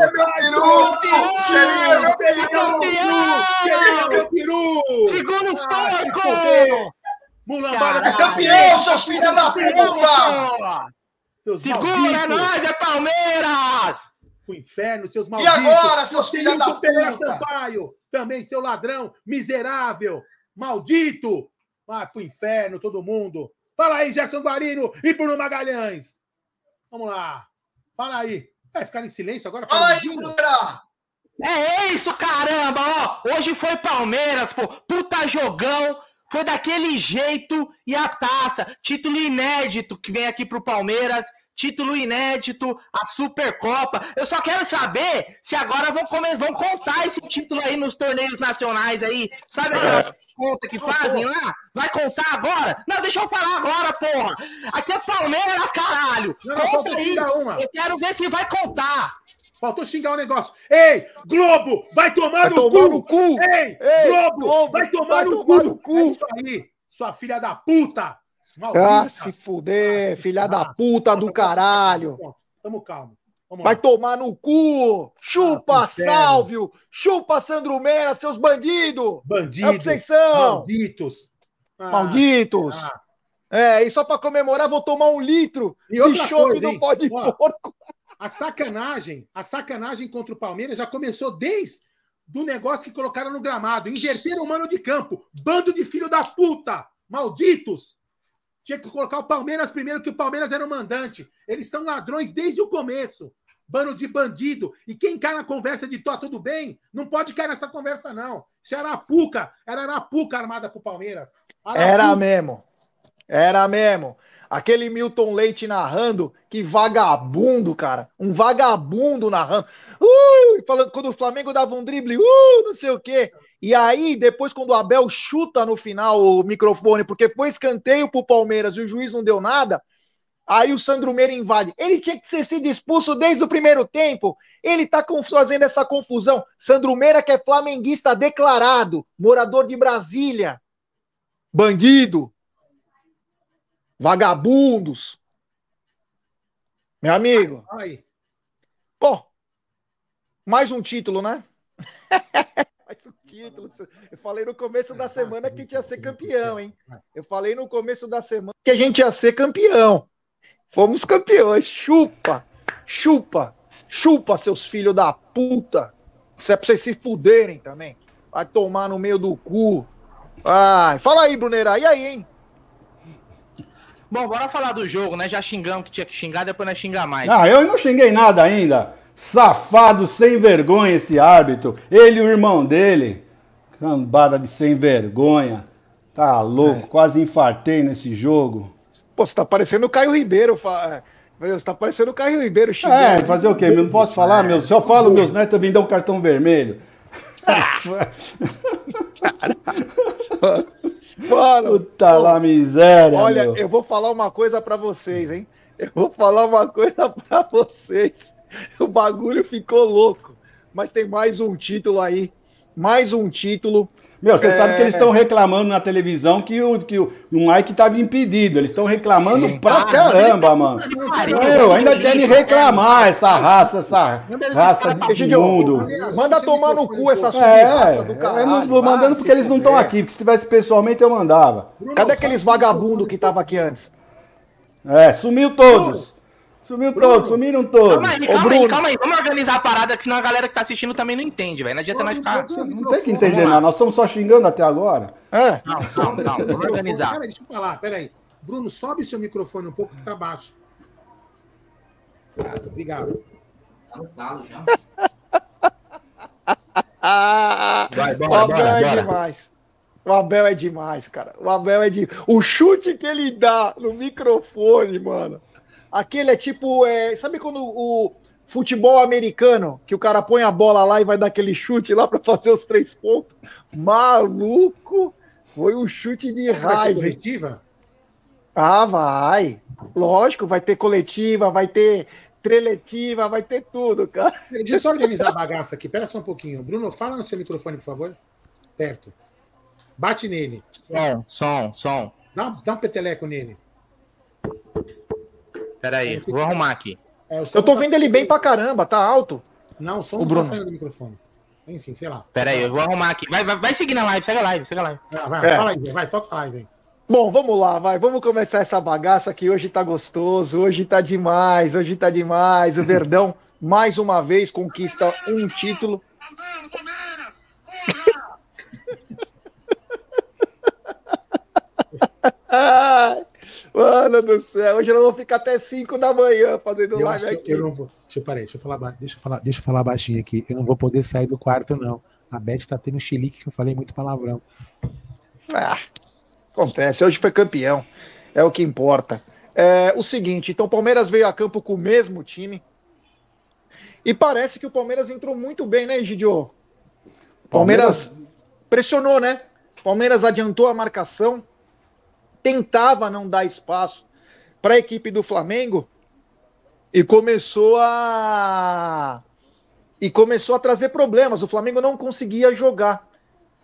é meu peru! É meu peru! É meu peru! Segura os porcos! É campeão, seus filhos da puta! Segura, nóis, é Palmeiras! Pro inferno, seus E malditos. agora, seus filhos da puta? Sampaio, também seu ladrão, miserável, maldito. Vai pro inferno, todo mundo. Fala aí, Gerson Guarino e Bruno Magalhães. Vamos lá. Fala aí. Vai ficar em silêncio agora? Fala aí? Bruneira! É isso, caramba! Ó, hoje foi Palmeiras, pô. Puta jogão. Foi daquele jeito e a taça. Título inédito que vem aqui pro Palmeiras. Título inédito, a Supercopa. Eu só quero saber se agora vão, come- vão contar esse título aí nos torneios nacionais aí. Sabe aquelas contas que fazem lá? Vai contar agora? Não, deixa eu falar agora, porra. Aqui é Palmeiras, caralho. Não, Conta aí. uma. Eu quero ver se vai contar. Faltou xingar o negócio. Ei, Globo, vai tomar, Vai no, tomar cu. no cu! Ei, Ei, Globo, Globo, vai tomar, vai no, tomar cu. no cu. É isso aí, sua filha da puta. Maldita. Ah, se fuder, filha da puta do caralho! Tamo calmo. Vai tomar no cu! Chupa, Ah. Sálvio! Chupa, Sandro Mera, seus bandidos! É o que vocês são! Malditos. Ah, Malditos! ah. É, e só pra comemorar, vou tomar um litro E de chope hein? pó de Ó, porco. A sacanagem, a sacanagem contra o Palmeiras já começou desde do negócio que colocaram no gramado. Inverteram o mano de campo. Bando de filho da puta! Malditos! Tinha que colocar o Palmeiras primeiro, que o Palmeiras era o mandante. Eles são ladrões desde o começo. Bando de bandido. E quem cai na conversa de tó, tudo bem? Não pode cair nessa conversa, não. Isso era Arapuca. Era Arapuca armada pro Palmeiras. Arapuca. Era mesmo. Era mesmo. Aquele Milton Leite narrando, que vagabundo, cara. Um vagabundo narrando. Uh, falando quando o Flamengo dava um drible, uh, não sei o quê. E aí, depois, quando o Abel chuta no final o microfone, porque foi escanteio pro Palmeiras e o juiz não deu nada, aí o Sandro Meira invade. Ele tinha que ser sido expulso desde o primeiro tempo. Ele tá fazendo essa confusão. Sandro Meira, que é flamenguista declarado, morador de Brasília. Bandido. Vagabundos. Meu amigo, aí. pô, mais um título, né? mais um título. Eu falei no começo da semana que a gente ia ser campeão, hein? Eu falei no começo da semana que a gente ia ser campeão. Fomos campeões. Chupa, chupa, chupa, seus filhos da puta. Isso é pra vocês se fuderem também. Vai tomar no meio do cu. Ai, fala aí, Bruneira. E aí, hein? Bom, bora falar do jogo, né? Já xingamos que tinha que xingar, depois nós xingar mais. Ah, eu não xinguei nada ainda. Safado, sem vergonha esse árbitro. Ele e o irmão dele. Cambada de sem vergonha. Tá louco, quase infartei nesse jogo. Pô, você tá parecendo o Caio Ribeiro. fa- Meu, Você tá parecendo o Caio Ribeiro É, xingando. fazer o quê? Não posso falar, meu. Se eu falo meus netos, eu vim dar um cartão vermelho. Mano, Puta lá miséria, olha, meu. eu vou falar uma coisa pra vocês, hein? Eu vou falar uma coisa pra vocês. O bagulho ficou louco. Mas tem mais um título aí. Mais um título. Meu, você É. sabe que eles estão reclamando na televisão que o, que o, o Mike estava impedido. Eles estão reclamando Sim, pra cara, caramba, mano. Meu, ainda querem reclamar essa raça, essa raça de mundo. Manda tomar no cu essa É, raça do eu caralho. não tô mandando porque eles não estão fuder. aqui, porque se tivesse pessoalmente eu mandava. Cadê aqueles vagabundos que tava aqui antes? É, sumiu todos. Sumiu todos, sumiram todos. Calma aí, Ô, calma aí, Bruno. calma aí. Vamos organizar a parada, que senão a galera que tá assistindo também não entende, velho. Não adianta nós ficar. Não tem que entender nada, nós estamos só xingando até agora. É. Não, não, não. Vamos organizar. Peraí, deixa eu falar, peraí. Bruno, sobe seu microfone um pouco que tá baixo. Ah, obrigado. Ah, Vai, o bora, Abel bora, é bora. demais. O Abel é demais, cara. O Abel é de. O chute que ele dá no microfone, mano. Aquele é tipo. é, Sabe quando o futebol americano, que o cara põe a bola lá e vai dar aquele chute lá pra fazer os três pontos? Maluco! Foi um chute de Vai ter raiva. hein? coletiva? Ah, vai. Lógico, vai ter coletiva, vai ter treletiva, vai ter tudo, cara. Deixa eu só organizar a bagaça aqui. Pera só um pouquinho. Bruno, fala no seu microfone, por favor. Perto. Bate nele. Som, som, som. Dá, dá um peteleco nele. Pera aí, vou arrumar aqui. É, Eu tô tá- vendo ele bem pra caramba, tá alto. Não, o som O não Bruno. tá saindo do microfone. Enfim, sei lá. Pera aí, eu vou arrumar aqui. Vai, vai, vai seguir na live, segue a live, segue a live. Vai, vai, É. fala aí, vai, toca a live aí. Bom, vamos lá, vai. Vamos começar essa bagaça que hoje tá gostoso, hoje tá demais, hoje tá demais. O Verdão, mais uma vez, conquista um título. Mano do céu, hoje eu vou ficar até 5 da manhã fazendo Eu, live aqui. eu não vou. Deixa eu parar, deixa eu falar, deixa eu falar, deixa eu falar baixinho aqui. Eu não vou poder sair do quarto, não. A Beth tá tendo chilique que eu falei muito palavrão. Ah, acontece, hoje foi campeão. É o que importa. É, o seguinte, então o Palmeiras veio a campo com o mesmo time. E parece que o Palmeiras entrou muito bem, né, Gidio? Palmeiras pressionou, né? Palmeiras adiantou a marcação, tentava não dar espaço para a equipe do Flamengo e começou a e começou a trazer problemas. O Flamengo não conseguia jogar.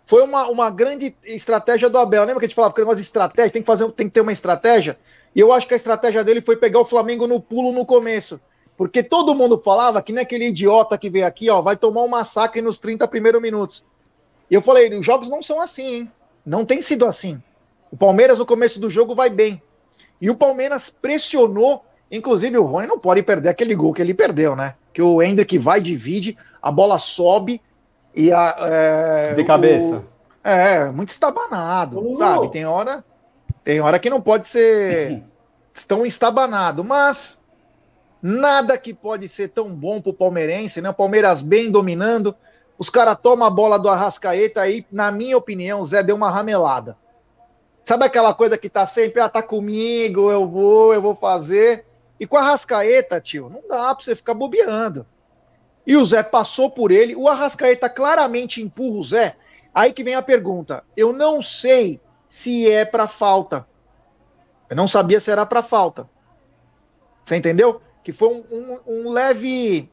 Foi uma, uma grande estratégia do Abel. Lembra que a gente falava que umas estratégias, tem que fazer, tem que ter uma estratégia? E eu acho que a estratégia dele foi pegar o Flamengo no pulo no começo. Porque todo mundo falava que nem aquele idiota que veio aqui, ó, vai tomar um massacre nos 30 primeiros minutos. E eu falei, os jogos não são assim, hein? Não tem sido assim. O Palmeiras no começo do jogo vai bem. E o Palmeiras pressionou, inclusive o Rony não pode perder aquele gol que ele perdeu, né? Que o Hendrick vai, divide, a bola sobe e a. é, De o- cabeça. é, muito estabanado, Ô. sabe? Tem hora, tem hora que não pode ser tão estabanado, mas nada que pode ser tão bom pro palmeirense, né? O Palmeiras bem dominando, os caras tomam a bola do Arrascaeta aí, na minha opinião, o Zé deu uma ramelada. Sabe aquela coisa que tá sempre, ah, tá comigo, eu vou, eu vou fazer. E com a Arrascaeta, tio, não dá pra você ficar bobeando. E o Zé passou por ele, o Arrascaeta claramente empurra o Zé. Aí que vem a pergunta. Eu não sei se é pra falta. Eu não sabia se era pra falta. Você entendeu? Que foi um, um- um leve.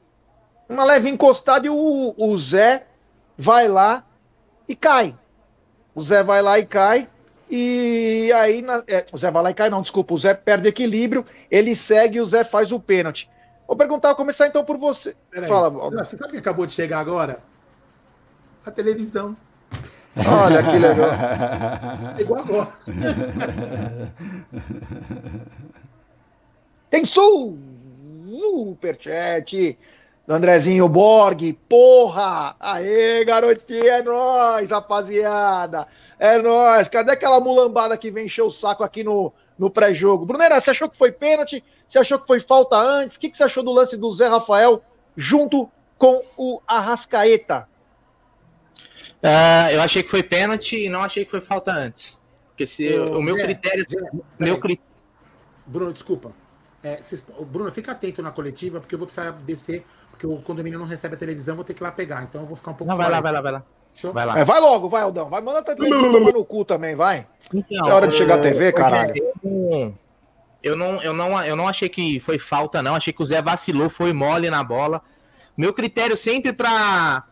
Uma leve encostada e o, o Zé vai lá e cai. O Zé vai lá e cai. E aí. na- é, o Zé vai lá e cai, não, desculpa. O Zé perde equilíbrio. Ele segue e o Zé faz o pênalti. Vou perguntar, vou começar então por você. Peraí. Fala, Você sabe o que acabou de chegar agora? A televisão. olha que legal. Chegou agora. Tem superchat do Andrezinho Borg. Porra! Aê, garotinha, é nóis, rapaziada. É nóis. Cadê aquela mulambada que vem encher o saco aqui no, no pré-jogo? Brunera, você achou que foi pênalti? Você achou que foi falta antes? O que, que você achou do lance do Zé Rafael junto com o Arrascaeta? Ah, eu achei que foi pênalti e não achei que foi falta antes. Porque se o meu Zé, critério. Zé, meu cri... Bruno, desculpa. É, vocês- Bruno, fica atento na coletiva, porque eu vou precisar descer, porque o condomínio não recebe a televisão, vou ter que ir lá pegar. Então eu vou ficar um pouco Não, vai lá, vai lá, vai lá. Show? Vai lá. É, vai logo, vai, Aldão. Vai, manda a televisão tomar no cu também, vai. Então, É hora de chegar a TV, caralho. Eu- não, eu, não, eu não achei que foi falta, não. Achei que o Zé vacilou, foi mole na bola. Meu critério sempre pra.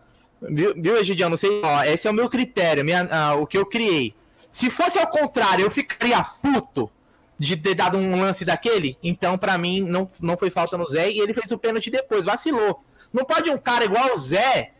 Viu, viu Egidião? Não sei. Ó, esse é o meu critério, minha, ah, o que eu criei. Se fosse ao contrário, eu ficaria puto de ter dado um lance daquele. Então, pra mim, não, não foi falta no Zé e ele fez o pênalti depois, vacilou. Não pode um cara igual o Zé,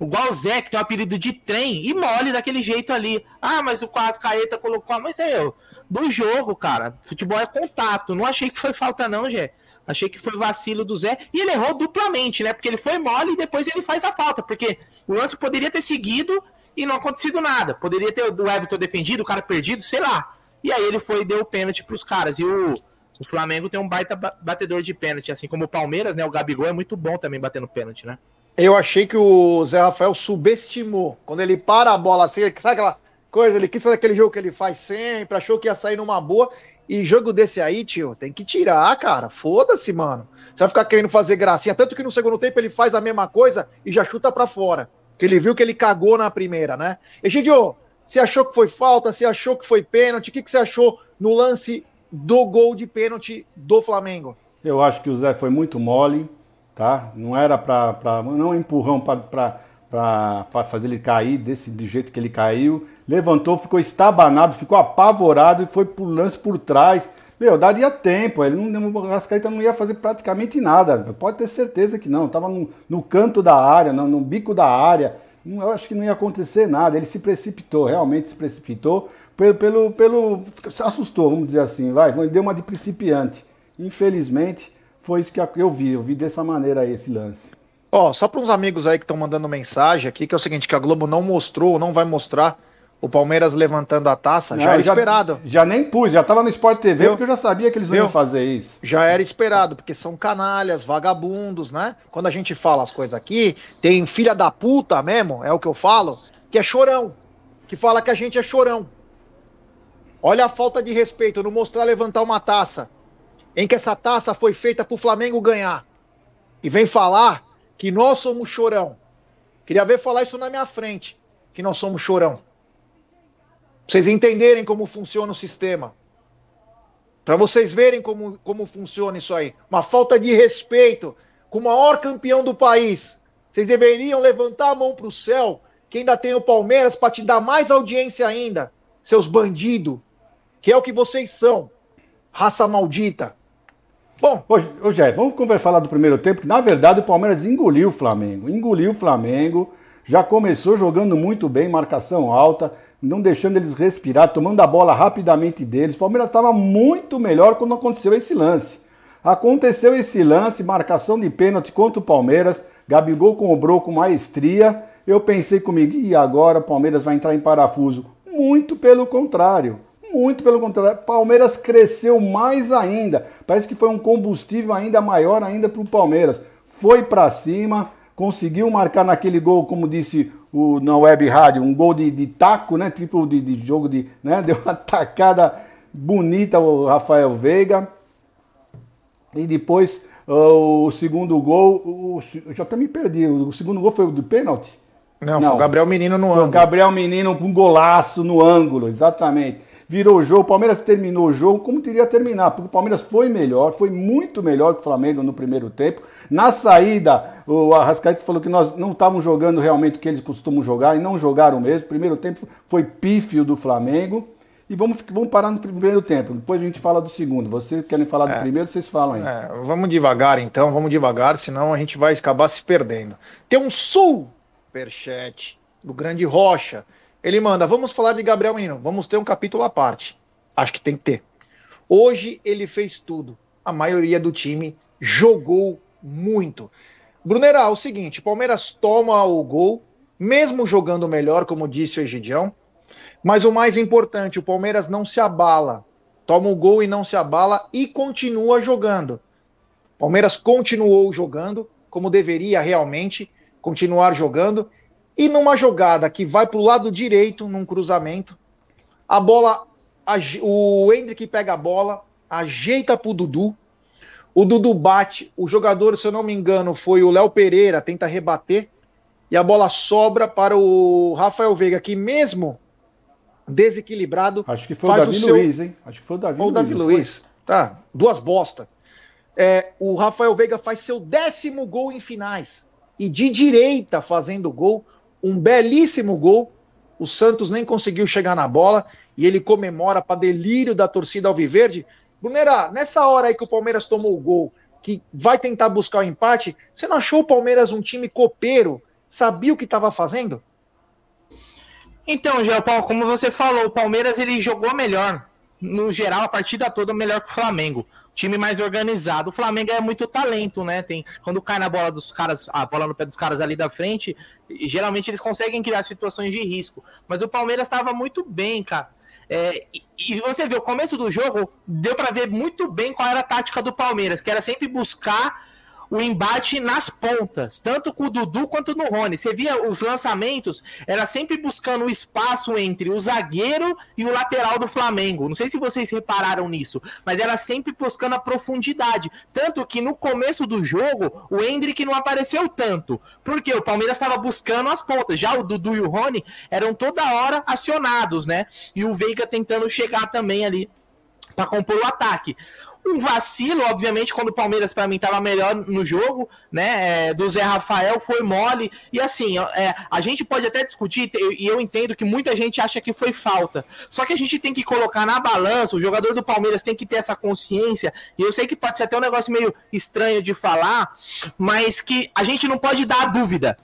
igual o Zé, que tem o apelido de trem, e mole daquele jeito ali. Ah, mas o Cascaeta colocou. Mas é eu. Do jogo, cara. Futebol é contato. Não achei que foi falta, não, Gé. Achei que foi vacilo do Zé. E ele errou duplamente, né? Porque ele foi mole e depois ele faz a falta. Porque o lance poderia ter seguido e não acontecido nada. Poderia ter o Everton defendido, o cara perdido, sei lá. E aí ele foi e deu o pênalti pros caras. E o, o Flamengo tem um baita ba- batedor de pênalti, assim como o Palmeiras, né? O Gabigol é muito bom também batendo pênalti, né? Eu achei que o Zé Rafael subestimou. Quando ele para a bola assim, sabe aquela coisa? Ele quis fazer aquele jogo que ele faz sempre, achou que ia sair numa boa. E jogo desse aí, tio, tem que tirar, cara. Foda-se, mano. Você vai ficar querendo fazer gracinha. Tanto que no segundo tempo ele faz a mesma coisa e já chuta pra fora. Que ele viu que ele cagou na primeira, né? Egidio, você achou que foi falta? Você achou que foi pênalti? O que, que você achou no lance do gol de pênalti do Flamengo? Eu acho que o Zé foi muito mole, tá? Não era pra não um empurrão pra fazer ele cair desse jeito que ele caiu. Levantou, ficou estabanado, ficou apavorado e foi pro lance por trás. Meu, daria tempo. Ele não, o Rascaeta não ia fazer praticamente nada. Pode ter certeza que não. Tava no, no canto da área, no, no bico da área. Eu acho que não ia acontecer nada. Ele se precipitou, realmente se precipitou. Pelo, pelo, pelo. Se assustou, vamos dizer assim, vai. Deu uma de principiante. Infelizmente, foi isso que eu vi. Eu vi dessa maneira aí esse lance. Ó, só para uns amigos aí que estão mandando mensagem aqui, que é o seguinte, que a Globo não mostrou, não vai mostrar o Palmeiras levantando a taça, não, já era já, esperado. Já nem pus, já tava no Sport TV, Viu? porque eu já sabia que eles Viu? iam fazer isso. Já era esperado, porque são canalhas, vagabundos, né? Quando a gente fala as coisas aqui, tem filha da puta mesmo, é o que eu falo, que é chorão, que fala que a gente é chorão. Olha a falta de respeito, não mostrar levantar uma taça, em que essa taça foi feita pro Flamengo ganhar. E vem falar que nós somos chorão. Queria ver falar isso na minha frente, que nós somos chorão. Pra vocês entenderem como funciona o sistema. Para vocês verem como, como funciona isso aí. Uma falta de respeito com o maior campeão do país. Vocês deveriam levantar a mão para o céu, que ainda tem o Palmeiras para te dar mais audiência ainda, seus bandidos, que é o que vocês são, raça maldita. Bom, hoje, vamos conversar do primeiro tempo, que na verdade o Palmeiras engoliu o Flamengo, engoliu o Flamengo, já começou jogando muito bem, marcação alta, não deixando eles respirar, tomando a bola rapidamente deles. O Palmeiras estava muito melhor quando aconteceu esse lance. Aconteceu esse lance, marcação de pênalti contra o Palmeiras, Gabigol cobrou com maestria. Eu pensei comigo, e agora o Palmeiras vai entrar em parafuso? Muito pelo contrário. Muito pelo contrário. Palmeiras cresceu mais ainda. Parece que foi um combustível ainda maior ainda para o Palmeiras. Foi para cima, conseguiu marcar naquele gol, como disse o, na web rádio, um gol de, de taco, né? Tipo de, de jogo de. Né? Deu uma tacada bonita o Rafael Veiga. E depois o segundo gol, o, eu já até me perdi. O segundo gol foi o do pênalti? Não, Não, foi o Gabriel Menino no ângulo. Gabriel Menino com um golaço no ângulo, exatamente virou o jogo, o Palmeiras terminou o jogo como teria terminar, porque o Palmeiras foi melhor, foi muito melhor que o Flamengo no primeiro tempo. Na saída, o Arrascaeta falou que nós não estávamos jogando realmente o que eles costumam jogar e não jogaram mesmo. O primeiro tempo foi pífio do Flamengo. E vamos, vamos parar no primeiro tempo, depois a gente fala do segundo. Vocês querem falar do é, primeiro, vocês falam aí. É, vamos devagar então, vamos devagar, senão a gente vai acabar se perdendo. Tem um superchat do Grande Rocha. Ele manda, vamos falar de Gabriel Menino, vamos ter um capítulo à parte. Acho que tem que ter. Hoje ele fez tudo. A maioria do time jogou muito. Brunera, é o seguinte, Palmeiras toma o gol, mesmo jogando melhor, como disse o Egidião, mas o mais importante, o Palmeiras não se abala. Toma o gol e não se abala e continua jogando. Palmeiras continuou jogando como deveria realmente continuar jogando e numa jogada que vai para o lado direito, num cruzamento, a bola, o Hendrick pega a bola, ajeita para o Dudu, o Dudu bate, o jogador, se eu não me engano, foi o Léo Pereira, tenta rebater, e a bola sobra para o Rafael Veiga, que mesmo desequilibrado. Acho que foi o Davi o seu... Luiz, hein? Acho que foi o Davi Luiz. O Davi Luiz. Tá, duas bosta. É, o Rafael Veiga faz seu décimo gol em finais. E de direita fazendo gol, um belíssimo gol. O Santos nem conseguiu chegar na bola e ele comemora para delírio da torcida alviverde. Brunera, nessa hora aí que o Palmeiras tomou o gol, que vai tentar buscar o empate, você não achou o Palmeiras um time copeiro? Sabia o que estava fazendo? Então, Gel Paulo, como você falou, o Palmeiras ele jogou melhor. No geral, a partida toda melhor que o Flamengo time mais organizado. O Flamengo é muito talento, né? Tem quando cai na bola dos caras, a bola no pé dos caras ali da frente, geralmente eles conseguem criar situações de risco. Mas o Palmeiras estava muito bem, cara. É, e, e, você vê o começo do jogo, deu para ver muito bem qual era a tática do Palmeiras, que era sempre buscar o embate nas pontas, tanto com o Dudu quanto no Rony. Você via os lançamentos, era sempre buscando o espaço entre o zagueiro e o lateral do Flamengo. Não sei se vocês repararam nisso, mas era sempre buscando a profundidade. Tanto que no começo do jogo, o Hendrick não apareceu tanto, porque o Palmeiras estava buscando as pontas. Já o Dudu e o Rony eram toda hora acionados, né? E o Veiga tentando chegar também ali para compor o ataque. Um vacilo, obviamente, quando o Palmeiras, para mim, estava melhor no jogo, né? É, do Zé Rafael foi mole. E assim, é, a gente pode até discutir, e eu entendo que muita gente acha que foi falta. Só que a gente tem que colocar na balança, o jogador do Palmeiras tem que ter essa consciência. E eu sei que pode ser até um negócio meio estranho de falar, mas que a gente não pode dar a dúvida,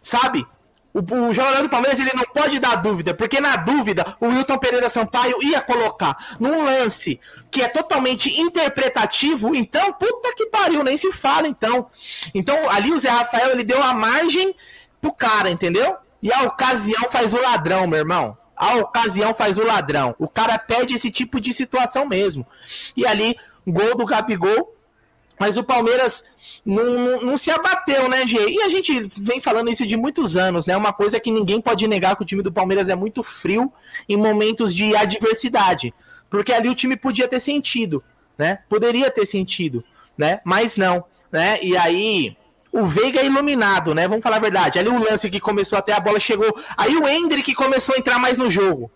sabe? O, o, jogador do Palmeiras ele não pode dar dúvida, porque na dúvida o Wilton Pereira Sampaio ia colocar num lance que é totalmente interpretativo, então puta que pariu, nem se fala então. Então ali o Zé Rafael ele deu a margem pro cara, entendeu? E a ocasião faz o ladrão, meu irmão. A ocasião faz o ladrão. O cara pede esse tipo de situação mesmo. E ali, gol do Gabigol. Mas o Palmeiras não, não, se abateu, né, Gê? E a gente vem falando isso de muitos anos, né? Uma coisa que ninguém pode negar que o time do Palmeiras é muito frio em momentos de adversidade. Porque ali o time podia ter sentido, né? Poderia ter sentido, né? Mas não, né? E aí o Veiga é iluminado, né? Vamos falar a verdade. Ali o lance que começou até a bola chegou. Aí o Hendrick começou a entrar mais no jogo.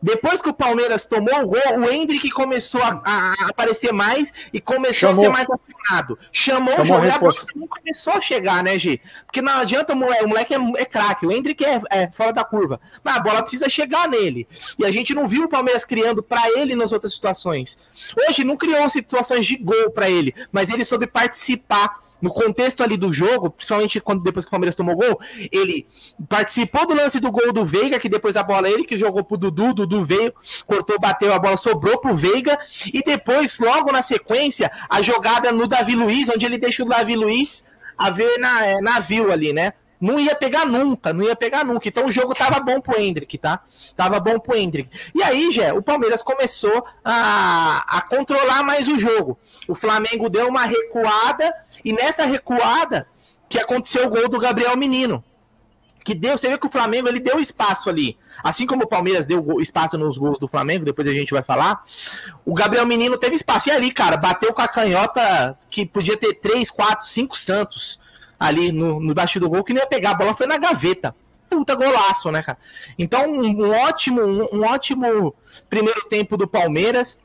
Depois que o Palmeiras tomou o gol, o Hendrick começou a, a, aparecer mais e começou Chamou. a ser mais afinado. Chamou, Chamou e a bola não começou a chegar, né, Gi? Porque não adianta o moleque, o moleque é, é craque, o Hendrick é, é, fora da curva. Mas a bola precisa chegar nele. E a gente não viu o Palmeiras criando para ele nas outras situações. Hoje não criou situações de gol para ele, mas ele soube participar no contexto ali do jogo, principalmente quando depois que o Palmeiras tomou gol, ele participou do lance do gol do Veiga, que depois a bola ele que jogou pro Dudu, Dudu veio, cortou, bateu, a bola sobrou pro Veiga, e depois, logo na sequência, a jogada no Davi Luiz, onde ele deixa o Davi Luiz a ver na, é, navio ali, né? Não ia pegar nunca, não ia pegar nunca. Então o jogo tava bom pro Hendrick, tá? Tava bom pro Hendrick. E aí, Jé, o Palmeiras começou a, a controlar mais o jogo. O Flamengo deu uma recuada, e nessa recuada que aconteceu o gol do Gabriel Menino. Que deu, você vê que o Flamengo ele deu espaço ali. Assim como o Palmeiras deu espaço nos gols do Flamengo, depois a gente vai falar. O Gabriel Menino teve espaço. E ali, cara, bateu com a canhota que podia ter 3, 4, 5 Santos ali no, no baixo do gol que não ia pegar, a bola foi na gaveta. Puta golaço, né, cara? Então, um ótimo, um, um ótimo primeiro tempo do Palmeiras.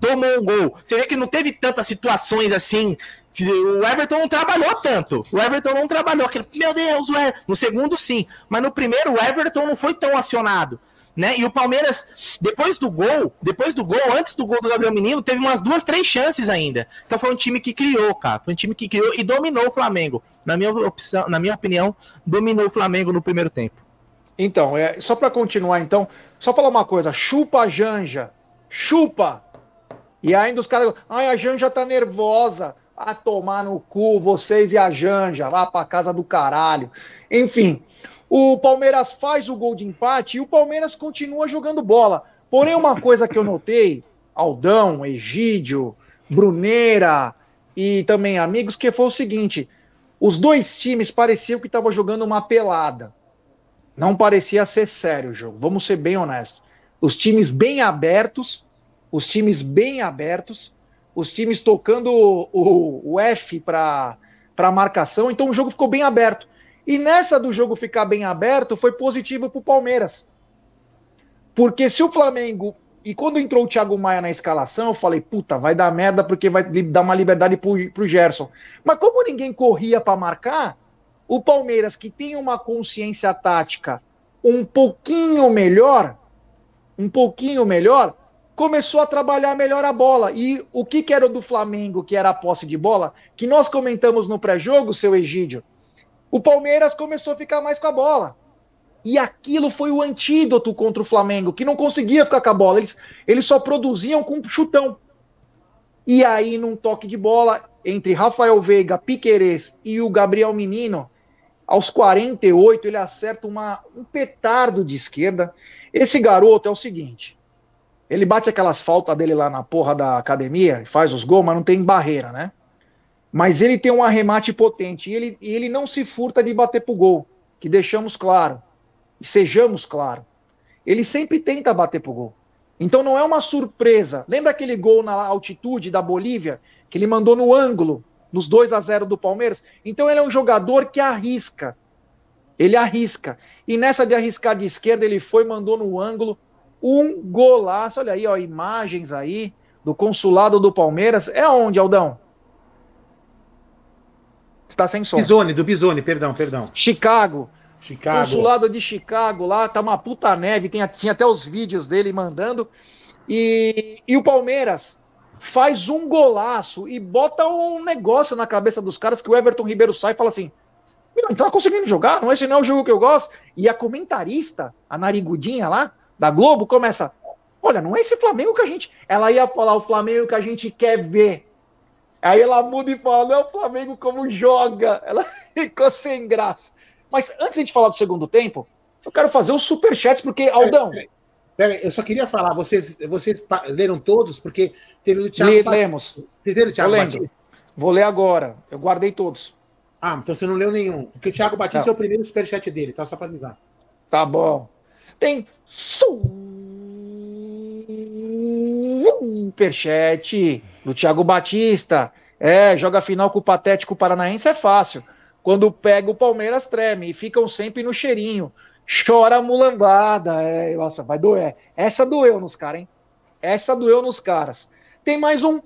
Tomou um gol. Você vê que não teve tantas situações assim o Everton não trabalhou tanto. O Everton não trabalhou. Aquele, meu Deus, Everton. No segundo, sim. Mas no primeiro, o Everton não foi tão acionado né? E o Palmeiras, depois do gol, depois do gol, antes do gol do Gabriel Menino, teve umas duas, três chances ainda. Então foi um time que criou, cara. Foi um time que criou e dominou o Flamengo. Na minha opção, na minha opinião, dominou o Flamengo no primeiro tempo. Então, é, só para continuar então, só falar uma coisa, chupa a Janja. Chupa. E ainda os caras, ai, a Janja tá nervosa. A tomar no cu, vocês e a Janja, lá pra casa do caralho. Enfim, o Palmeiras faz o gol de empate e o Palmeiras continua jogando bola. Porém, uma coisa que eu notei, Aldão, Egídio, Bruneira e também amigos, que foi o seguinte: os dois times pareciam que estavam jogando uma pelada. Não parecia ser sério o jogo, vamos ser bem honestos. Os times bem abertos, os times bem abertos, os times tocando o, o, F para marcação, então o jogo ficou bem aberto. E nessa do jogo ficar bem aberto, foi positivo para o Palmeiras. Porque se o Flamengo. E quando entrou o Thiago Maia na escalação, eu falei, puta, vai dar merda porque vai dar uma liberdade pro, pro Gerson. Mas como ninguém corria para marcar, o Palmeiras, que tem uma consciência tática um pouquinho melhor, um pouquinho melhor, começou a trabalhar melhor a bola. E o que, que era do Flamengo, que era a posse de bola, que nós comentamos no pré-jogo, seu Egídio, o Palmeiras começou a ficar mais com a bola. E aquilo foi o antídoto contra o Flamengo, que não conseguia ficar com a bola. Eles, eles só produziam com chutão. E aí, num toque de bola entre Rafael Veiga, Piquerez e o Gabriel Menino, aos 48, ele acerta uma, um petardo de esquerda. Esse garoto é o seguinte: ele bate aquelas faltas dele lá na porra da academia, faz os gols, mas não tem barreira, né? Mas ele tem um arremate potente e ele, ele não se furta de bater pro gol, que deixamos claro, e sejamos claro. Ele sempre tenta bater pro gol. Então não é uma surpresa. Lembra aquele gol na altitude da Bolívia, que ele mandou no ângulo, nos 2 a 0 do Palmeiras? Então ele é um jogador que arrisca. Ele arrisca. E nessa de arriscar de esquerda, ele foi, mandou no ângulo um golaço. Olha aí, ó, imagens aí. do consulado do Palmeiras é onde, Aldão? Está sem som. Bisone, do Bisone, perdão, perdão. Chicago. Chicago. Consulado de Chicago lá, tá uma puta neve, tem, tinha até os vídeos dele mandando. E, e o Palmeiras faz um golaço e bota um negócio na cabeça dos caras que o Everton Ribeiro sai e fala assim: Meu, não tá conseguindo jogar? Não, esse não é o jogo que eu gosto. E a comentarista, a narigudinha lá, da Globo, começa: Olha, não é esse Flamengo que a gente. Ela ia falar o Flamengo que a gente quer ver. Aí ela muda e fala: Não o Flamengo como joga. Ela ficou sem graça. Mas antes de falar do segundo tempo, eu quero fazer os superchats, porque, Aldão. Pera, eu só queria falar, vocês, vocês leram todos, porque teve o Thiago. Le, lemos. Vocês leram o Thiago Batista? Vou ler agora. Eu guardei todos. Ah, então você não leu nenhum. Porque o Thiago Batista tá. é o primeiro superchat dele, tá? Só para avisar. Tá bom. Tem superchat do Thiago Batista. É, joga final com o Patético Paranaense é fácil. Quando pega o Palmeiras, treme e ficam sempre no cheirinho. Chora a mulambada. É, nossa, vai doer. Essa doeu nos caras, hein? Essa doeu nos caras. Tem mais um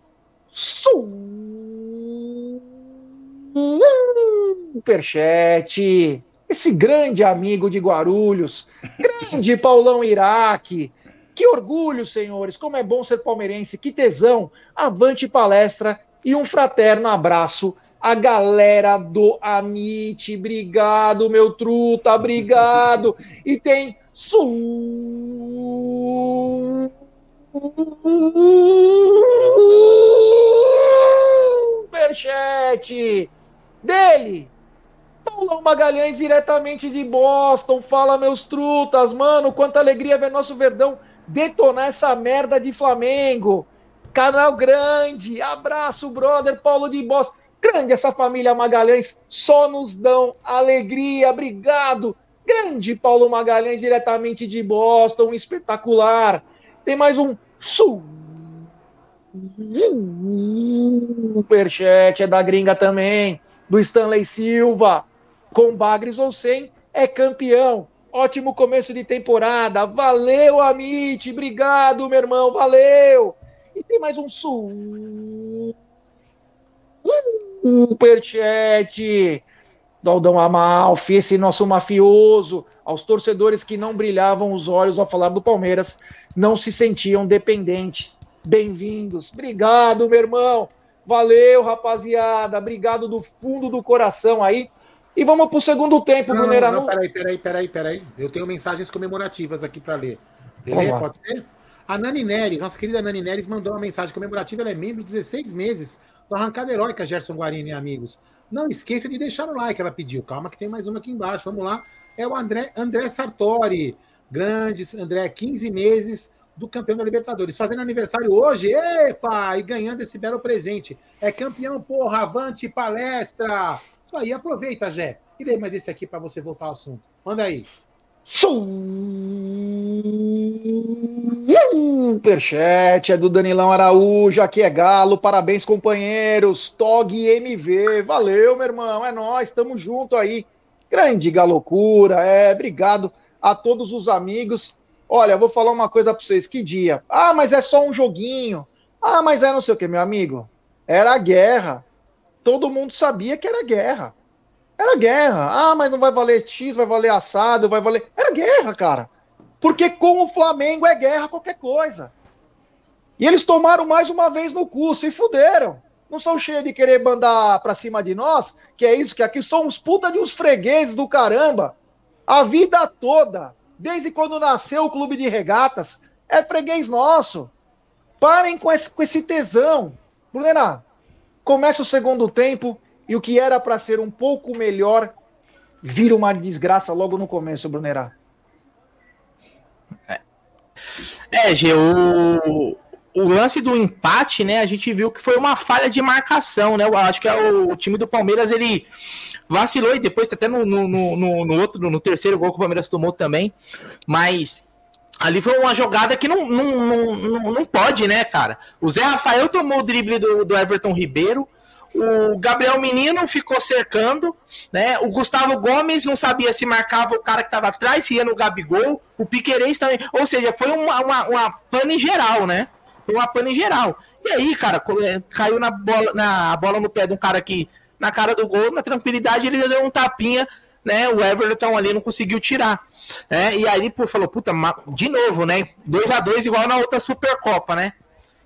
superchat. Esse grande amigo de Guarulhos, grande Paulão Iraque. Que orgulho, senhores. Como é bom ser palmeirense. Que tesão. Avante palestra e um fraterno abraço a galera do Amit, obrigado, meu truta, obrigado. E tem superchat dele. Paulão Magalhães, diretamente de Boston. Fala, meus trutas, mano. Quanta alegria ver nosso Verdão detonar essa merda de Flamengo. Canal grande. Abraço, brother. Paulo de Boston. Grande essa família Magalhães, só nos dão alegria. Obrigado. Grande Paulo Magalhães, diretamente de Boston, espetacular. Tem mais um superchat, é da gringa também, do Stanley Silva. Com Bagres ou sem, é campeão. Ótimo começo de temporada. Valeu, Amit. Obrigado, meu irmão. Valeu. E tem mais um superchat do Aldão Amalfi, esse nosso mafioso, aos torcedores que não brilhavam os olhos ao falar do Palmeiras, não se sentiam dependentes. Bem-vindos. Obrigado, meu irmão. Valeu, rapaziada. Obrigado do fundo do coração aí. E vamos pro segundo tempo, não, Brunera. Não, não, peraí, peraí, peraí, peraí. Eu tenho mensagens comemorativas aqui para ler. Beleza? Pode ser? A Nani Neres, nossa querida Nani Neres, mandou uma mensagem comemorativa. Ela é membro de 16 meses da arrancada heróica, Gerson Guarini e amigos. Não esqueça de deixar o like, ela pediu. Calma que tem mais uma aqui embaixo. Vamos lá. É o André, André Sartori. Grande André, 15 meses do campeão da Libertadores. Fazendo aniversário hoje, epa! E ganhando esse belo presente. É campeão, porra, avante palestra! Isso aí, aproveita, Jé. E lê mais esse aqui para você voltar ao assunto. Manda aí. Superchat é do Danilão Araújo, aqui é Galo, parabéns companheiros, Tog MV, valeu meu irmão, é nós, estamos junto aí, grande galocura, é, obrigado a todos os amigos, olha, vou falar uma coisa para vocês, que dia, ah, mas é só um joguinho, ah, mas é não sei o que, meu amigo, era guerra, todo mundo sabia que era guerra, era guerra. Ah, mas não vai valer X, vai valer assado, vai valer. Era guerra, cara. Porque com o Flamengo é guerra qualquer coisa. E eles tomaram mais uma vez no cu, se fuderam. Não são cheios de querer mandar pra cima de nós, que é isso, que aqui somos puta de uns fregueses do caramba. A vida toda, desde quando nasceu o clube de regatas, é freguês nosso. Parem com esse, com esse tesão. Brunena, começa o segundo tempo e o que era para ser um pouco melhor vira uma desgraça logo no começo, Brunerá. É, é Gê, o, o lance do empate, né? A gente viu que foi uma falha de marcação, né? Eu acho que é o, o time do Palmeiras ele vacilou e depois até no, no, no, no outro, no terceiro gol que o Palmeiras tomou também, mas ali foi uma jogada que não, não, não, não, não pode, né, cara? O Zé Rafael tomou o drible do, do Everton Ribeiro, o Gabriel Menino ficou cercando, né? O Gustavo Gomes não sabia se marcava o cara que estava atrás, se ia no Gabigol, o Piquerez também. Ou seja, foi uma, uma, uma pane geral, né? Foi uma pane geral. E aí, cara, é, caiu na bola, na bola no pé de um cara que, na cara do gol, na tranquilidade, ele deu um tapinha, né? O Everton ali não conseguiu tirar. Né? E aí, pô, falou, puta, de novo, né? 2 a 2 igual na outra Supercopa, né?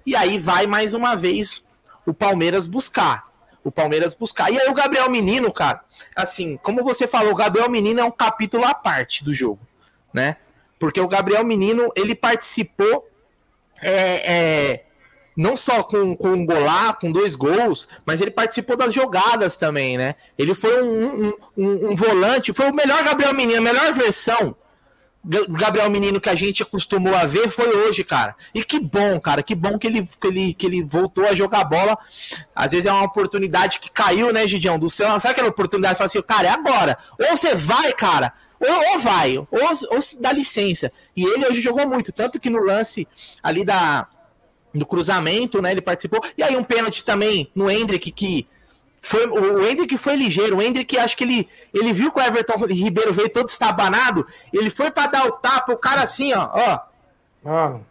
E aí vai mais uma vez o Palmeiras buscar. O Palmeiras buscar. E aí o Gabriel Menino, cara, assim, como você falou, o Gabriel Menino é um capítulo à parte do jogo, né? Porque o Gabriel Menino, ele participou é, é, não só com, com um golar, com dois gols, mas ele participou das jogadas também, né? Ele foi um, um, um, um volante, foi o melhor Gabriel Menino, a melhor versão Gabriel Menino que a gente acostumou a ver foi hoje, cara. E que bom, cara, que bom que ele, que ele, que ele voltou a jogar bola. Às vezes é uma oportunidade que caiu, né, Gidião, do céu. Sabe aquela oportunidade fala assim, cara, é agora. Ou você vai, cara, ou, ou vai, ou, ou dá licença. E ele hoje jogou muito, tanto que no lance ali da, do cruzamento, né, ele participou. E aí um pênalti também no Hendrick que foi, o Hendrick foi ligeiro. O Hendrick, acho que ele, ele viu que o Everton Ribeiro veio todo estabanado. Ele foi para dar o tapa, o cara assim, ó. ó. Mano.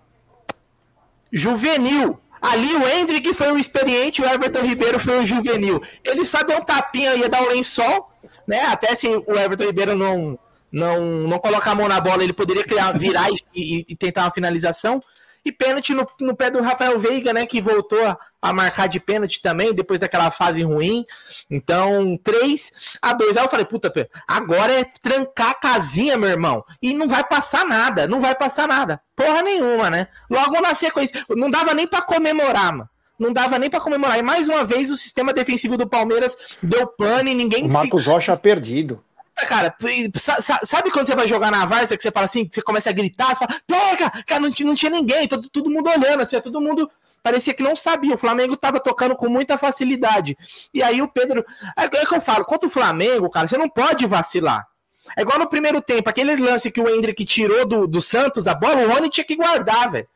Juvenil. Ali o Hendrick foi o experiente, o Everton Ribeiro foi o juvenil. Ele só deu um tapinha, ia dar o um lençol, né? Até se o Everton Ribeiro não, não, não colocar a mão na bola, ele poderia criar, virar e, e, e tentar uma finalização. E pênalti no, no pé do Rafael Veiga, né? Que voltou a, marcar de pênalti também, depois daquela fase ruim. Então, 3 a 2 Aí eu falei, puta, agora é trancar a casinha, meu irmão. E não vai passar nada, não vai passar nada. Porra nenhuma, né? Logo na sequência. Não dava nem para comemorar, mano não dava nem para comemorar. E mais uma vez o sistema defensivo do Palmeiras deu pano e ninguém o Marcos se... Rocha perdido. Cara, sabe quando você vai jogar na Varsa que você fala assim, que você começa a gritar, você fala, pega! Cara, não, não tinha ninguém, todo, todo mundo olhando, assim, todo mundo parecia que não sabia. O Flamengo tava tocando com muita facilidade. E aí o Pedro. É, é que eu falo, contra o Flamengo, cara, você não pode vacilar. É igual no primeiro tempo, aquele lance que o Hendrick tirou do, do Santos, a bola, o Rony tinha que guardar, velho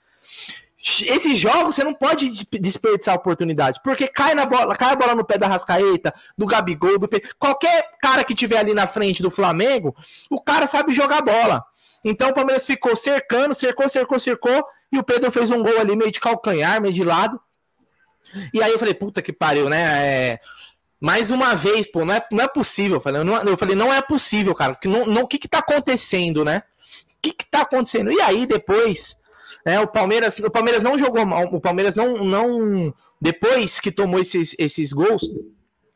esses jogos você não pode desperdiçar a oportunidade, porque cai na bola, cai a bola no pé da Rascaeta, do Gabigol, do qualquer cara que tiver ali na frente do Flamengo, o cara sabe jogar bola. Então o Palmeiras ficou cercando, cercou, cercou, cercou, e o Pedro fez um gol ali meio de calcanhar, meio de lado. E aí eu falei, puta que pariu, né? É... Mais uma vez, pô, não é, não é possível. Eu falei, não, eu falei, não é possível, cara. Que não, não, o que que tá acontecendo, né? O que que tá acontecendo? E aí, depois, é, o Palmeiras, o Palmeiras não jogou mal. O Palmeiras não, não depois que tomou esses, esses gols,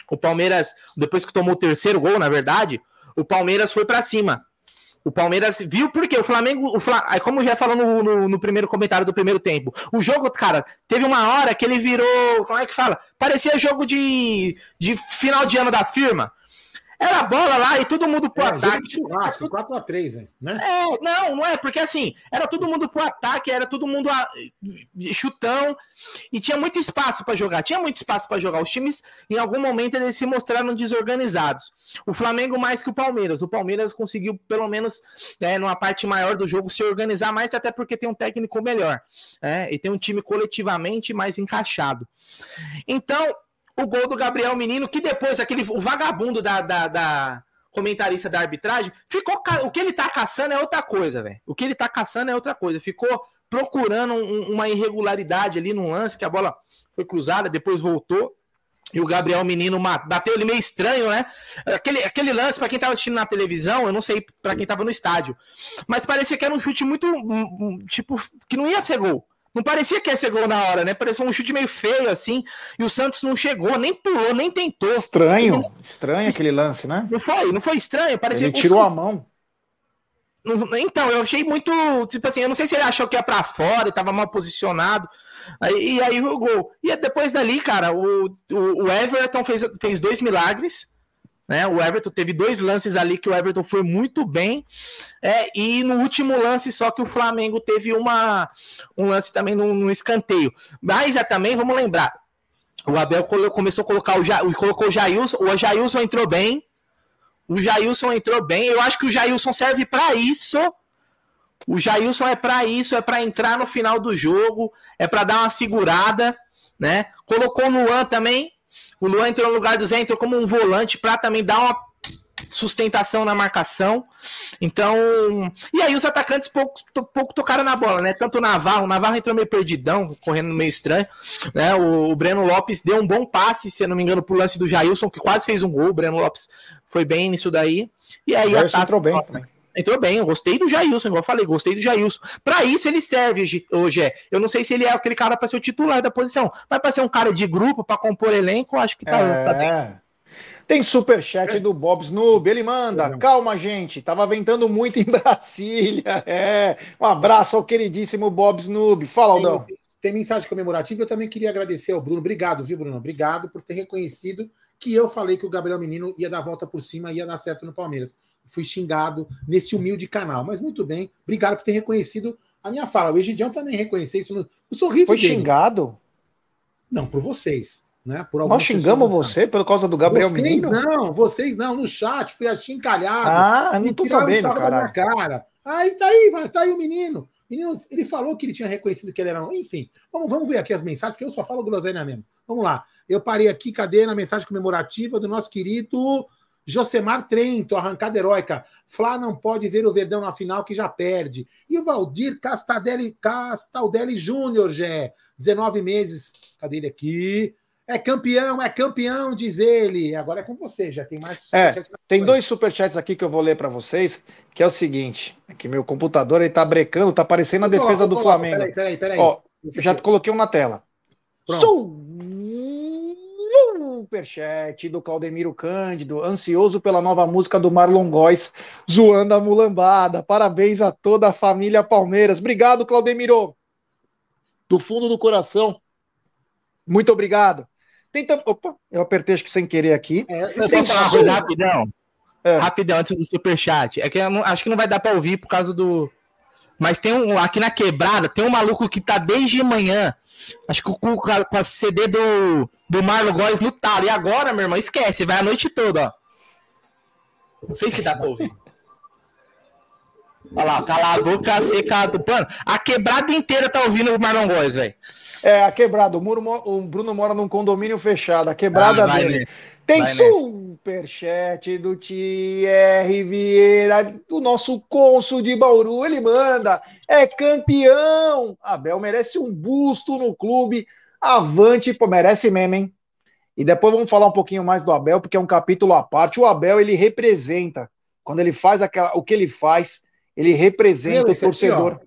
o Palmeiras, depois que tomou o terceiro gol, na verdade, o Palmeiras foi para cima. O Palmeiras viu porque o Flamengo, o Flam... como já falou no, no, no, primeiro comentário do primeiro tempo, o jogo, cara, teve uma hora que ele virou, como é que fala? Parecia jogo de, de final de ano da firma. Era bola lá e todo mundo pro é, ataque. Churrasco, 4x3, né? É, não, não é, porque assim, era todo mundo pro ataque, era todo mundo a, chutão e tinha muito espaço para jogar. Tinha muito espaço para jogar. Os times, em algum momento, eles se mostraram desorganizados. O Flamengo mais que o Palmeiras. O Palmeiras conseguiu, pelo menos, né, numa parte maior do jogo, se organizar mais, até porque tem um técnico melhor. Né, e tem um time coletivamente mais encaixado. Então, o gol do Gabriel Menino, que depois aquele o vagabundo da, da, da comentarista da arbitragem, ficou o que ele tá caçando é outra coisa, velho. O que ele tá caçando é outra coisa. Ficou procurando um, uma irregularidade ali no lance que a bola foi cruzada, depois voltou. E o Gabriel Menino bateu ele meio estranho, né? Aquele, aquele lance, para quem tava assistindo na televisão, eu não sei para quem tava no estádio, mas parecia que era um chute muito. Tipo, que não ia ser gol. Não parecia que ia ser gol na hora, né? Parecia um chute meio feio, assim. E o Santos não chegou, nem pulou, nem tentou. Estranho, não... estranho aquele lance, né? Não foi, não foi estranho. Parecia ele tirou a mão. Então, eu achei muito. Tipo assim, eu não sei se ele achou que ia pra fora e tava mal posicionado. Aí, e aí o gol. E depois dali, cara, o, o, o Everton fez, fez dois milagres. Né? O Everton teve dois lances ali que o Everton foi muito bem. É, e no último lance, só que o Flamengo teve uma, um lance também no, no escanteio. Mas é, também, vamos lembrar, o Abel começou a colocar o, ja, colocou o Jailson, o Jailson entrou bem. O Jailson entrou bem. Eu acho que o Jailson serve para isso. O Jailson é para isso, é para entrar no final do jogo, é para dar uma segurada, né? Colocou o Luan também, o Luan entrou no lugar do Zé, entrou como um volante para também dar uma sustentação na marcação. Então, e aí os atacantes pouco, pouco tocaram na bola, né? Tanto o Navarro, o Navarro entrou meio perdidão, correndo meio estranho, né? O, o Breno Lopes deu um bom passe, se eu não me engano, pro lance do Jailson, que quase fez um gol. O Breno Lopes foi bem nisso daí. E aí a taça, entrou bem, né? Entrou bem, eu gostei do Jailson, igual eu falei, gostei do Jailson. Pra isso ele serve hoje, é. Eu não sei se ele é aquele cara pra ser o titular da posição, mas pra ser um cara de grupo, pra compor elenco, acho que tá, É. tá bem. Tem superchat do Bob Snoob, ele manda. Calma, gente, tava ventando muito em Brasília. É. Um abraço ao queridíssimo Bob Snoob. Fala, Aldão. Tem, tem mensagem comemorativa. Eu também queria agradecer ao Bruno. Obrigado, viu, Bruno? Obrigado por ter reconhecido que eu falei que o Gabriel Menino ia dar a volta por cima e ia dar certo no Palmeiras. Fui xingado neste humilde canal. Mas muito bem. Obrigado por ter reconhecido a minha fala. O Egidião também reconheceu isso no o sorriso Foi dele. xingado? Não, por vocês. Né? Por Nós xingamos pessoas. você por causa do Gabriel vocês Menino? não, vocês não. No chat, fui achincalhado. Ah, não tô sabendo, minha caralho. cara. Aí tá aí, vai, tá aí o menino. Menino, ele falou que ele tinha reconhecido que ele era. um- Enfim, vamos, vamos ver aqui as mensagens, porque eu só falo groselha mesmo. Vamos lá. Eu parei aqui, cadê na mensagem comemorativa do nosso querido Josemar Trento, arrancada heróica. Flá não pode ver o Verdão na final que já perde. E o Valdir Castadelli, Castaldelli Júnior, Gé, 19 meses. Cadê ele aqui? É campeão, é campeão, diz ele. Agora é com você, já tem mais. É. Tem dois superchats aqui que eu vou ler pra vocês, que é o seguinte, é que meu computador ele tá brecando, tá parecendo a defesa coloco, do coloco. Flamengo. Peraí, peraí, peraí. Ó, já coloquei um na tela. Pronto. Superchat do Claudemiro Cândido, ansioso pela nova música do Marlon Góes, zoando a mulambada. Parabéns a toda a família Palmeiras. Obrigado, Claudemiro. Do fundo do coração. Muito obrigado. Tem tam... Opa, eu apertei acho que sem querer aqui. É, Eu posso falar uma som. coisa rapidão? É. Rapidão, antes do superchat. É que eu não- acho que não vai dar pra ouvir por causa do. Mas tem um. Aqui na quebrada, tem um maluco que tá desde manhã. Acho que com, com a, CD do, do Marlon Góes no talo. E agora, meu irmão, esquece, vai a noite toda, ó. Não sei se dá pra ouvir. Olha lá, cala a boca seca do pano. A quebrada inteira tá ouvindo o Marlon Góes, velho. É, a quebrada. O, Muro o Bruno mora num condomínio fechado. A quebrada Ah, dele. nessa. Tem Vai superchat do Thierry Vieira, do nosso cônsul de Bauru. Ele manda, é campeão. Abel merece um busto no clube. Avante, pô, merece mesmo, hein? E depois vamos falar um pouquinho mais do Abel, porque é um capítulo à parte. O Abel, ele representa, quando ele faz aquela, o que ele faz, ele representa Meu, o aqui, torcedor.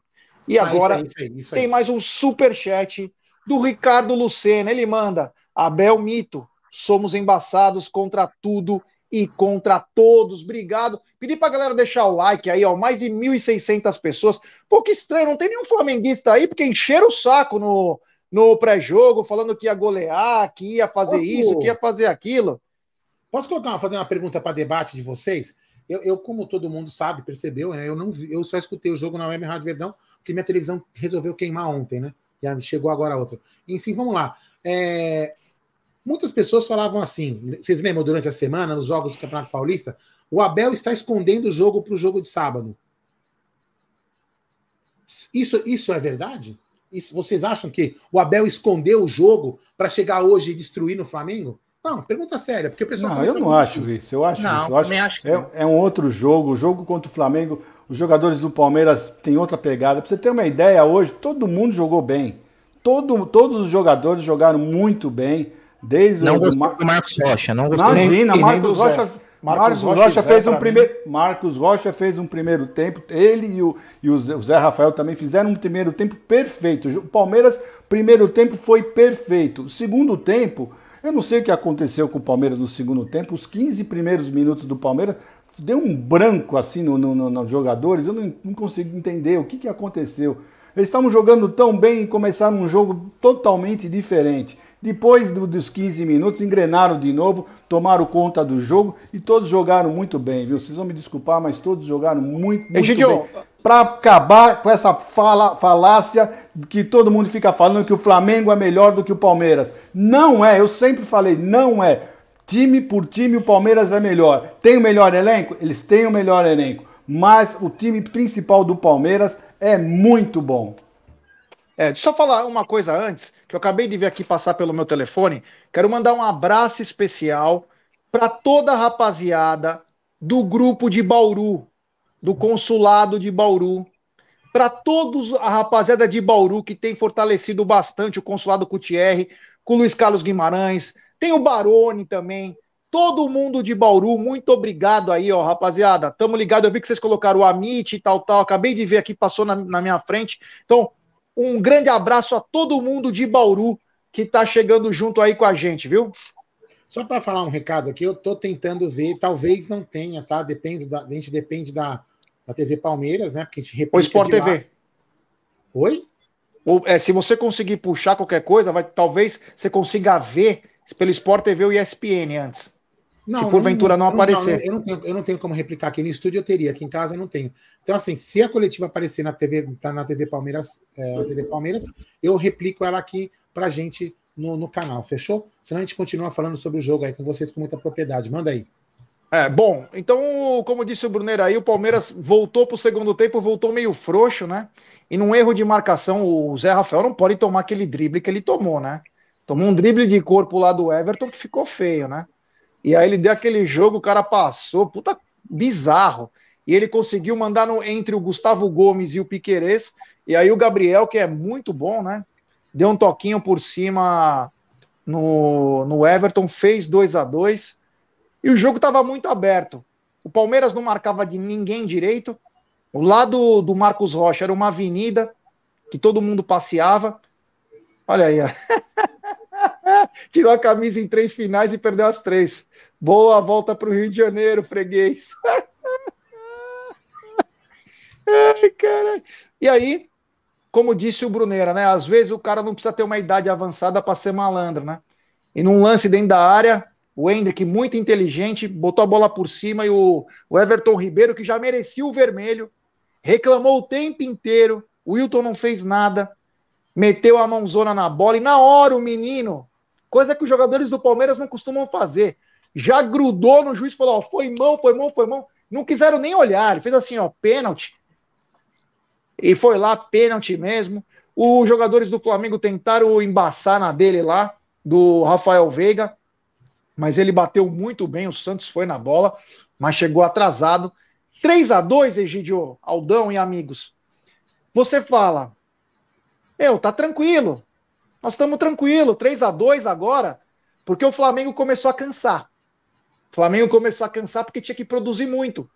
e Ah, agora, isso aí, isso aí, isso tem mais um superchat do Ricardo Lucena. Ele manda: Abel Mito, somos embaçados contra tudo e contra todos. Obrigado. Pedi pra galera deixar o like aí, ó. Mais de 1.600 pessoas. Pô, que estranho, não tem nenhum flamenguista aí, porque encheram o saco no, no pré-jogo, falando que ia golear, que ia fazer Ô, isso, que ia fazer aquilo. Posso colocar, uma- fazer uma pergunta para debate de vocês? Eu, eu, como todo mundo sabe, percebeu, né, eu não vi- eu só escutei o jogo na Web Rádio Verdão, porque minha televisão resolveu queimar ontem, né? E aí chegou agora outra. Enfim, vamos lá. É, muitas pessoas falavam assim, vocês lembram durante a semana, nos jogos do Campeonato Paulista, o Abel está escondendo o jogo para o jogo de sábado. Isso, isso é verdade? Isso, vocês acham que o Abel escondeu o jogo para chegar hoje e destruir no Flamengo? Não, pergunta séria, porque o pessoal. Não, fala eu não acho isso. Eu acho Não, isso. Eu acho, acho que é, é um outro jogo. O jogo contra o Flamengo, os jogadores do Palmeiras têm outra pegada. Pra você ter uma ideia, hoje todo mundo jogou bem. Todo, todos os jogadores jogaram muito bem. Desde Não o gostou Mar- do Marcos Rocha, não gostou. Nem- Imagina, nem Marcos. Rocha, Marcos Marcos Rocha fez um primeiro. Marcos Rocha fez um primeiro tempo. Ele e o, e o Zé- o Zé Rafael também fizeram um primeiro tempo perfeito. O Palmeiras, primeiro tempo foi perfeito. Segundo tempo, eu não sei o que aconteceu com o Palmeiras no segundo tempo. Os 15 primeiros minutos do Palmeiras deu um branco assim no, no- no- nos jogadores. Eu não, não consigo entender o que, que aconteceu. Eles estavam jogando tão bem e começaram um jogo totalmente diferente. Depois do- dos 15 minutos, engrenaram de novo, tomaram conta do jogo e todos jogaram muito bem, viu? Vocês vão me desculpar, mas todos jogaram muito, muito Egidio, bem. Para acabar com essa fala- falácia que todo mundo fica falando que o Flamengo é melhor do que o Palmeiras. Não é, eu sempre falei, não é. Time por time, o Palmeiras é melhor. Tem o melhor elenco? Eles têm o melhor elenco. Mas o time principal do Palmeiras é muito bom. É, deixa eu falar uma coisa antes, que eu acabei de ver aqui passar pelo meu telefone. Quero mandar um abraço especial para toda a rapaziada do grupo de Bauru, do consulado de Bauru, para todos a rapaziada de Bauru que tem fortalecido bastante o consulado com com Luiz Carlos Guimarães, tem o Barone também, todo mundo de Bauru, muito obrigado aí, ó, rapaziada. Tamo ligado, eu vi que vocês colocaram o Amit e tal, tal. Acabei de ver aqui, passou na, na minha frente. Então, um grande abraço a todo mundo de Bauru que tá chegando junto aí com a gente, viu? Só para falar um recado aqui, eu tô tentando ver, talvez não tenha, tá? Depende da, a gente depende da, da TV Palmeiras, né? Porque a gente replica O Sport TV. Oi? Ou, é, se você conseguir puxar qualquer coisa, vai, talvez você consiga ver pelo Sport TV ou ESPN antes. Não, se porventura não, não, aparecer. Não, eu, não tenho, eu não tenho como replicar aqui no estúdio, eu teria, aqui em casa eu não tenho. Então, assim, se a coletiva aparecer na TV, tá na TV Palmeiras, é, na TV Palmeiras, eu replico ela aqui pra gente no, no canal, fechou? Senão a gente continua falando sobre o jogo aí com vocês com muita propriedade. Manda aí. É, bom, então, como disse o Brunner aí, o Palmeiras voltou pro segundo tempo, voltou meio frouxo, né? E num erro de marcação, o Zé Rafael não pode tomar aquele drible que ele tomou, né? Tomou um drible de corpo lá do Everton que ficou feio, né? E aí ele deu aquele jogo, o cara passou, puta bizarro. E ele conseguiu mandar no, entre o Gustavo Gomes e o Piquerez. E aí o Gabriel, que é muito bom, né? Deu um toquinho por cima no, no Everton, fez 2 a 2 E o jogo estava muito aberto. O Palmeiras não marcava de ninguém direito. O lado do Marcos Rocha era uma avenida que todo mundo passeava. Olha aí, ó. Tirou a camisa em três finais e perdeu as três. Boa volta para o Rio de Janeiro, freguês. Ai, cara. E aí, como disse o Bruneira, né? Às vezes o cara não precisa ter uma idade avançada para ser malandro, né? E num lance dentro da área, o Hendrick, muito inteligente, botou a bola por cima e o, o Everton Ribeiro, que já merecia o vermelho, reclamou o tempo inteiro. O Wilton não fez nada, meteu a mãozona na bola e na hora o menino, coisa que os jogadores do Palmeiras não costumam fazer, já grudou no juiz falou: ó, foi mão, foi mão, foi mão. Não quiseram nem olhar. Ele fez assim, ó, pênalti. E foi lá, pênalti mesmo. Os jogadores do Flamengo tentaram embaçar na dele lá, do Rafael Veiga, mas ele bateu muito bem. O Santos foi na bola, mas chegou atrasado. 3 a 2 Egidio, Aldão e amigos. Você fala, eu, tá tranquilo. Nós estamos tranquilo, 3 a 2 agora, porque o Flamengo começou a cansar. Flamengo começou a cansar porque tinha que produzir muito.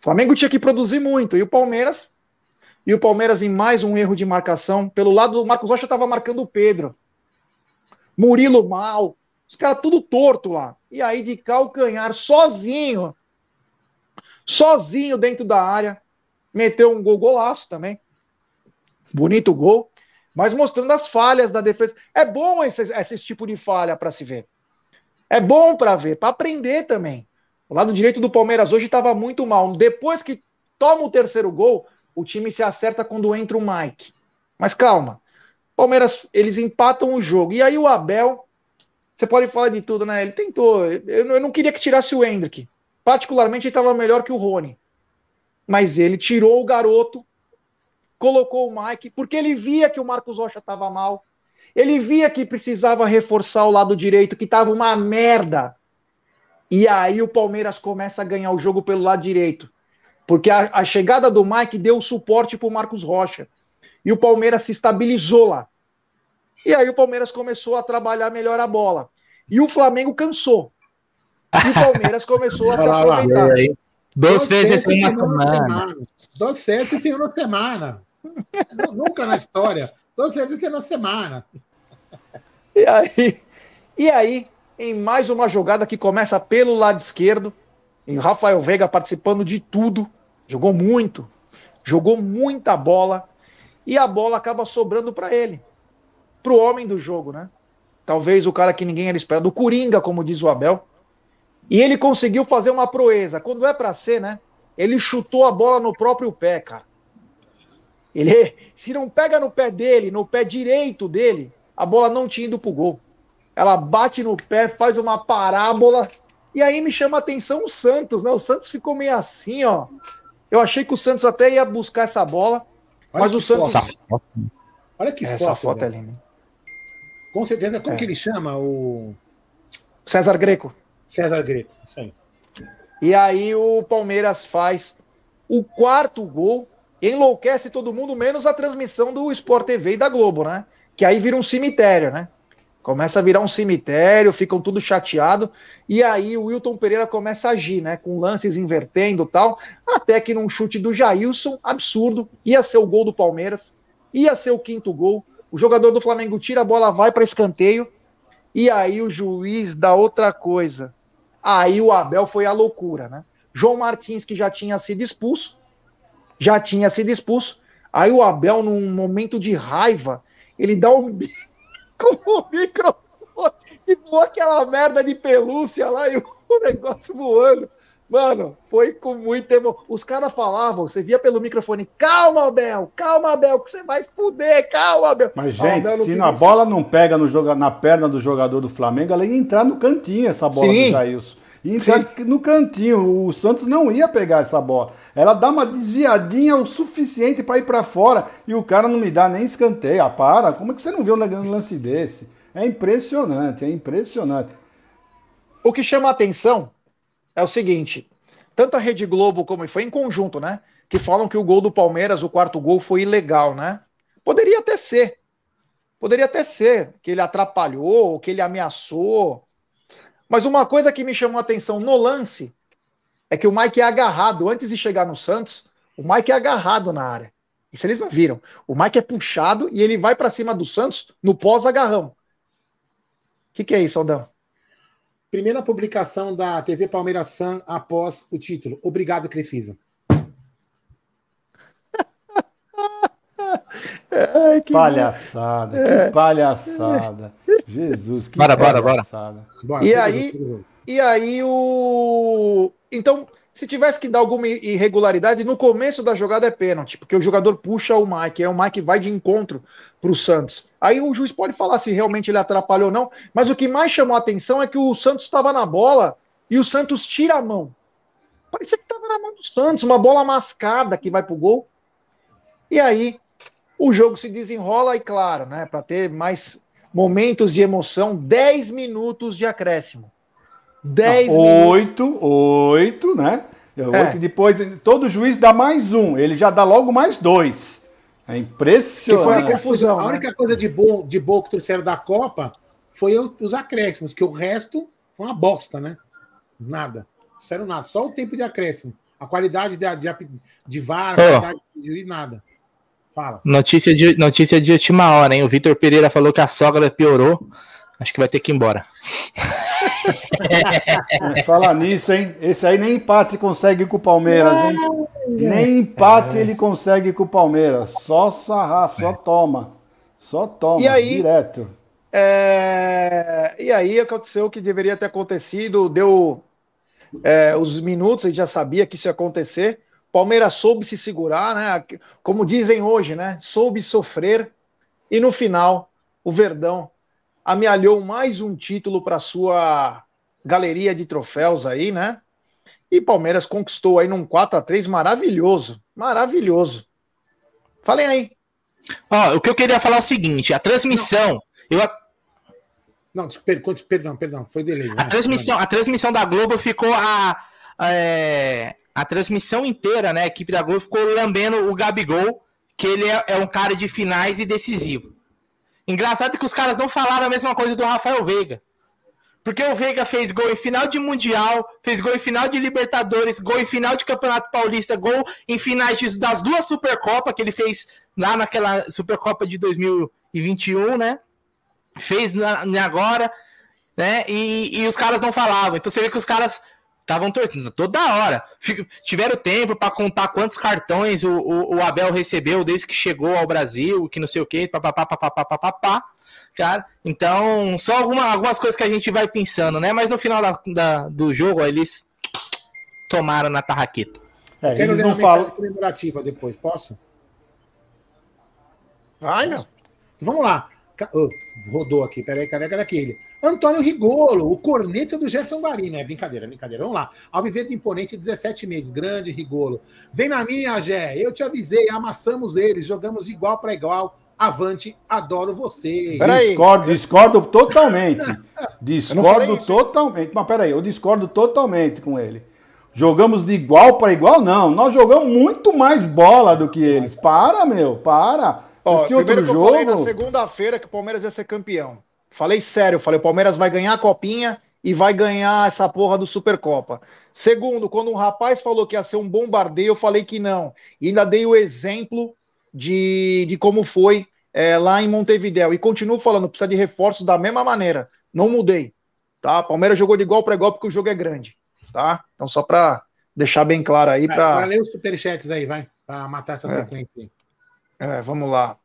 Flamengo tinha que produzir muito. E o Palmeiras. E o Palmeiras em mais um erro de marcação. Pelo lado do Marcos Rocha estava marcando o Pedro. Murilo mal. Os caras tudo torto lá. E aí de calcanhar, sozinho. Sozinho dentro da área. Meteu um gol golaço também. Bonito gol. Mas mostrando as falhas da defesa. É bom esse, esse tipo de falha para se ver. É bom para ver, para aprender também. O lado direito do Palmeiras hoje estava muito mal. Depois que toma o terceiro gol, o time se acerta quando entra o Mike. Mas calma. Palmeiras, eles empatam o jogo. E aí o Abel, você pode falar de tudo, né? Ele tentou. Eu, eu não queria que tirasse o Hendrick. Particularmente, ele estava melhor que o Rony. Mas ele tirou o garoto, colocou o Mike, porque ele via que o Marcos Rocha estava mal. Ele via que precisava reforçar o lado direito, que estava uma merda. E aí o Palmeiras começa a ganhar o jogo pelo lado direito. Porque a, a chegada do Mike deu suporte para o Marcos Rocha. E o Palmeiras se estabilizou lá. E aí o Palmeiras começou a trabalhar melhor a bola. E o Flamengo cansou. E o Palmeiras começou a se aproveitar. Duas vezes em uma semana. Duas vezes em uma semana. Nunca na história. Duas vezes em uma semana. E aí, e aí, em mais uma jogada que começa pelo lado esquerdo, e o Rafael Veiga participando de tudo, jogou muito, jogou muita bola, e a bola acaba sobrando para ele, para o homem do jogo, né? Talvez o cara que ninguém era esperado, o Coringa, como diz o Abel. E ele conseguiu fazer uma proeza. Quando é para ser, né? Ele chutou a bola no próprio pé, cara. Ele, se não pega no pé dele, no pé direito dele, a bola não tinha ido pro gol. Ela bate no pé, faz uma parábola. E aí me chama a atenção o Santos, né? O Santos ficou meio assim, ó. Eu achei que o Santos até ia buscar essa bola, Olha mas o Santos. Foto. Olha que essa foto, foto é linda. Com certeza, como é. que ele chama? O César Greco. César Greco, isso aí. E aí o Palmeiras faz o quarto gol, enlouquece todo mundo, menos a transmissão do Sport TV e da Globo, né? Que aí vira um cemitério, né? Começa a virar um cemitério, ficam tudo chateado, e aí o Wilton Pereira começa a agir, né? Com lances invertendo tal, até que num chute do Jailson, absurdo, ia ser o gol do Palmeiras, ia ser o quinto gol. O jogador do Flamengo tira a bola, vai para escanteio, e aí o juiz dá outra coisa. Aí o Abel foi a loucura, né? João Martins, que já tinha sido expulso, já tinha sido expulso. Aí o Abel, num momento de raiva, ele dá um bico com o microfone e voou aquela merda de pelúcia lá e o negócio voando. Mano, foi com muita emoção. Os caras falavam, você via pelo microfone, calma, Abel, calma, Abel, que você vai fuder, calma, Abel. Mas, gente, se a bola não pega no joga, na perna do jogador do Flamengo, ela ia entrar no cantinho, essa bola Sim. do Jailson. Entrar Sim. no cantinho. O Santos não ia pegar essa bola. Ela dá uma desviadinha o suficiente para ir para fora e o cara não me dá nem escanteio. Ah, para, como é que você não viu um lance desse? É impressionante, é impressionante. O que chama a atenção é o seguinte: tanto a Rede Globo como foi em conjunto, né? Que falam que o gol do Palmeiras, o quarto gol, foi ilegal, né? Poderia até ser. Poderia até ser que ele atrapalhou, que ele ameaçou. Mas uma coisa que me chamou a atenção no lance é que o Mike é agarrado antes de chegar no Santos. O Mike é agarrado na área. Isso eles não viram. O Mike é puxado e ele vai para cima do Santos no pós-agarrão. O que, que é isso, Aldão? Primeira publicação da TV Palmeiras Fan após o título. Obrigado, Crefisa. Ai, que palhaçada, que é. palhaçada. Jesus, que bora, palhaçada. Bora, bora. E aí, e aí o então, se tivesse que dar alguma irregularidade, no começo da jogada é pênalti, porque o jogador puxa o Mike, aí o Mike vai de encontro para o Santos. Aí o juiz pode falar se realmente ele atrapalhou ou não, mas o que mais chamou a atenção é que o Santos estava na bola e o Santos tira a mão. Parecia que estava na mão do Santos, uma bola mascada que vai pro gol. E aí o jogo se desenrola e claro, né, para ter mais momentos de emoção, 10 minutos de acréscimo. 10 Oito, oito, né? É. Oito, depois todo juiz dá mais um, ele já dá logo mais dois. É impressionante. Que foi a confusão. A né? única coisa de bom, de bom que trouxeram da Copa foi os acréscimos, que o resto foi uma bosta, né? Nada. Não fizeram nada. Só o tempo de acréscimo. A qualidade de, de, de VAR, a qualidade de juiz, nada. Fala. Notícia de, notícia de última hora, hein? O Vitor Pereira falou que a sogra piorou. Acho que vai ter que ir embora. Falar nisso, hein? Esse aí nem empate consegue com o Palmeiras, hein? Nem empate é. ele consegue com o Palmeiras. Só sarrafo, só toma. Só toma, e aí, direto. É... E aí aconteceu o que deveria ter acontecido, deu é, os minutos, a gente já sabia que isso ia acontecer. Palmeiras soube se segurar, né? Como dizem hoje, né? Soube sofrer. E no final, o Verdão amealhou mais um título para sua galeria de troféus aí, né? E Palmeiras conquistou aí num 4 a 3 maravilhoso, maravilhoso. Falem aí. Ó, o que eu queria falar é o seguinte, a transmissão, Não. eu Não, perdão, perdão, foi delay. A transmissão, a transmissão da Globo ficou a, a, é, a transmissão inteira, né? A equipe da Globo ficou lambendo o Gabigol, que ele é, é um cara de finais e decisivo. Engraçado que os caras não falaram a mesma coisa do Rafael Veiga. Porque o Veiga fez gol em final de Mundial, fez gol em final de Libertadores, gol em final de Campeonato Paulista, gol em finais das duas Supercopas que ele fez lá naquela Supercopa de 2021, né? Fez na, agora, né? E, e os caras não falavam. Então você vê que os caras estavam torcendo toda hora. Fico, tiveram tempo para contar quantos cartões o, o, o, Abel recebeu desde que chegou ao Brasil, que não sei o que, papapá, papapá, papapá, cara. Então, só alguma, algumas coisas que a gente vai pensando, né? Mas no final da, da do jogo, eles tomaram na tarraqueta. É, Quero eles não falam comemorativa depois, posso? Ai, não. Vamos lá. Oh, rodou aqui, peraí, cadê, cadê aquele? Antônio Rigolo, o corneta do Gerson Guarino. É brincadeira, brincadeira. Vamos lá. Alviverde Imponente, 17 meses. Grande Rigolo. Vem na minha, Gé. Eu te avisei, amassamos eles, jogamos de igual para igual. Avante, adoro você. Discordo, discordo totalmente. discordo totalmente. Mas peraí, eu discordo totalmente com ele. Jogamos de igual para igual? Não, nós jogamos muito mais bola do que eles. Para, meu, para. Ó, Esse primeiro outro que eu falei na jogo. segunda-feira que o Palmeiras ia ser campeão. Falei sério, falei, o Palmeiras vai ganhar a copinha e vai ganhar essa porra do Supercopa. Segundo, quando um rapaz falou que ia ser um bombardeio, eu falei que não. E ainda dei o exemplo de, de como foi é, lá em Montevidéu. E continuo falando, precisa de reforços da mesma maneira. Não mudei. Tá? Palmeiras jogou de igual para igual porque o jogo é grande. Tá? Então, só para deixar bem claro aí. Vai, Pra... vai ler os superchats aí, vai. Pra matar essa É. sequência aí. É, vamos lá.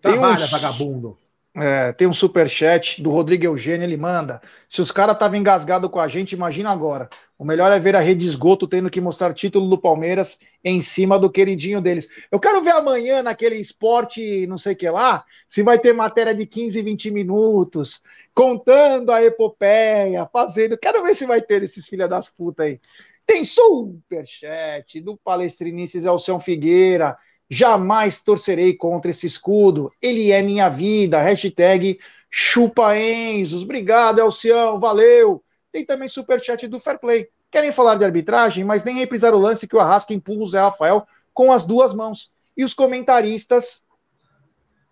Trabalha, uns- vagabundo. É, tem um superchat do Rodrigo Eugênio, ele manda. Se os caras estavam engasgados com a gente, imagina agora. O melhor é ver a rede esgoto tendo que mostrar título do Palmeiras em cima do queridinho deles. Eu quero ver amanhã naquele esporte, não sei o que lá, se vai ter matéria de 15, 20 minutos, contando a epopeia, fazendo. Quero ver se vai ter esses filha das putas aí. Tem superchat do palestrinices Elcião Figueira. Jamais torcerei contra esse escudo. Ele é minha vida. Hashtag chupa Enzos. Obrigado, Elcião. Valeu. Tem também superchat do Fair Play. Querem falar de arbitragem, mas nem reprisar o lance que o Arrasca empurra o Zé Rafael com as duas mãos. E os comentaristas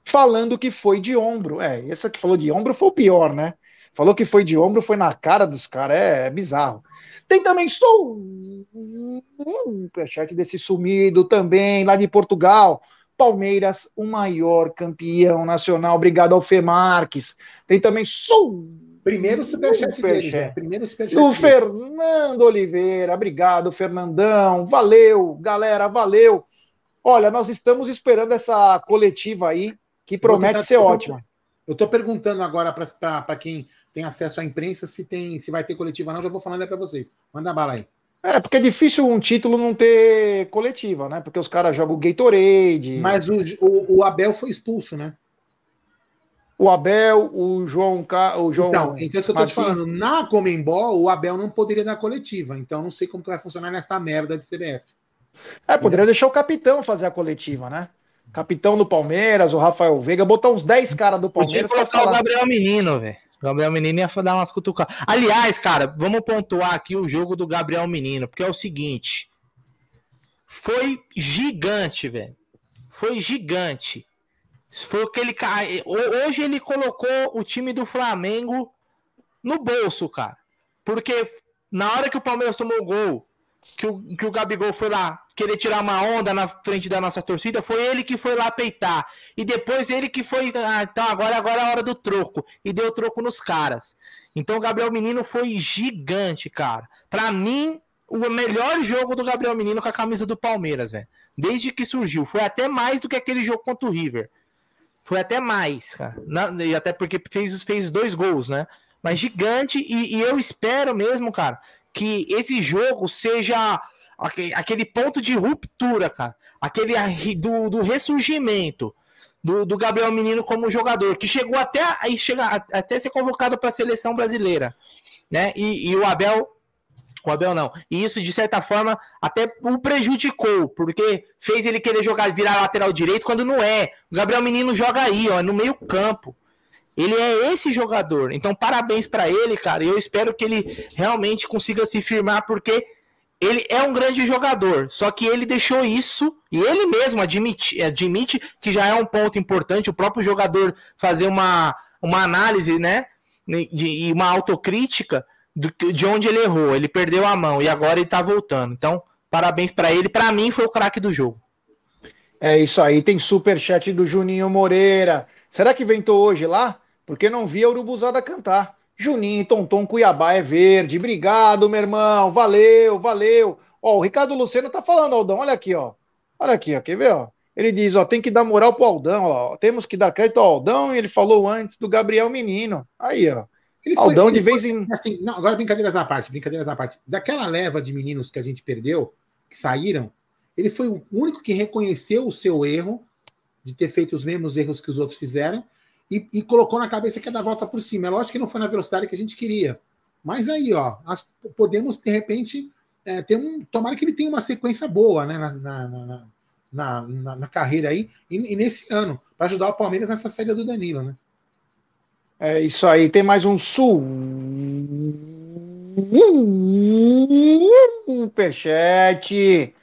falando que foi de ombro. É, essa que falou de ombro foi o pior, né? Falou que foi de ombro, foi na cara dos caras. É, é bizarro. Tem também um superchat desse sumido também, lá de Portugal. Palmeiras, o maior campeão nacional. Obrigado ao Fê Marques. Tem também sou Primeiro superchat Superchat. deles, né? Primeiro superchat do deles. Fernando Oliveira. Obrigado, Fernandão. Valeu, galera, valeu. Olha, nós estamos esperando essa coletiva aí, que promete ser ótima. Eu tô perguntando agora para quem tem acesso à imprensa se tem, se vai ter coletiva ou não. Já vou falando aí para vocês. Manda bala aí. É, porque é difícil um título não ter coletiva, né? Porque os caras jogam Gatorade. Mas o, o, o Abel foi expulso, né? O Abel, o João, o João Então, então isso que eu tô te Martins. falando. Na Comembol, o Abel não poderia dar coletiva. Então, não sei como que vai funcionar nesta merda de CBF. É, poderia deixar o capitão fazer a coletiva, né? Capitão do Palmeiras, o Rafael Veiga, botar uns 10 caras do Podia Palmeiras pra colocar o falar. Gabriel Menino, velho. Gabriel Menino ia dar umas cutucadas. Aliás, cara, vamos pontuar aqui o jogo do Gabriel Menino, porque é o seguinte. Foi gigante, velho. Foi gigante. Foi aquele cara. Hoje ele colocou o time do Flamengo no bolso, cara. Porque na hora que o Palmeiras tomou o gol, que o, que o Gabigol foi lá querer tirar uma onda na frente da nossa torcida, foi ele que foi lá peitar. E depois ele que foi. Ah, então agora, agora é a hora do troco. E deu troco nos caras. Então o Gabriel Menino foi gigante, cara. Pra mim, o melhor jogo do Gabriel Menino com a camisa do Palmeiras, velho. Desde que surgiu. Foi até mais do que aquele jogo contra o River. Foi até mais, cara. Na- e até porque fez, fez dois gols, né? Mas gigante. E, e eu espero mesmo, cara, que esse jogo seja aquele ponto de ruptura, cara. Aquele do, do ressurgimento do, do Gabriel Menino como jogador, que chegou até aí chega a- até ser convocado para a seleção brasileira, né? E, e o Abel, o Abel não. E isso de certa forma até o prejudicou, porque fez ele querer jogar virar lateral direito quando não é. O Gabriel Menino joga aí, ó, no meio campo. Ele é esse jogador. Então, parabéns para ele, cara. Eu espero que ele realmente consiga se firmar, porque ele é um grande jogador. Só que ele deixou isso, e ele mesmo admite, admite que já é um ponto importante. O próprio jogador fazer uma, uma análise, né? E uma autocrítica de onde ele errou. Ele perdeu a mão e agora ele tá voltando. Então, parabéns para ele. Para mim, foi o craque do jogo. É isso aí, tem superchat do Juninho Moreira. Será que ventou hoje lá? Porque não vi a Urubuzada cantar. Juninho, Tonton, Cuiabá é verde. Obrigado, meu irmão. Valeu, valeu. Ó, o Ricardo Luceno tá falando, Aldão. Olha aqui, ó. Olha aqui, ó. Quer ver, ó? Ele diz, ó, tem que dar moral pro Aldão, ó. Temos que dar crédito ao Aldão. E ele falou antes do Gabriel Menino. Aí, ó. Ele Aldão ele de vez em. Assim, não, agora brincadeiras à parte, brincadeiras à parte. Daquela leva de meninos que a gente perdeu, que saíram, ele foi o único que reconheceu o seu erro de ter feito os mesmos erros que os outros fizeram e, e colocou na cabeça que ia dar a volta por cima. É lógico que não foi na velocidade que a gente queria. Mas aí, ó, as- podemos, de repente, é, ter um. Tomara que ele tenha uma sequência boa né, na, na, na, na- na- carreira aí e, e nesse ano, para ajudar o Palmeiras nessa saída do Danilo, né? É isso aí, tem mais um Superchat.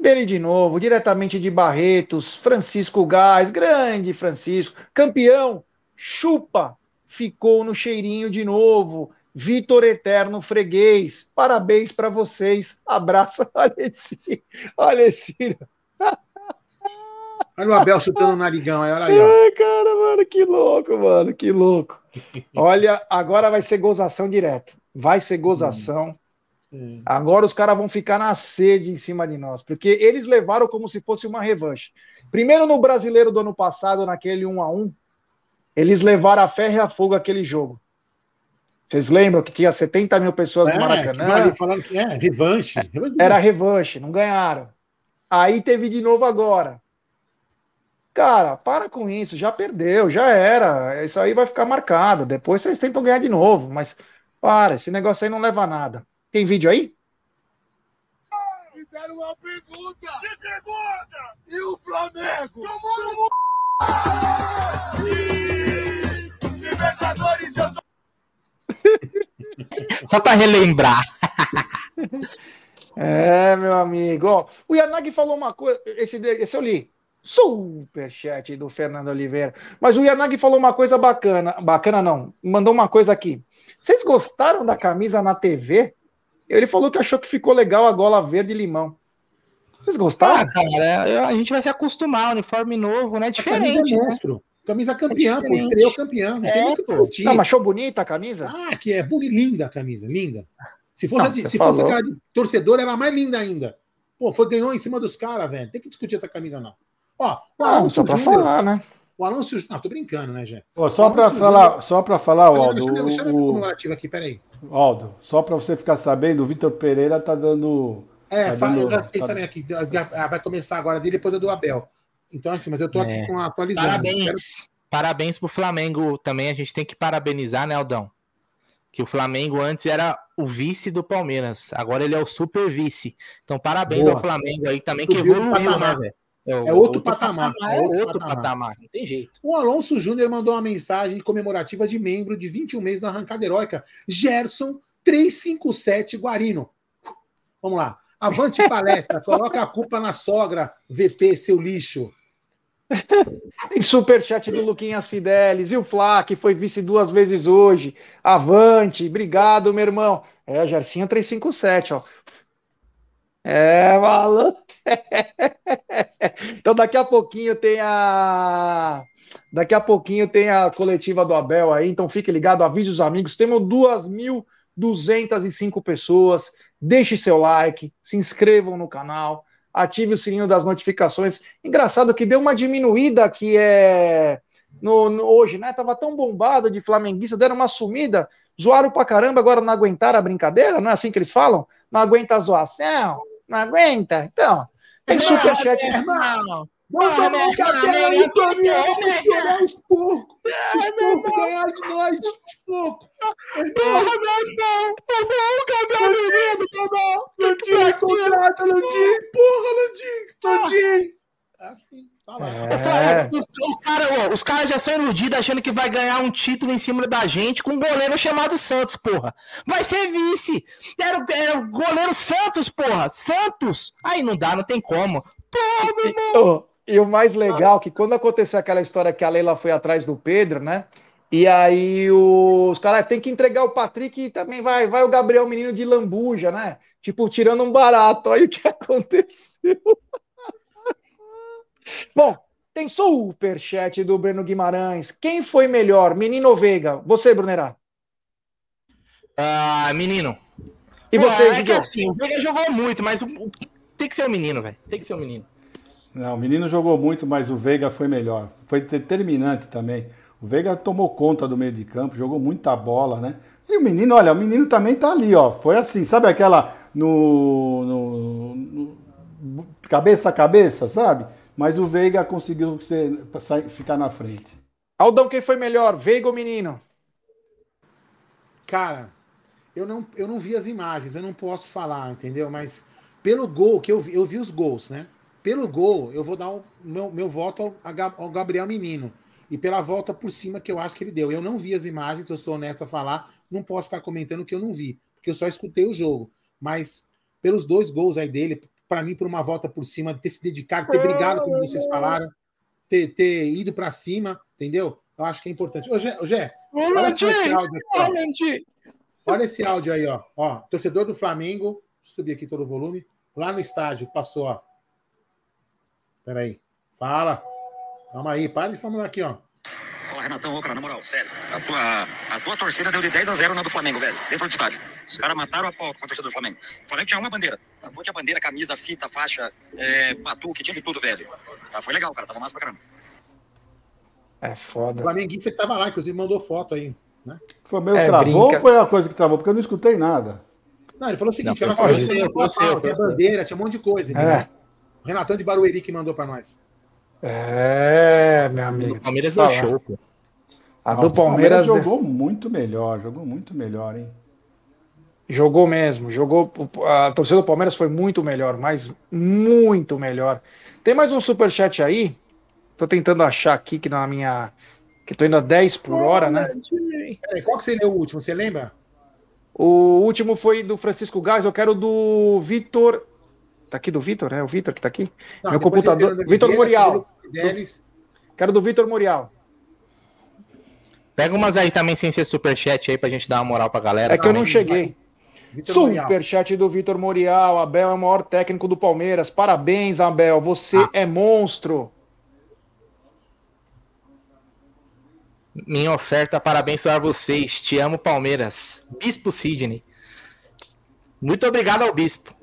Dele de novo, diretamente de Barretos, Francisco Gás, grande Francisco, campeão, chupa, ficou no cheirinho de novo. Vitor Eterno Freguês, parabéns para vocês. Abraço, olha esse, olha o Abel chutando o narigão aí, olha aí, ó. Ai, cara, mano, que louco, mano, que louco. Olha, agora vai ser gozação direto. Vai ser gozação. Hum. Agora os caras vão ficar na sede em cima de nós, porque eles levaram como se fosse uma revanche. Primeiro no brasileiro do ano passado, naquele 1 a 1 eles levaram a ferro e a fogo aquele jogo. Vocês lembram que tinha 70 mil pessoas no É, que Maracanã? falando que é revanche. revanche. Era revanche, não ganharam. Aí teve de novo agora. Cara, para com isso, já perdeu, já era. Isso aí vai ficar marcado. Depois vocês tentam ganhar de novo, mas para, esse negócio aí não leva a nada. Tem vídeo aí? Fizeram uma pergunta. Que pergunta? E o Flamengo? Tomou no... Libertadores, eu sou... Só pra relembrar. É, meu amigo. Ó, o Yanagi falou uma coisa. Esse, esse eu li. Superchat do Fernando Oliveira. Mas o Yanagi falou uma coisa bacana. Bacana não. Mandou uma coisa aqui. Vocês gostaram da camisa na TV? Ele falou que achou que ficou legal a gola verde e limão. Vocês gostaram? Ah, cara, eu- a gente vai se acostumar, uniforme novo, né? A Diferente, camisa é né? monstro. Camisa campeã, pô. diferente. Estreou campeã. Não tem É, pô. discutir. Não, mas achou bonita a camisa? Ah, que é boni- linda a camisa, linda. Se fosse, Não, de- se fosse de torcedor, era mais linda ainda. Pô, foi, ganhou em cima dos caras, velho. Tem que discutir essa camisa, não. Ó, o Ah, Alonso só pra Júnior. falar, né? O Alonso. Não, tô brincando, né, gente? Ó, só para falar, só para falar, Aldo, Deixa eu deixa eu ver o o, comemorativo aqui, peraí. Aldo, só para você ficar sabendo, o Vitor Pereira tá dando É, Tá fa- dando- eu já fiquei tá- sabendo aqui. já- ah, vai começar agora dele, depois é do Abel. Então, enfim, mas eu tô aqui É. com atualizando. Quero- Parabéns. Parabéns pro Flamengo também. A gente tem que parabenizar, né, Aldão? Que o Flamengo antes era o vice do Palmeiras. Agora ele é o super vice. Então, parabéns Boa. ao Flamengo aí também, que Subiu de evoluiu, né, velho? É outro patamar, É é outro outro patamar. patamar. Não tem jeito. O Alonso Júnior mandou uma mensagem comemorativa de membro de 21 meses da arrancada heróica. Gerson 357 Guarino. Vamos lá. Avante palestra, coloca a culpa na sogra, VP, seu lixo. Tem superchat do Luquinhas Fidelis. E o Flá, que foi vice duas vezes hoje. Avante, obrigado, meu irmão. É, Gercinho 357, ó. É, malandro. então daqui a pouquinho tem a. Daqui a pouquinho tem a coletiva do Abel aí, então fique ligado, avise os amigos. Temos 2.205 pessoas. Deixe seu like, se inscrevam no canal, ative o sininho das notificações. Engraçado que deu uma diminuída que é no, no- hoje, né? Tava tão bombado de flamenguista, deram uma sumida, zoaram pra caramba, agora não aguentaram a brincadeira, não é assim que eles falam? Não aguenta a zoação, não aguenta. Então, tem superchat. Irmão, um meu ali, meu Toninho, vamos estourar os porcos. Os porcos ganharam de nós, os porcos. porra, meu irmão! Eu vou campeão do mundo, irmão! Landim, contrata, Landim. Porra, Landim, Landim. É assim, tá lá. Flávio, É, os, o cara, ó, os caras já são iludidos achando que vai ganhar um título em cima da gente com um goleiro chamado Santos, porra. Vai ser vice. Era, o- era o goleiro Santos, porra. Santos. Aí não dá, não tem como. Porra, meu irmão. Ô, E o mais legal é que quando aconteceu aquela história que a Leila foi atrás do Pedro, né? E aí os caras têm que entregar o Patrick e também vai, vai o Gabriel Menino de lambuja, né? Tipo, tirando um barato. Olha o que aconteceu. Bom, tem superchat do Breno Guimarães. Quem foi melhor, Menino ou Veiga? Você, Brunerá. Ah, menino. E você, é que assim, o Veiga jogou muito, mas tem que ser o menino, velho. Tem que ser o menino. Não, o menino jogou muito, mas o Veiga foi melhor. Foi determinante também. O Veiga tomou conta do meio de campo, jogou muita bola, né? E o menino, olha, o menino também tá ali, ó. Foi assim, sabe aquela no, no- no- cabeça a cabeça, sabe? Mas o Veiga conseguiu ser, sair- ficar na frente. Aldão, quem foi melhor, Veiga ou Menino? Cara, eu não, eu não vi as imagens, eu não posso falar, entendeu? Mas pelo gol que eu vi, eu vi os gols, né? Pelo gol, eu vou dar o meu, meu voto ao, ao Gabriel Menino. E pela volta por cima que eu acho que ele deu. Eu não vi as imagens, eu sou honesto a falar, não posso ficar comentando que eu não vi. porque eu só escutei o jogo. Mas pelos dois gols aí dele, para mim, por uma volta por cima, ter se dedicado, ter brigado, como vocês falaram, ter, ter ido para cima, entendeu? Eu acho que é importante. Ô, Gé, ô, Gé olha esse áudio aqui, ó. Olha esse áudio aí, ó. ó. Torcedor do Flamengo, deixa eu subir aqui todo o volume, lá no estádio, passou, ó. Peraí. Fala. Calma aí, para de falar aqui, ó. Fala, Renatão, ô, cara, na moral, sério. A tua, a tua torcida deu de 10 a 0 na do Flamengo, velho, dentro do estádio. Os caras mataram a pau com a torcida do Flamengo. O Flamengo tinha uma bandeira. Tinha bandeira, camisa, fita, faixa, é, batuque, tinha de tudo, velho. Tá, foi legal, cara, tava massa pra caramba. É O foda. Flamenguista que tava lá, inclusive mandou foto aí. Né? Foi meio É, travou brinca. ou foi a coisa que travou? Porque eu não escutei nada. Não, ele falou o seguinte: Não, foi falou você, que foi você, tinha foi você. bandeira, tinha um monte de coisa. É. O Renatão de Barueri que mandou pra nós. É, meu amigo. O Palmeiras deu show, pô. A do o Palmeiras jogou muito melhor, jogou muito melhor, hein? Jogou mesmo. Jogou. A torcida do Palmeiras foi muito melhor, mas muito melhor. Tem mais um superchat aí. Tô tentando achar aqui que na minha. Que tô indo a 10 por hora, né? Peraí, qual que seria o último? Você lembra? O último foi do Francisco Gás. Eu quero do Vitor. Tá aqui do Vitor? É o Vitor que tá aqui? Não, Meu depois computador. Vitor Morial. Deles. Quero do Vitor Morial. Pega umas aí também sem ser superchat aí pra gente dar uma moral pra galera. É que eu não cheguei. Vitor. Superchat do Vitor Morial. Abel é o maior técnico do Palmeiras. Parabéns, Abel. Você Ah. é monstro. Minha oferta para abençoar vocês. Te amo, Palmeiras. Bispo Sidney. Muito obrigado ao Bispo.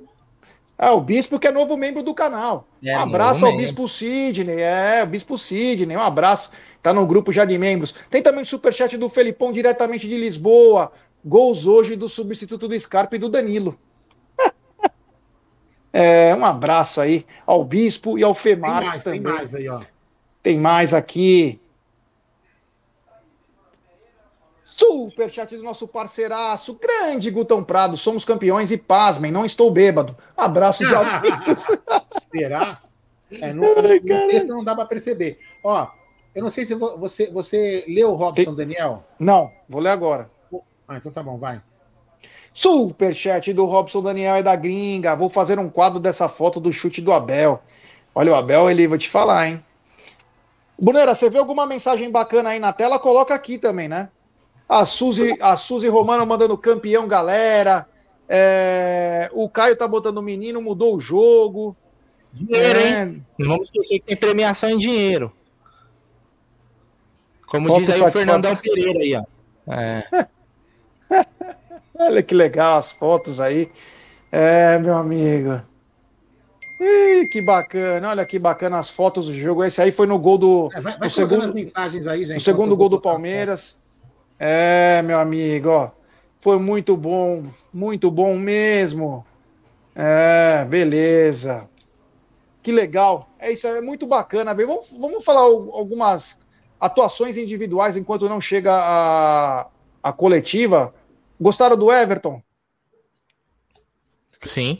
Ah, o Bispo que é novo membro do canal. É, um abraço ao membro. Bispo Sidney. É, o Bispo Sidney. Um abraço. Tá no grupo já de membros. Tem também o superchat do Felipão diretamente de Lisboa. Gols hoje do substituto do Scarpa e do Danilo. é, um abraço aí ao Bispo e ao Femarques mais, tem também. mais aí, ó. Tem mais aqui. Superchat do nosso parceiraço, grande Gutão Prado. Somos campeões e pasmem, não estou bêbado. Abraços amigos. Será? É, no, no- no texto não dá pra perceber. Ó, eu não sei se vo- você, você leu o Robson Daniel. Não, vou ler agora. Ah, então tá bom, vai. Superchat do Robson Daniel é da gringa. Vou fazer um quadro dessa foto do chute do Abel. Olha, o Abel, ele vou te falar, hein? Brunera, você vê alguma mensagem bacana aí na tela? Coloca aqui também, né? A Suzy, a Suzy Romano mandando campeão, galera. É, o Caio tá botando menino, mudou o jogo. Dinheiro, hein? É, Não vamos esquecer que tem premiação em dinheiro. Como Foto diz aí o satisfatória. Fernandão Pereira aí, ó. É. Olha que legal as fotos aí. É, meu amigo. Ih, que bacana. Olha que bacana as fotos do jogo. Esse aí foi no gol do. É, vai vai segundo, as mensagens aí, gente. no segundo gol do Palmeiras. É, meu amigo, ó. Foi muito bom. Muito bom mesmo. É, beleza. Que legal. É isso, é muito bacana. Bem, vamos, vamos falar al- algumas atuações individuais enquanto não chega a, a coletiva. Gostaram do Everton? Sim.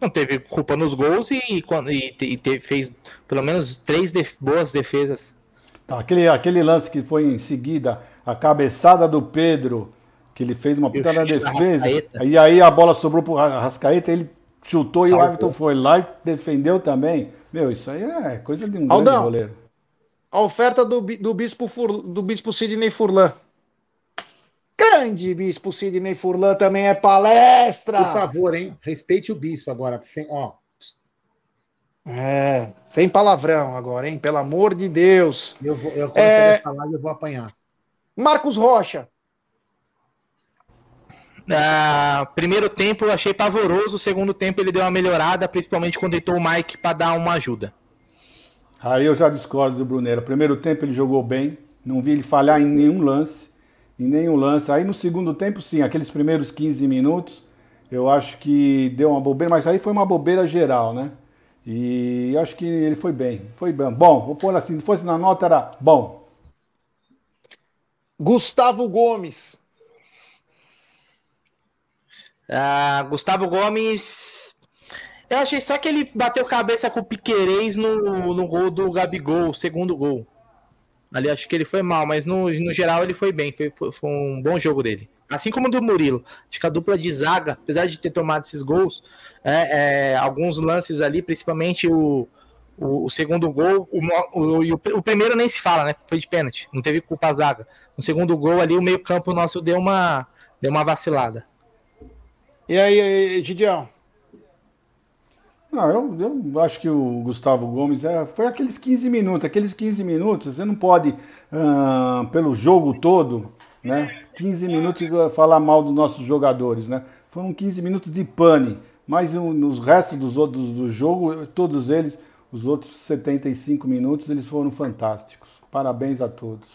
Não teve culpa nos gols e, e, e te- fez pelo menos três def- boas defesas. Tá, aquele, aquele lance que foi em seguida, a cabeçada do Pedro, que ele fez uma puta defesa. E aí a bola sobrou pro Rascaeta, ele chutou e o. Everton foi lá e defendeu também. Meu, isso aí é coisa de um Aldão. grande goleiro. A oferta do, do, bispo, Fur, do bispo Sidney Furlan. Grande bispo Sidney Furlan também é palestra. Por favor, hein? Respeite o bispo agora. Sem, ó, É, sem palavrão agora, hein? Pelo amor de Deus. eu vou, eu, quando É. vai falar, eu vou apanhar. Marcos Rocha. Ah, primeiro tempo eu achei pavoroso, segundo tempo ele deu uma melhorada, principalmente quando entrou o Mike para dar uma ajuda. Aí eu já discordo do Brunero. Primeiro tempo ele jogou bem, não vi ele falhar em nenhum lance, em nenhum lance. Aí no segundo tempo, sim, aqueles primeiros 15 minutos, eu acho que deu uma bobeira, mas aí foi uma bobeira geral, né? E acho que ele foi bem, foi bem. Bom, vou pôr assim, se fosse na nota era bom. Gustavo Gomes. Ah, Gustavo Gomes. Eu achei só que ele bateu cabeça com o Piquerez no, no gol do Gabigol, segundo gol. Ali acho que ele foi mal, mas no, no geral ele foi bem. Foi, foi- foi um bom jogo dele. assim como do Murilo. Acho que a dupla de zaga, apesar de ter tomado esses gols, é, é, alguns lances ali, principalmente o, o, o segundo gol, o, o, o, primeiro nem se fala, né? Foi de pênalti, não teve culpa a zaga. No segundo gol ali, o meio-campo nosso deu uma, deu uma vacilada. E aí, Gideão? Não, eu, eu acho que o Gustavo Gomes é, foi aqueles 15 minutos. Aqueles 15 minutos, você não pode, uh, pelo jogo todo, né? 15 minutos falar mal dos nossos jogadores, né? Foram 15 minutos de pane. Mas nos restos dos outros do jogo, todos eles, os outros 75 minutos, eles foram fantásticos. Parabéns a todos.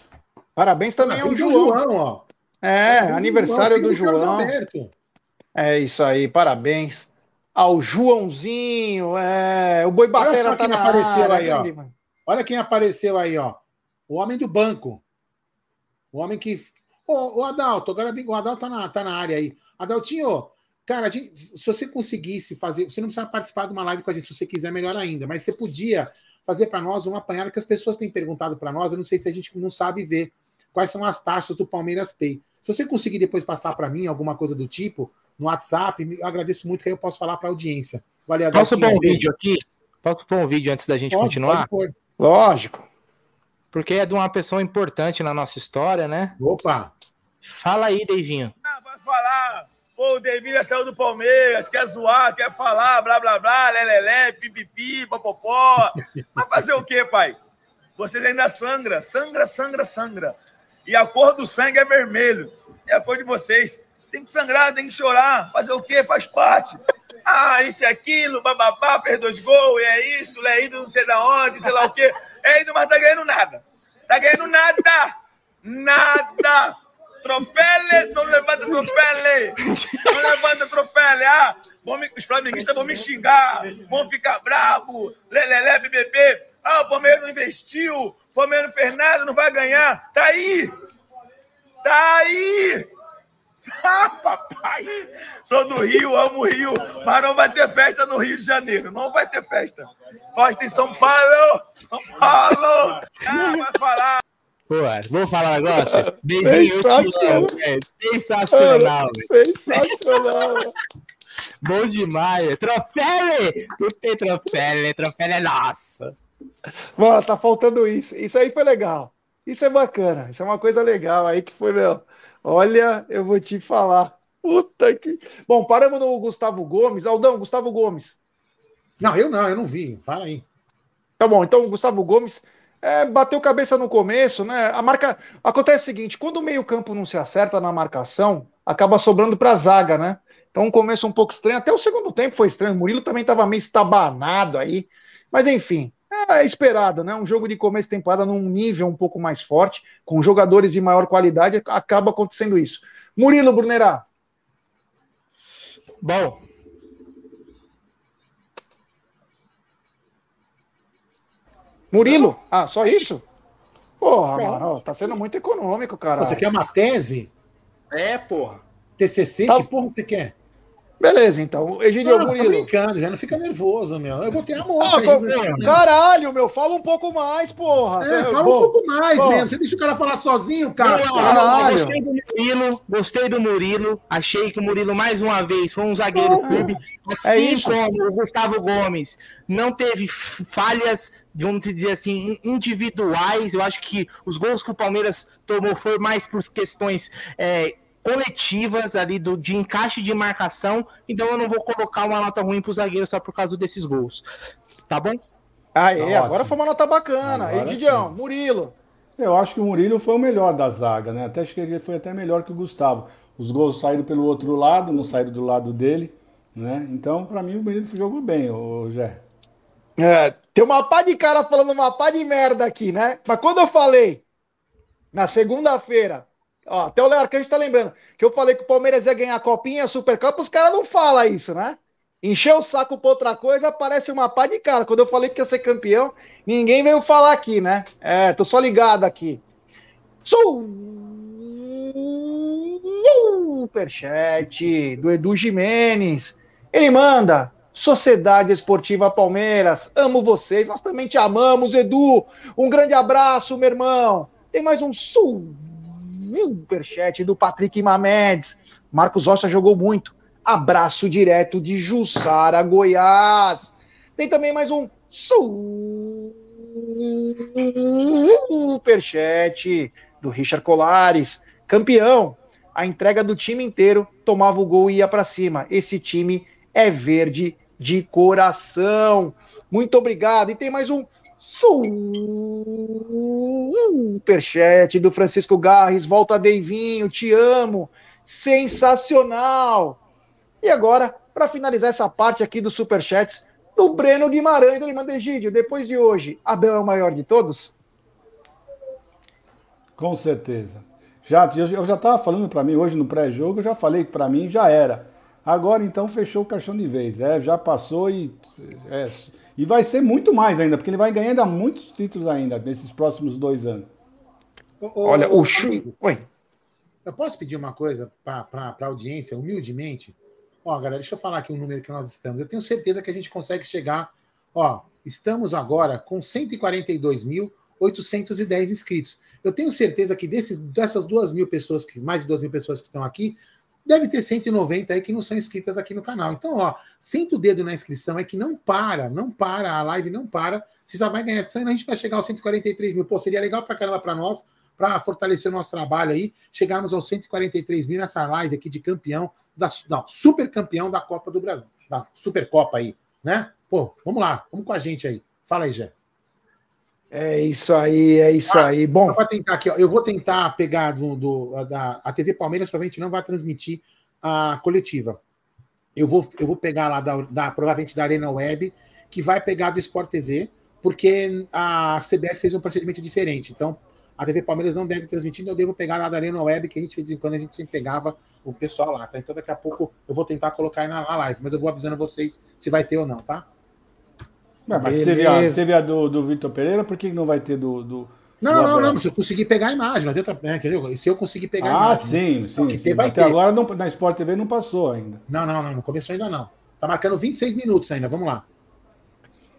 Parabéns também ao João. João ó. É, Parabéns aniversário do João. É isso aí, parabéns ao Joãozinho, é, o Boi Batera tá na apareceu área, aí, ó. Olha quem apareceu aí, ó. O homem do banco. O homem que. Ô, ô Adalto, agora o Adalto tá na, tá na área aí. Adaltinho, cara, gente, se você conseguisse fazer. Você não precisa participar de uma live com a gente, se você quiser, melhor ainda. Mas você podia fazer para nós uma apanhada que as pessoas têm perguntado para nós. Eu não sei se a gente não sabe ver quais são as taxas do Palmeiras Pay. Se você conseguir depois passar para mim alguma coisa do tipo, no WhatsApp. Eu agradeço muito que aí eu posso falar para a audiência. Valeu, Posso pôr um vídeo aqui? Posso pôr um vídeo antes da gente pode, continuar? Pode Lógico. Porque é de uma pessoa importante na nossa história, né? Opa! Fala aí, Deivinho. Ah, vai falar. Pô, o Deivinho já saiu do Palmeiras, quer zoar, quer falar, blá, blá, blá, lelelé, pipipi, popopó. Vai fazer o quê, pai? Vocês ainda sangra, sangra, sangra, sangra. E a cor do sangue é vermelho. É a cor de vocês. Tem que sangrar, tem que chorar. Fazer o quê? Faz parte. Ah, isso e aquilo, bababá, fez dois gols, é isso, é indo não sei da onde, sei lá o quê. É indo, mas tá ganhando nada. Tá ganhando nada. Nada. Troféu, não levanta troféu. Não levanta troféu. Ah, me, os flamenguistas vão me xingar, vão ficar bravo. Lelelé, BBB. Ah, o Palmeiras não investiu, o Palmeiras não fez nada, não vai ganhar. Tá aí. Tá aí. Ah, papai! Sou do Rio, amo o Rio, mas não vai ter festa no Rio de Janeiro. Não vai ter festa. Festa em São Paulo! São Paulo! Ah, vai falar! Pô, vou falar um negócio? Beijinho, Sensacional, Sensacional, Sensacional. Bom demais. Troféu! Não tem troféu, troféu é nossa. Mano, tá faltando isso. Isso aí foi legal. Isso é bacana. Isso é uma coisa legal aí que foi, meu. Olha, eu vou te falar. Puta que. Bom, paramos no Gustavo Gomes. Aldão, Gustavo Gomes. Não, eu não, eu não vi. Fala aí. Tá bom, então o Gustavo Gomes é, bateu cabeça no começo, né? A marca. Acontece o seguinte: quando o meio-campo não se acerta na marcação, acaba sobrando para a zaga, né? Então, um começo um pouco estranho. Até o segundo tempo foi estranho. O Murilo também estava meio estabanado aí. Mas, enfim, era esperado, né? Um jogo de começo de temporada num nível um pouco mais forte, com jogadores de maior qualidade, acaba acontecendo isso. Murilo Brunerá. Bom. Murilo? Ah, só isso? Porra, mano, tá sendo muito econômico, cara. Você quer uma tese? É, porra. TCC? Tá. Que porra você quer? Beleza, então. Egidio não, Murilo. Tô brincando, já não fica nervoso, meu. Eu vou ter amor. Ah, aí, caralho, meu. Fala um pouco mais, porra. É, fala Bom, um pouco mais mesmo. Você deixa o cara falar sozinho, cara. Não, caralho. Gostei do Murilo, gostei do Murilo. Achei que o Murilo, mais uma vez, foi um zagueiro oh, firme. Assim é como o Gustavo Gomes não teve falhas, vamos dizer assim, individuais. Eu acho que os gols que o Palmeiras tomou foi mais por questões. É, coletivas ali do, de encaixe de marcação, então eu não vou colocar uma nota ruim pro zagueiro só por causa desses gols. Tá bom? Ah, é, tá agora foi uma nota bacana. Agora Didião, Murilo. Eu acho que o Murilo foi o melhor da zaga, né? Até acho que ele foi até melhor que o Gustavo. Os gols saíram pelo outro lado, não saíram do lado dele, né? Então, para mim, o Murilo jogou bem, o Jé. É, tem uma pá de cara falando uma pá de merda aqui, né? Mas quando eu falei na segunda-feira Ó, até o Léo Arcanjo tá lembrando que eu falei que o Palmeiras ia ganhar a Copinha, a Supercopa, os caras não falam isso, né? Encheu o saco pra outra coisa, aparece uma pá de cara. Quando eu falei que ia ser campeão, ninguém veio falar aqui, né? É, tô só ligado aqui. Superchat do Edu Jimenez. Ele manda. Sociedade Esportiva Palmeiras, amo vocês, nós também te amamos, Edu. Um grande abraço, meu irmão. Tem mais um sul superchat do Patrick Mamedes. Marcos Rocha jogou muito. Abraço direto de Jussara, Goiás. Tem também mais um superchat do Richard Colares. Campeão. A entrega do time inteiro tomava o gol e ia para cima. Esse time é verde de coração. Muito obrigado. E tem mais um superchat do Francisco Garres. Volta, Deivinho, te amo. Sensacional. E agora, para finalizar essa parte aqui dos superchats, do Breno Guimarães, ele manda Egídio, depois de hoje, Abel é o maior de todos? Com certeza. Já, eu já estava falando para mim hoje no pré-jogo, eu já falei que para mim já era. Agora então fechou o caixão de vez. É, já passou e. É, e vai ser muito mais ainda, porque ele vai ganhando muitos títulos ainda nesses próximos dois anos. Olha, o Chu. Oi. Eu posso pedir uma coisa para a audiência, humildemente? Ó, galera, deixa eu falar aqui o um número que nós estamos. Eu tenho certeza que a gente consegue chegar. Ó, estamos agora com 142.810 inscritos. Eu tenho certeza que desses, dessas duas mil pessoas, que mais de duas mil pessoas que estão aqui, deve ter 190 aí que não são inscritas aqui no canal. Então, ó, senta o dedo na inscrição, é que não para, não para, a live não para. Você já vai ganhar inscrição, a gente vai chegar aos 143 mil. Pô, seria legal pra caramba pra nós, para fortalecer o nosso trabalho aí, chegarmos aos 143 mil nessa live aqui de campeão, da, não, super campeão da Copa do Brasil, da Supercopa aí, né? Pô, vamos lá, vamos com a gente aí. Fala aí, Jé. É isso aí, é isso ah, aí. Bom, para tentar aqui, ó, eu vou tentar pegar do, do da a TV Palmeiras para a gente não vai transmitir a coletiva. Eu vou, eu vou pegar lá da, da provavelmente da Arena Web, que vai pegar do Sport TV, porque a CBF fez um procedimento diferente. Então, a TV Palmeiras não deve transmitir, então eu devo pegar lá da Arena Web, que a gente de vez em quando a gente sempre pegava o pessoal lá, tá? Então daqui a pouco eu vou tentar colocar aí na, na live, mas eu vou avisando vocês se vai ter ou não, tá? Mas teve a, teve a do, do Vitor Pereira, por que não vai ter do. do não, do não, não, se eu conseguir pegar a imagem, não adianta, né, entendeu? Se eu conseguir pegar ah, a imagem. sim, sim. Então, sim. Até ter. agora não, na Sport TV não passou ainda. Não, não, não, não começou ainda não. Tá marcando 26 minutos ainda, vamos lá.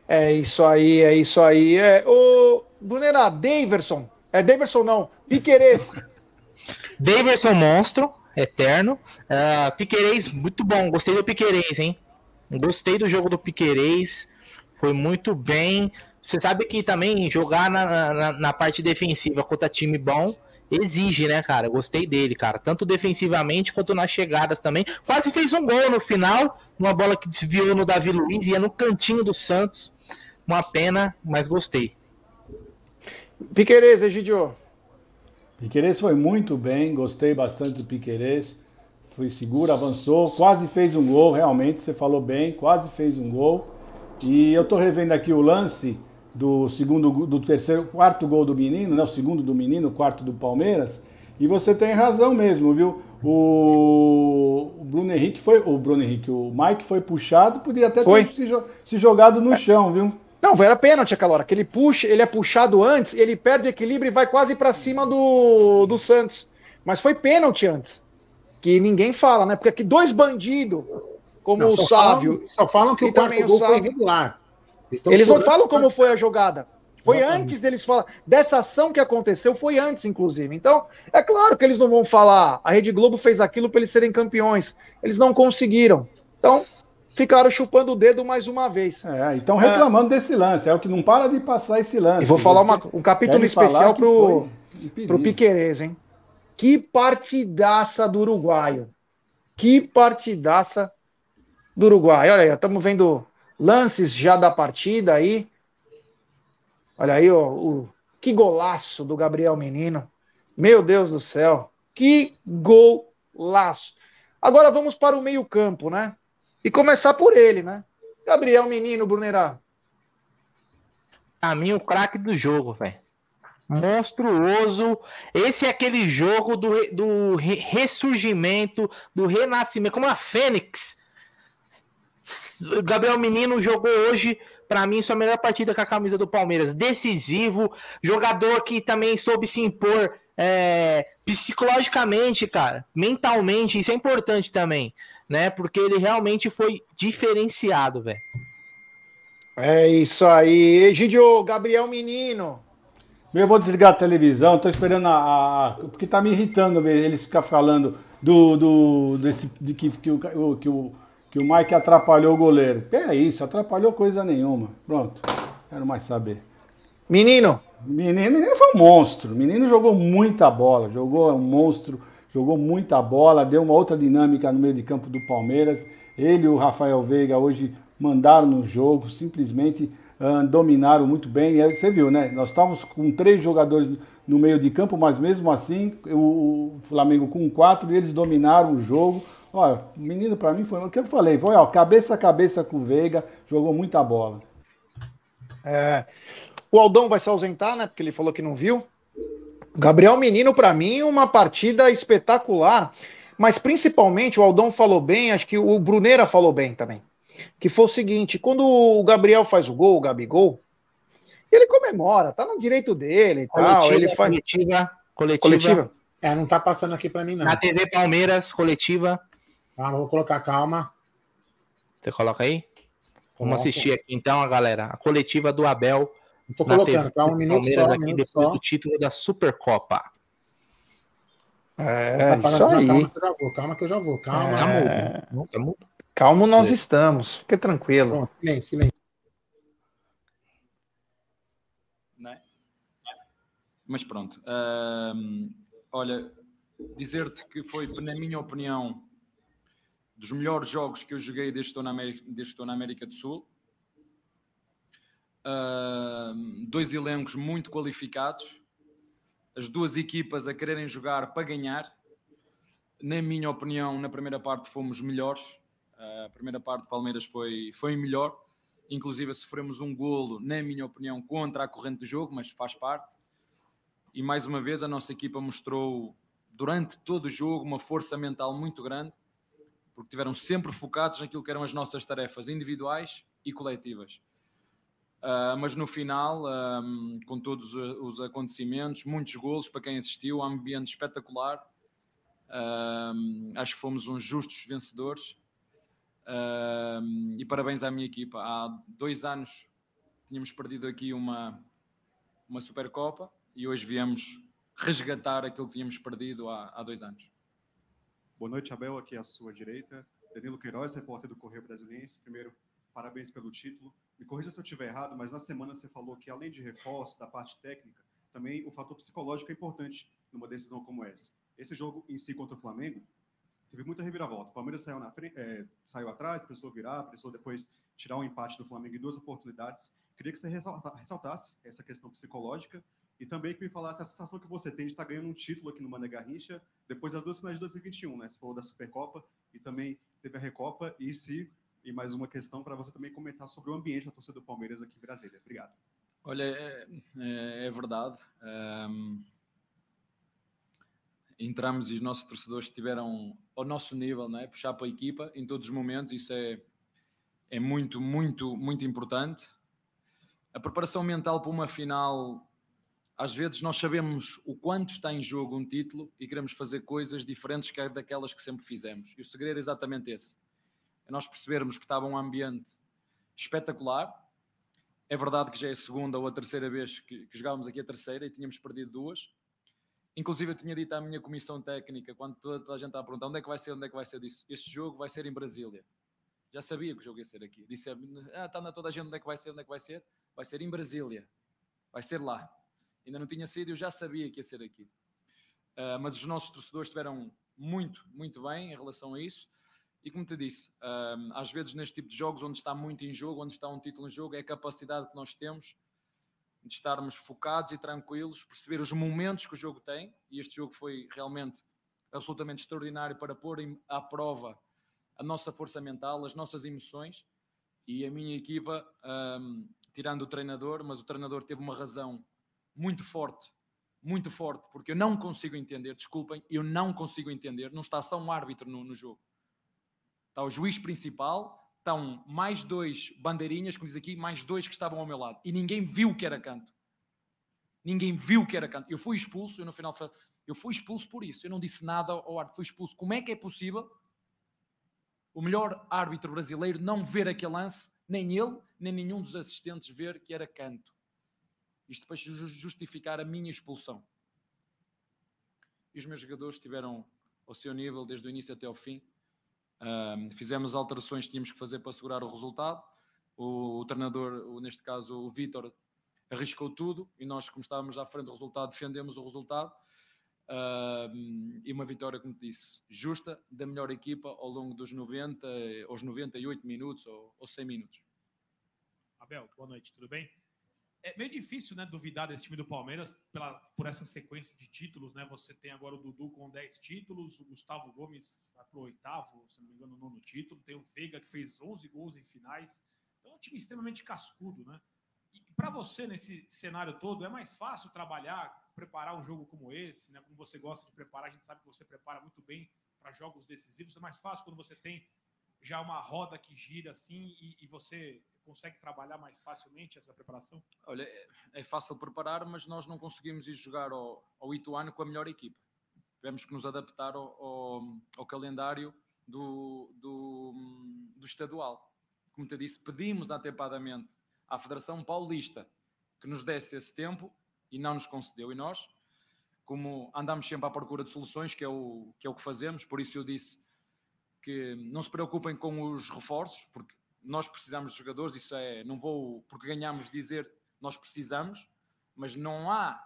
É isso aí, é isso aí. É, o Brunera, Daverson. É Daverson não, Piquerez. Daverson monstro, eterno. Uh, Piquerez, muito bom. Gostei do Piquerez, hein? Gostei do jogo do Piquerez. Foi muito bem. Você sabe que também jogar na, na, na, parte defensiva contra time bom exige, né, cara? Gostei dele, cara. Tanto defensivamente quanto nas chegadas também. Quase fez um gol no final, uma bola que desviou no Davi Luiz, ia no cantinho do Santos. Uma pena, mas gostei. Piquerez, Egidio. Piquerez foi muito bem, gostei bastante do Piquerez. Foi seguro, avançou, quase fez um gol, realmente, você falou bem, quase fez um gol. E eu tô revendo aqui o lance do segundo, do terceiro, quarto gol do menino, né? O segundo do menino, o quarto do Palmeiras. E você tem razão mesmo, viu? O, o Bruno Henrique foi. O Bruno Henrique, o Mike foi puxado, podia até foi. ter se, se, jogado no chão, viu? Não, era pênalti aquela hora, que ele puxa, ele é puxado antes, ele perde equilíbrio e vai quase para cima do, do Santos. Mas foi pênalti antes. Que ninguém fala, né? Porque aqui dois bandidos como não, o Sávio. Falam, só falam que o quarto gol foi irregular. Eles não falam como foi a jogada. Foi Exatamente. antes deles falar. Dessa ação que aconteceu, foi antes, inclusive. Então, é claro que eles não vão falar. A Rede Globo fez aquilo para eles serem campeões. Eles não conseguiram. Então, ficaram chupando o dedo mais uma vez. É, então reclamando é, desse lance. É o que não para de passar esse lance. E vou falar uma, um capítulo especial pro, pro Piquerez, hein? Que partidaça do uruguaio. Que partidaça do Uruguai. Olha aí, estamos vendo lances já da partida aí. Olha aí, ó, o, que golaço do Gabriel Menino. Meu Deus do céu, que golaço. Agora vamos para o meio-campo, né? E começar por ele, né? Gabriel Menino, Brunerá. A mim, o craque do jogo, velho. Monstruoso. Esse é aquele jogo do, do ressurgimento, do renascimento, como a Fênix Gabriel Menino jogou hoje, para mim, sua melhor partida com a camisa do Palmeiras. Decisivo, jogador que também soube se impor é, psicologicamente, cara, mentalmente, isso é importante também, né? Porque ele realmente foi diferenciado, velho. É isso aí. Egidio, Gabriel Menino. Eu vou desligar a televisão, tô esperando a. a- porque tá me irritando ver eles ficar falando do. do desse, de que, que, o, que, o, que o Mike atrapalhou o goleiro. Que é isso, atrapalhou coisa nenhuma. Pronto, quero mais saber. Menino, Menino, menino foi um monstro. Menino jogou muita bola, jogou é um monstro, jogou muita bola, deu uma outra dinâmica no meio de campo do Palmeiras. Ele e o Rafael Veiga hoje mandaram no jogo, simplesmente ah, dominaram muito bem. E aí você viu, né? Nós estávamos com três jogadores no meio de campo, mas mesmo assim o o Flamengo com quatro e eles dominaram o jogo. Olha, o menino para mim foi o que eu falei, foi ó, cabeça a cabeça com o Veiga, jogou muita bola. é, o Aldão vai se ausentar, né? Porque ele falou que não viu. Gabriel Menino, pra mim, uma partida espetacular. Mas principalmente, o Aldão falou bem, acho que o Bruneira falou bem também. Que foi o seguinte: quando o Gabriel faz o gol, o Gabigol, ele comemora, tá no direito dele e tal. Ele faz. coletiva, coletiva, Coletiva? É, não tá passando aqui pra mim, não. Na TV Palmeiras, coletiva. Calma, vou colocar calma. Você coloca aí? Vamos assistir aqui então a galera. A coletiva do Abel na colocando, calma, um minuto Palmeiras só, um aqui minuto depois só. do título da Supercopa. É, Tá isso aí. calma que eu já vou, calma que eu já vou, calma. Tá É. mudo. Não, tá mudo. Calmo nós estamos. Fique tranquilo. Pronto, silêncio, silêncio. né? Mas pronto. hum, olha, dizer-te que foi, na minha opinião, dos melhores jogos que eu joguei desde que estou na América, desde estou na América do Sul. Hum, dois elencos muito qualificados, as duas equipas a quererem jogar para ganhar. Na minha opinião, na primeira parte fomos melhores. Uh, a primeira parte do Palmeiras foi, foi melhor. Inclusive sofremos um golo, na minha opinião, contra a corrente do jogo, mas faz parte. E mais uma vez a nossa equipa mostrou durante todo o jogo uma força mental muito grande, porque tiveram sempre focados naquilo que eram as nossas tarefas individuais e coletivas. Uh, mas no final, um, com todos os acontecimentos, muitos golos para quem assistiu, um ambiente espetacular. Um, acho que fomos uns justos vencedores. E parabéns à minha equipa. Há dois anos tínhamos perdido aqui uma, uma Supercopa e hoje viemos resgatar aquilo que tínhamos perdido há, há dois anos. Boa noite, Abel, aqui à sua direita. Danilo Queiroz, repórter do Correio Brasiliense. Primeiro, parabéns pelo título. Me corrija se eu estiver errado, mas na semana você falou que, além de reforço da parte técnica, também o fator psicológico é importante numa decisão como essa. Esse jogo em si contra o Flamengo teve muita reviravolta. O Palmeiras saiu, na frente, é, saiu atrás, precisou virar, precisou depois tirar um empate do Flamengo em duas oportunidades. Queria que você ressaltasse essa questão psicológica e também que me falasse a sensação que você tem de estar ganhando um título aqui no Mané Garrincha depois das duas finais de 2021, né? Você falou da Supercopa e também teve a Recopa e se e mais uma questão para você também comentar sobre o ambiente da torcida do Palmeiras aqui em Brasília. Obrigado. Olha, é, é, é verdade. Um, entramos e os nossos torcedores estiveram ao nosso nível, né? puxar para a equipa em todos os momentos. Isso é, é muito, muito, muito importante. A preparação mental para uma final, às vezes nós sabemos o quanto está em jogo um título e queremos fazer coisas diferentes que daquelas que sempre fizemos. E o segredo é exatamente esse é nós percebermos que estava um ambiente espetacular. É verdade que já é a segunda ou a terceira vez que, que jogávamos aqui a terceira e tínhamos perdido duas. Inclusive, eu tinha dito à minha comissão técnica, quando toda, a gente estava a perguntar onde é que vai ser, onde é que vai ser disso. Este jogo vai ser em Brasília. Já sabia que o jogo ia ser aqui. Disse, ah, está na toda a gente onde é que vai ser, onde é que vai ser? Vai ser em Brasília. Vai ser lá. Ainda não tinha sido, eu já sabia que ia ser aqui. Uh, mas os nossos torcedores estiveram muito, muito bem em relação a isso. E como te disse, um, às vezes neste tipo de jogos, onde está muito em jogo, onde está um título em jogo, é a capacidade que nós temos de estarmos focados e tranquilos, perceber os momentos que o jogo tem, e este jogo foi realmente absolutamente extraordinário para pôr à prova a nossa força mental, as nossas emoções, e a minha equipa, um, tirando o treinador, mas o treinador teve uma razão muito forte, muito forte, porque eu não consigo entender, desculpem, eu não consigo entender, não está só um árbitro no, no jogo está o juiz principal, estão mais dois bandeirinhas, como diz aqui, mais dois que estavam ao meu lado. E ninguém viu que era canto. Ninguém viu que era canto. Eu fui expulso, eu no final eu fui expulso por isso. Eu não disse nada ao árbitro, fui expulso. Como é que é possível o melhor árbitro brasileiro não ver aquele lance, nem ele, nem nenhum dos assistentes ver que era canto? Isto ju- justificar a minha expulsão. E os meus jogadores estiveram ao seu nível desde o início até ao fim. Ahm, fizemos alterações que tínhamos que fazer para assegurar o resultado. O, o treinador, o- neste caso o Vítor, arriscou tudo e nós, como estávamos à frente do resultado, defendemos o resultado. E uma vitória, como te disse, justa da melhor equipa ao longo dos 90, aos 98 minutos ou, ou 100 minutos. Abel, boa noite, tudo bem? É meio difícil, né, duvidar desse time do Palmeiras pela, por essa sequência de títulos, né? Você tem agora o Dudu com 10 títulos, o Gustavo Gomes vai pro oitavo, se não me engano, nono título, tem o Veiga que fez 11 gols em finais. Então é um time extremamente cascudo, né? E para você, nesse cenário todo, é mais fácil trabalhar, preparar um jogo como esse, né? Como você gosta de preparar, a gente sabe que você prepara muito bem para jogos decisivos. É mais fácil quando você tem já uma roda que gira assim e, e você consegue trabalhar mais facilmente essa preparação? Olha, é, é fácil preparar, mas nós não conseguimos ir jogar ao, ao Ituano com a melhor equipa. Tivemos que nos adaptar ao, ao, ao calendário do, do, do estadual. Como te disse, pedimos atempadamente à Federação Paulista que nos desse esse tempo e não nos concedeu. E nós, como andamos sempre à procura de soluções, que é o que, é o que fazemos, por isso eu disse que não se preocupem com os reforços, porque nós precisamos de jogadores, isso é, não vou, porque ganhamos, dizer nós precisamos, mas não há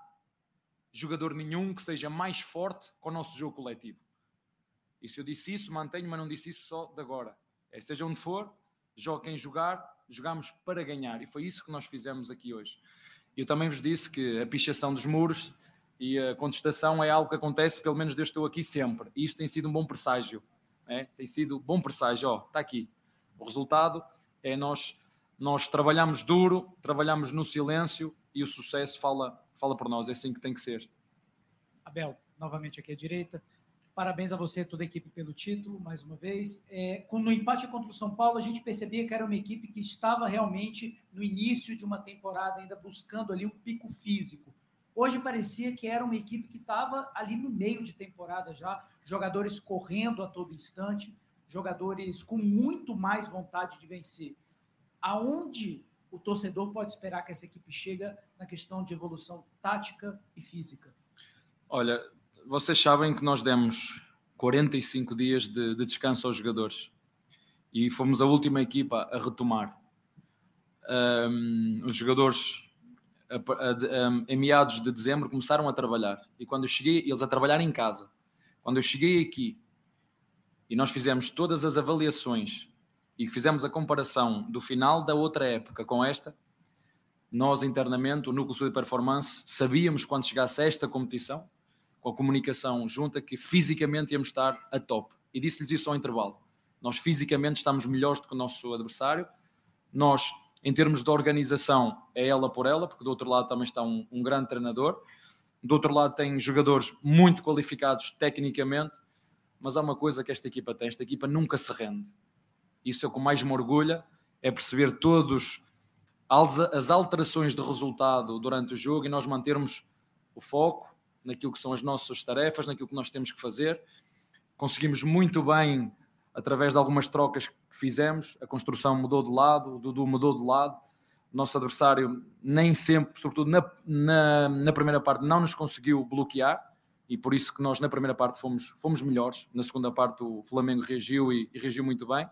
jogador nenhum que seja mais forte com o nosso jogo coletivo. E se eu disse isso, mantenho, mas não disse isso só de agora. É, seja onde for, jogue quem jogar, jogamos para ganhar. E foi isso que nós fizemos aqui hoje. Eu também vos disse que a pichação dos muros e a contestação é algo que acontece, pelo menos desde que estou aqui sempre. E isto tem sido um bom presságio. É? Tem sido bom presságio. Ó, está aqui. O resultado é nós, nós trabalhamos duro, trabalhamos no silêncio e o sucesso fala, fala por nós. É assim que tem que ser. Abel, novamente aqui à direita. Parabéns a você, toda a equipe, pelo título, mais uma vez. É, no empate contra o São Paulo, a gente percebia que era uma equipe que estava realmente no início de uma temporada, ainda buscando ali um pico físico. Hoje parecia que era uma equipe que estava ali no meio de temporada já, jogadores correndo a todo instante, jogadores com muito mais vontade de vencer. Aonde o torcedor pode esperar que essa equipe chega na questão de evolução tática e física? Olha, vocês sabem que nós demos 45 dias de, de descanso aos jogadores e fomos a última equipa a retomar. Ahm, os jogadores a- a- ahm, em meados de dezembro começaram a trabalhar e quando eu cheguei, eles a trabalhar em casa. Quando eu cheguei aqui e nós fizemos todas as avaliações e fizemos a comparação do final da outra época com esta, nós internamente, o Núcleo Sul de Performance, sabíamos quando chegasse a esta competição, com a comunicação junta, que fisicamente íamos estar a top. E disse-lhes isso ao intervalo. Nós fisicamente estamos melhores do que o nosso adversário. Nós, em termos de organização, é ela por ela, porque do outro lado também está um, um grande treinador. Do outro lado tem jogadores muito qualificados tecnicamente, mas há uma coisa que esta equipa tem, esta equipa nunca se rende. Isso é o que mais me orgulha, é perceber todos as alterações de resultado durante o jogo e nós mantermos o foco naquilo que são as nossas tarefas, naquilo que nós temos que fazer. Conseguimos muito bem, através de algumas trocas que fizemos, a construção mudou de lado, o Dudu mudou de lado, o nosso adversário nem sempre, sobretudo na, na, na primeira parte, não nos conseguiu bloquear e por isso que nós na primeira parte fomos, fomos melhores. Na segunda parte o Flamengo reagiu e, e reagiu muito bem.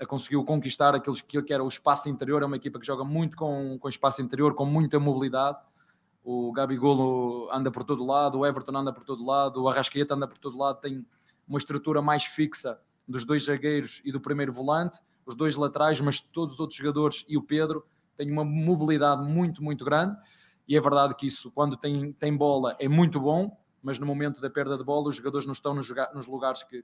A conseguiu conquistar aqueles que, que era o espaço interior. É uma equipa que joga muito com, com espaço interior, com muita mobilidade. O Gabigol anda por todo lado, o Everton anda por todo lado, o Arrascaeta anda por todo lado. Tem uma estrutura mais fixa dos dois zagueiros e do primeiro volante, os dois laterais, mas todos os outros jogadores e o Pedro têm uma mobilidade muito, muito grande. E é verdade que isso, quando tem, tem bola, é muito bom, mas no momento da perda de bola, os jogadores não estão nos, nos lugares que,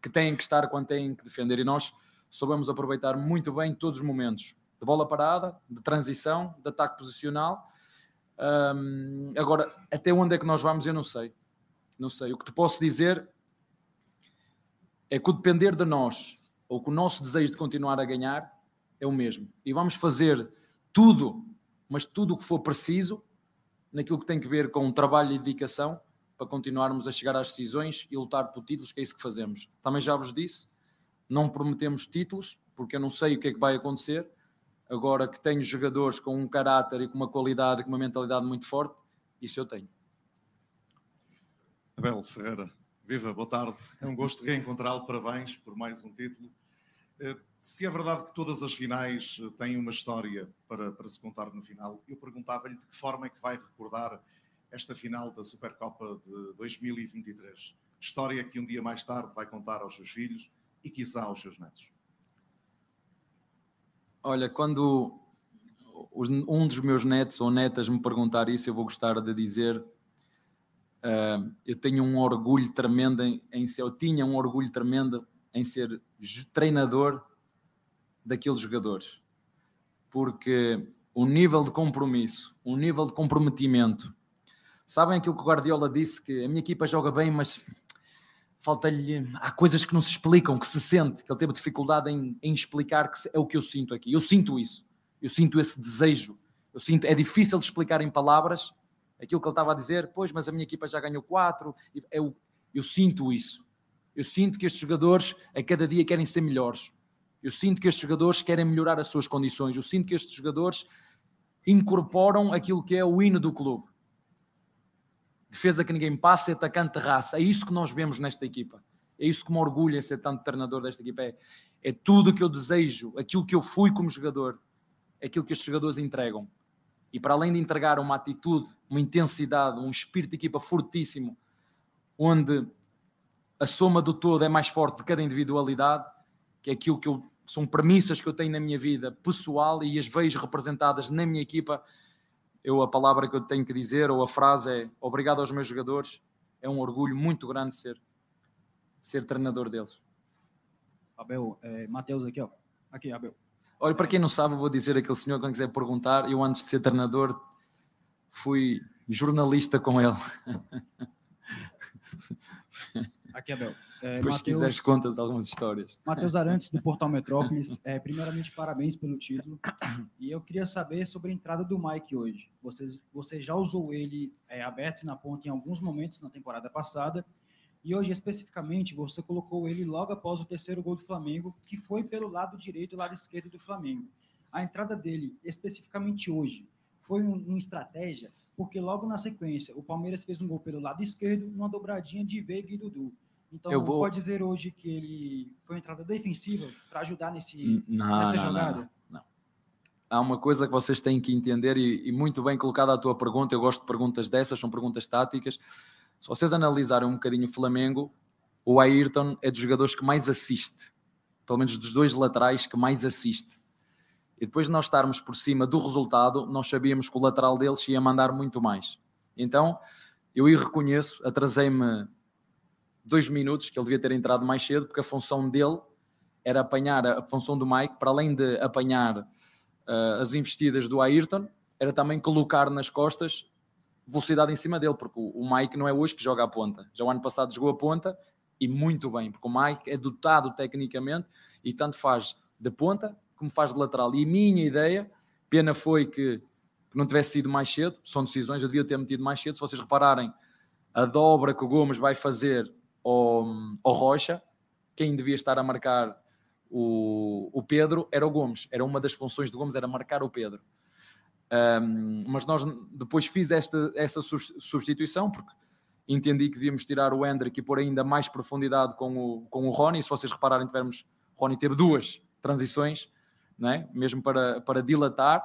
que têm que estar quando têm que defender. E nós soubemos aproveitar muito bem todos os momentos de bola parada, de transição, de ataque posicional. Hum, agora, até onde é que nós vamos, eu não sei. Não sei. O que te posso dizer é que o depender de nós, ou que o nosso desejo de continuar a ganhar, é o mesmo. E vamos fazer tudo, mas tudo o que for preciso, naquilo que tem que ver com trabalho e dedicação, para continuarmos a chegar às decisões e lutar por títulos, que é isso que fazemos. Também já vos disse, não prometemos títulos, porque eu não sei o que é que vai acontecer. Agora que tenho jogadores com um caráter e com uma qualidade, com uma mentalidade muito forte, isso eu tenho. Abel Ferreira, viva, boa tarde. É um gosto reencontrá-lo. Parabéns por mais um título. Eh, Se é verdade que todas as finais eh, têm uma história para, para se contar no final, eu perguntava-lhe de que forma é que vai recordar esta final da Supercopa de 2023. História que um dia mais tarde vai contar aos seus filhos e, quiçá, aos seus netos. Olha, quando um dos meus netos ou netas me perguntar isso, eu vou gostar de dizer. ah, eu tenho um orgulho tremendo em, em ser, eu tinha um orgulho tremendo em ser treinador daqueles jogadores, porque o nível de compromisso, o nível de comprometimento, sabem aquilo que o Guardiola disse que a minha equipa joga bem, mas falta-lhe. Há coisas que não se explicam, que se sente, que ele teve dificuldade em, em explicar que é o que eu sinto aqui. Eu sinto isso, eu sinto esse desejo. Eu sinto, é difícil de explicar em palavras aquilo que ele estava a dizer, pois, mas a minha equipa já ganhou quatro. Eu, eu sinto isso. Eu sinto que estes jogadores a cada dia querem ser melhores. Eu sinto que estes jogadores querem melhorar as suas condições. Eu sinto que estes jogadores incorporam aquilo que é o hino do clube defesa que ninguém passa e atacante de raça. É isso que nós vemos nesta equipa. É isso que me orgulha ser tanto treinador desta equipa. É, é tudo o que eu desejo, aquilo que eu fui como jogador, é aquilo que estes jogadores entregam. E para além de entregar uma atitude, uma intensidade, um espírito de equipa fortíssimo, onde a soma do todo é mais forte de cada individualidade, que é aquilo que eu, são premissas que eu tenho na minha vida pessoal e as vejo representadas na minha equipa, eu a palavra que eu tenho que dizer ou a frase é obrigado aos meus jogadores. É um orgulho muito grande ser ser treinador deles. Abel, é, Matheus aqui, ó. Aqui, Abel. Olha, para quem não sabe, vou dizer àquele senhor quando quiser perguntar, eu antes de ser treinador fui jornalista com ele. Aqui, Abel. É, Depois se quiseres contas algumas histórias. Matheus Arantes, do Portal Metrópolis. É, primeiramente, parabéns pelo título. E eu queria saber sobre a entrada do Mike hoje. Você, você já usou ele é, aberto na ponta em alguns momentos na temporada passada. E hoje, especificamente, você colocou ele logo após o terceiro gol do Flamengo, que foi pelo lado direito e lado esquerdo do Flamengo. A entrada dele, especificamente hoje, foi um- uma estratégia, porque logo na sequência, o Palmeiras fez um gol pelo lado esquerdo, numa dobradinha de Veiga e Dudu. Então, Eu vou- pode dizer hoje que ele foi uma entrada defensiva para ajudar nesse, Não, nessa não, jogada? não, não. Há uma coisa que vocês têm que entender, e, e muito bem colocada a tua pergunta. Eu gosto de perguntas dessas, são perguntas táticas. Se vocês analisarem um bocadinho o Flamengo, o Ayrton é dos jogadores que mais assiste, pelo menos dos dois laterais que mais assiste. E depois de nós estarmos por cima do resultado, nós sabíamos que o lateral deles ia mandar muito mais. Então, eu aí reconheço, atrasei-me dois minutos, que ele devia ter entrado mais cedo, porque a função dele era apanhar a, função do Mike, para além de apanhar ah, as investidas do Ayrton, era também colocar nas costas velocidade em cima dele, porque o Mike não é hoje que joga a ponta. Já o ano passado jogou a ponta e muito bem, porque o Mike é dotado tecnicamente e tanto faz de ponta como faz de lateral. E a minha ideia, pena foi que, que não tivesse sido mais cedo, são decisões, eu devia ter metido mais cedo. Se vocês repararem, a dobra que o Gomes vai fazer ao, ao Rocha, quem devia estar a marcar o, o Pedro era o Gomes. Era uma das funções do Gomes, era marcar o Pedro. Um, mas nós depois fiz esta, essa substituição porque entendi que devíamos tirar o Hendrick e pôr ainda mais profundidade com o, com o Rony. Se vocês repararem, tivemos, Rony teve duas transições, é? mesmo para, para dilatar.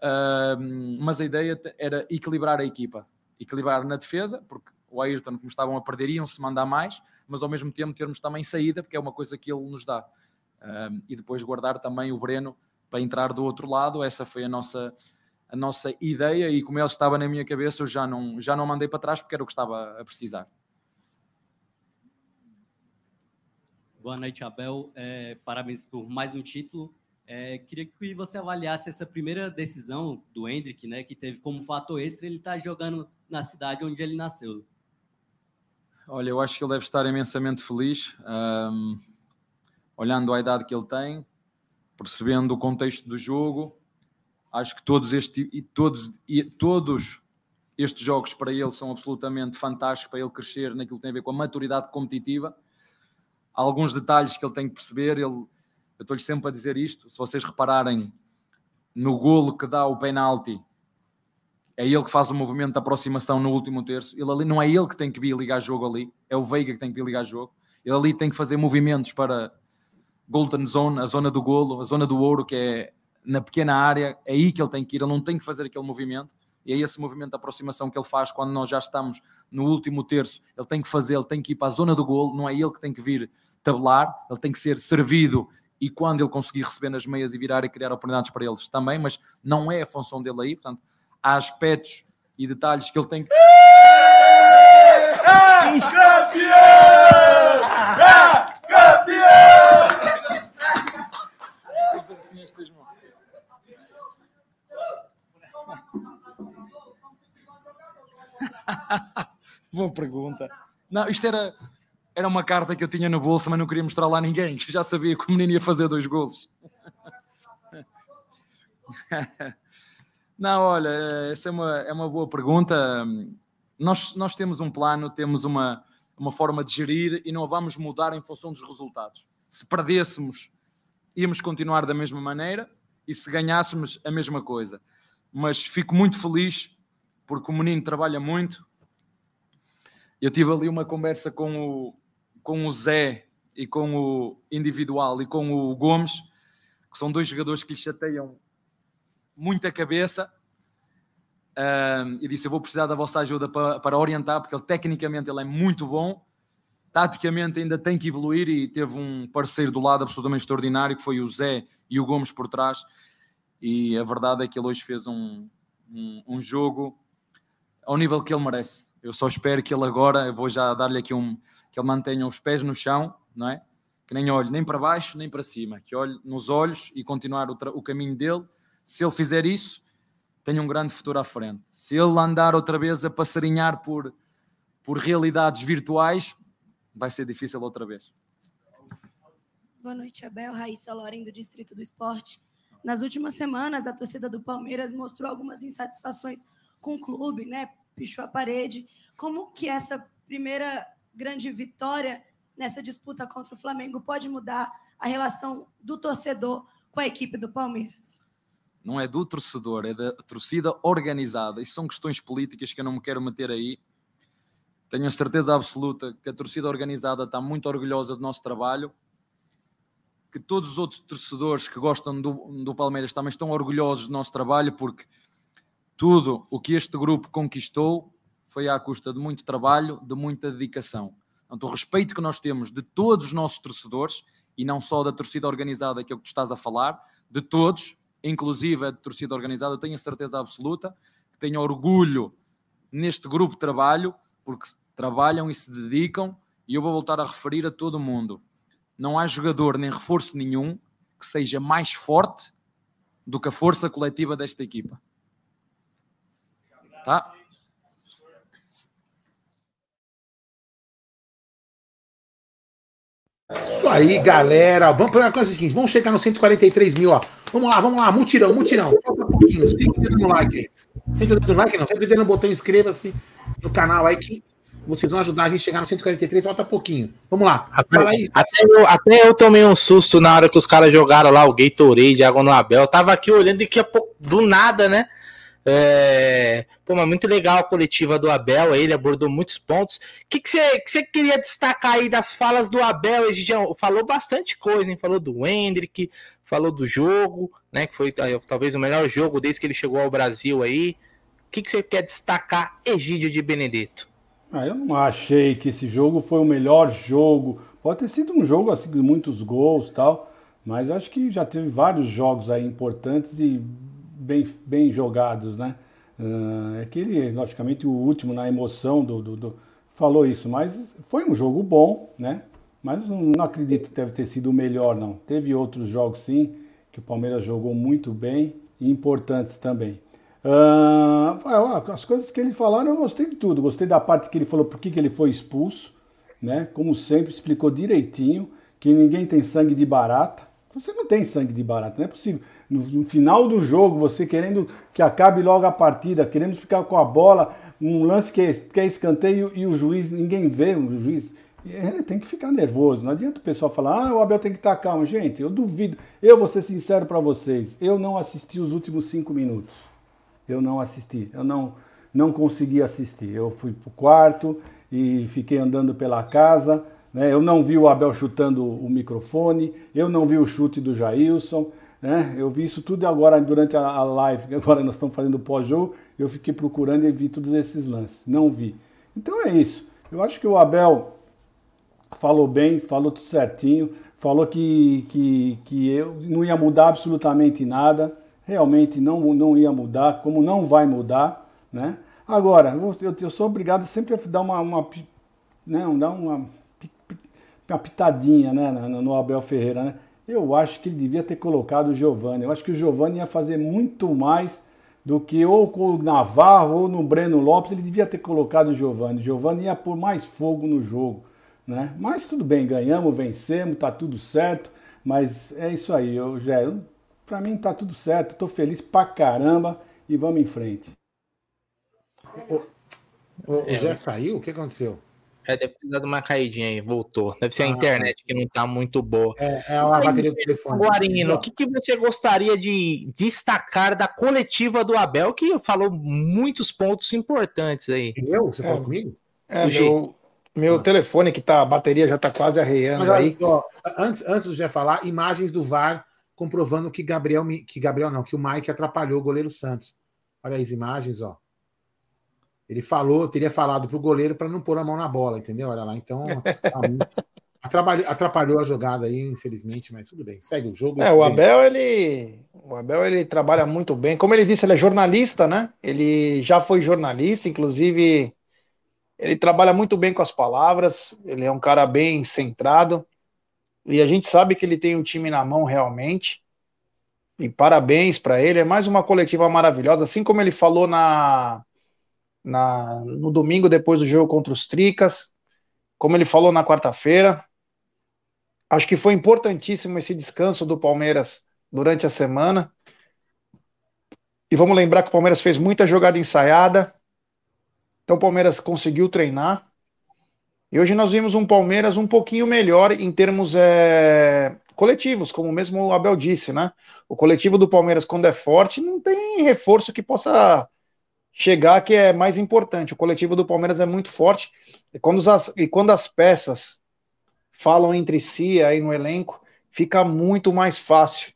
Um, mas a ideia era equilibrar a equipa, equilibrar na defesa, porque o Ayrton, como estavam a perder, iam-se mandar mais, mas ao mesmo tempo termos também saída, porque é uma coisa que ele nos dá. Um, e depois guardar também o Breno para entrar do outro lado. Essa foi a nossa, a nossa ideia e como ele estava na minha cabeça, eu já não, já não mandei para trás porque era o que estava a precisar. Boa noite, Abel. É, parabéns por mais um título. É, queria que você avaliasse essa primeira decisão do Hendrick, né, que teve como fator extra ele estar jogando na cidade onde ele nasceu. Olha, eu acho que ele deve estar imensamente feliz, ahm, olhando a idade que ele tem, percebendo o contexto do jogo. Acho que todos, este, todos, todos estes jogos para ele são absolutamente fantásticos para ele crescer naquilo que tem a ver com a maturidade competitiva. Há alguns detalhes que ele tem que perceber. Ele, eu estou-lhe sempre a dizer isto. Se vocês repararem, no golo que dá o penalti, é ele que faz o movimento de aproximação no último terço. Ele ali, não é ele que tem que vir ligar jogo ali, é o Veiga que tem que vir ligar jogo. Ele ali tem que fazer movimentos para Golden Zone, a zona do golo, a zona do ouro, que é na pequena área, é aí que ele tem que ir, ele não tem que fazer aquele movimento. E é esse movimento de aproximação que ele faz quando nós já estamos no último terço. Ele tem que fazer, ele tem que ir para a zona do golo, não é ele que tem que vir tabelar, ele tem que ser servido e quando ele conseguir receber nas meias e virar e criar oportunidades para eles também, mas não é a função dele aí, portanto, há aspectos e detalhes que ele tem que. É campeão! É campeão! Boa pergunta. Não, isto era, era uma carta que eu tinha no bolso, mas não queria mostrar lá a ninguém, que já sabia que o menino ia fazer dois golos. Não, olha, essa é uma, é uma boa pergunta. Nós, nós temos um plano, temos uma, uma forma de gerir e não a vamos mudar em função dos resultados. Se perdêssemos, íamos continuar da mesma maneira e se ganhássemos, a mesma coisa. Mas fico muito feliz porque o menino trabalha muito. Eu tive ali uma conversa com o, com o Zé e com o individual e com o Gomes, que são dois jogadores que lhe chateiam muita cabeça. e disse: Eu vou precisar da vossa ajuda para, para orientar, porque ele tecnicamente ele é muito bom, taticamente ainda tem que evoluir. E teve um parceiro do lado absolutamente extraordinário, que foi o Zé e o Gomes por trás. E a verdade é que ele hoje fez um, um, um jogo ao nível que ele merece. Eu só espero que ele agora, eu vou já dar-lhe aqui um, que ele mantenha os pés no chão, não é? Que nem olhe nem para baixo nem para cima, que olhe nos olhos e continuar o, o caminho dele. Se ele fizer isso, tem um grande futuro à frente. Se ele andar outra vez a passarinhar por, por realidades virtuais, vai ser difícil outra vez. Boa noite, Abel. Raíssa Loren, do Distrito do Esporte. Nas últimas semanas, a torcida do Palmeiras mostrou algumas insatisfações com o clube, né? Pichou a parede. Como que essa primeira grande vitória nessa disputa contra o Flamengo pode mudar a relação do torcedor com a equipe do Palmeiras? Não é do torcedor, é da torcida organizada. Isso são questões políticas que eu não me quero meter aí. Tenho a certeza absoluta que a torcida organizada está muito orgulhosa do nosso trabalho, que todos os outros torcedores que gostam do, do Palmeiras também estão orgulhosos do nosso trabalho, porque tudo o que este grupo conquistou foi à custa de muito trabalho, de muita dedicação. Portanto, o respeito que nós temos de todos os nossos torcedores, e não só da torcida organizada, que é o que tu estás a falar, de todos, inclusive a torcida organizada, eu tenho a certeza absoluta que tenho orgulho neste grupo de trabalho, porque trabalham e se dedicam, e eu vou voltar a referir a todo mundo. Não há jogador nem reforço nenhum que seja mais forte do que a força coletiva desta equipa. Tá? Isso aí, galera. Vamos para a coisa seguinte: vamos chegar no 143 mil, ó. Vamos lá, vamos lá, mutirão, mutirão. Falta um pouquinho. Sente o dedo no like aí. Sente o dedo no like, não. Sente o dedo no botão inscreva-se no canal aí que vocês vão ajudar a gente a chegar no 143, falta pouquinho. Vamos lá. Fala aí. Até eu, até eu tomei um susto na hora que os caras jogaram lá o Gatorade, água no Abel. Eu tava aqui olhando e que do nada, né? É... Pô, mas muito legal a coletiva do Abel, ele abordou muitos pontos. O que, que, você, que você queria destacar aí das falas do Abel, Egidião? Falou bastante coisa, hein? Falou do Hendrick, falou do jogo, né? Que foi talvez o melhor jogo desde que ele chegou ao Brasil aí. O que, que você quer destacar, Egídio de Benedetto? Ah, eu não achei que esse jogo foi o melhor jogo. Pode ter sido um jogo assim de muitos gols tal, mas acho que já teve vários jogos aí importantes e bem, bem jogados, né? Uh, é que ele, logicamente, o último na emoção do, do, do, falou isso, mas foi um jogo bom, né? Mas não, acredito que deve ter sido o melhor, não. Teve outros jogos, sim, que o Palmeiras jogou muito bem e importantes também. Uh, as coisas que ele falaram, eu gostei de tudo. Gostei da parte que ele falou por que, que ele foi expulso, né? Como sempre, explicou direitinho que ninguém tem sangue de barata. Você não tem sangue de barata, não é possível no, no, final do jogo, você querendo que acabe logo a partida, querendo ficar com a bola, um lance que é, que é escanteio e o juiz, ninguém vê o juiz. Ele tem que ficar nervoso. Não adianta o pessoal falar, ah, o Abel tem que estar calmo. Gente, eu duvido. Eu vou ser sincero para vocês. Eu não assisti os últimos cinco minutos. Eu não assisti. Eu não, não consegui assistir. Eu fui pro quarto e fiquei andando pela casa. Né? Eu não vi o Abel chutando o microfone. Eu não vi o chute do Jailson. Né? Eu vi isso tudo agora durante a, live. Agora nós estamos fazendo pós-jogo. Eu fiquei procurando e vi todos esses lances. Não vi. Então é isso. Eu acho que o Abel falou bem, falou tudo certinho, falou que, que, que eu não ia mudar absolutamente nada, realmente não, não ia mudar, como não vai mudar, né? Agora, eu, eu sou obrigado sempre a dar uma, uma né, dar uma, uma pitadinha né, no, no Abel Ferreira, né? Eu acho que ele devia ter colocado o Giovani. Eu acho que o Giovani ia fazer muito mais do que ou com o Navarro ou no Breno Lopes. Ele devia ter colocado o Giovani. O Giovani ia pôr mais fogo no jogo. Né? Mas tudo bem, ganhamos, vencemos, tá tudo certo. Mas é isso aí, eu já, para mim tá tudo certo, tô feliz pra caramba e vamos em frente. O, o, o Jé saiu? O que aconteceu? É, deve ter dado uma caidinha aí, voltou. Deve ser ah, a internet que não tá muito boa. É, é a bateria do telefone. Guarino, o que, que você gostaria de destacar da coletiva do Abel, que falou muitos pontos importantes aí? Eu? Você falou comigo? É, meu, meu ah. telefone, que tá, a bateria já tá quase arreando Mas, aí. Ó, antes, antes de já falar, imagens do VAR comprovando que Gabriel, que Gabriel não, que o Mike atrapalhou o goleiro Santos. Olha as imagens, ó. Ele falou, teria falado pro goleiro para não pôr a mão na bola, entendeu? Olha lá, então atrapalhou, atrapalhou, a jogada aí, infelizmente, mas tudo bem. Segue o jogo. É, o Abel ele, o Abel ele trabalha muito bem. Como ele disse, ele é jornalista, né? Ele já foi jornalista, inclusive ele trabalha muito bem com as palavras, ele é um cara bem centrado, e a gente sabe que ele tem o um time na mão realmente. E parabéns para ele, é mais uma coletiva maravilhosa, assim como ele falou na, na no domingo depois do jogo contra os Tricas, como ele falou na quarta-feira. Acho que foi importantíssimo esse descanso do Palmeiras durante a semana. E vamos lembrar que o Palmeiras fez muita jogada ensaiada, então o Palmeiras conseguiu treinar. E hoje nós vimos um Palmeiras um pouquinho melhor em termos é, coletivos, como mesmo o Abel disse, né? O coletivo do Palmeiras, quando é forte, não tem reforço que possa chegar que é mais importante. O coletivo do Palmeiras é muito forte. E quando as, e quando as peças falam entre si aí no elenco, fica muito mais fácil.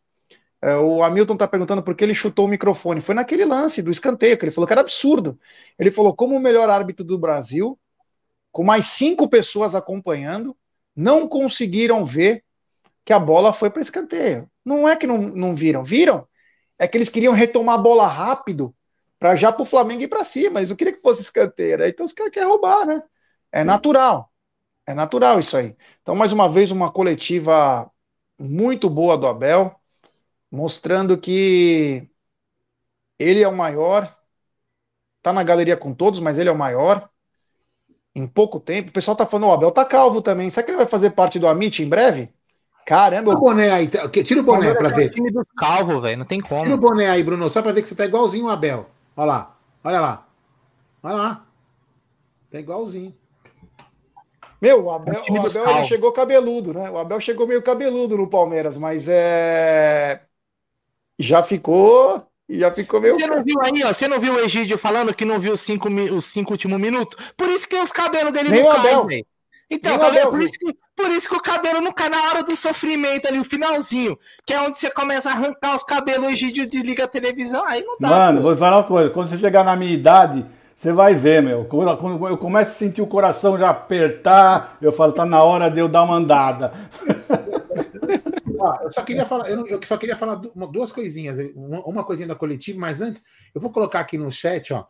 É, o Hamilton está perguntando por que ele chutou o microfone. Foi naquele lance do escanteio, que ele falou que era absurdo. Ele falou, como o melhor árbitro do Brasil, com mais cinco pessoas acompanhando, não conseguiram ver que a bola foi para escanteio. Não é que não, não viram, viram? É que eles queriam retomar a bola rápido para já para o Flamengo ir para cima. Eles não queriam que fosse escanteio, né? então os caras querem roubar, né? É natural. É natural isso aí. Então, mais uma vez, uma coletiva muito boa do Abel mostrando que ele é o maior, tá na galeria com todos, mas ele é o maior. Em pouco tempo, o pessoal tá falando, o Abel tá calvo também. Será que ele vai fazer parte do Amit em breve? Caramba, Tira o boné aí, tá, tira o boné para ver. time dos calvo, velho, não tem como. Tira o boné aí, Bruno, só para ver que você tá igualzinho o Abel. Olha lá, olha lá. Olha lá. Tá igualzinho. Meu, o Abel, o Abel chegou cabeludo, né? O Abel chegou meio cabeludo no Palmeiras, mas é já ficou. Já ficou meio. Você não viu aí, ó? Você não viu o Egídio falando que não viu os cinco, os cinco últimos minutos? Por isso que os cabelos dele Nem não caem, Então, tá vendo? Por isso, que, por isso que o cabelo não cai na hora do sofrimento ali, o finalzinho. Que é onde você começa a arrancar os cabelos, Egídio desliga a televisão, aí não dá. Mano, pô. vou falar uma coisa. Quando você chegar na minha idade, você vai ver, meu. Quando, eu começo a sentir o coração já apertar, eu falo, tá na hora de eu dar uma andada. eu só queria falar, eu, eu, só queria falar duas coisinhas, uma, coisinha da coletiva, mas antes, eu vou colocar aqui no chat, ó,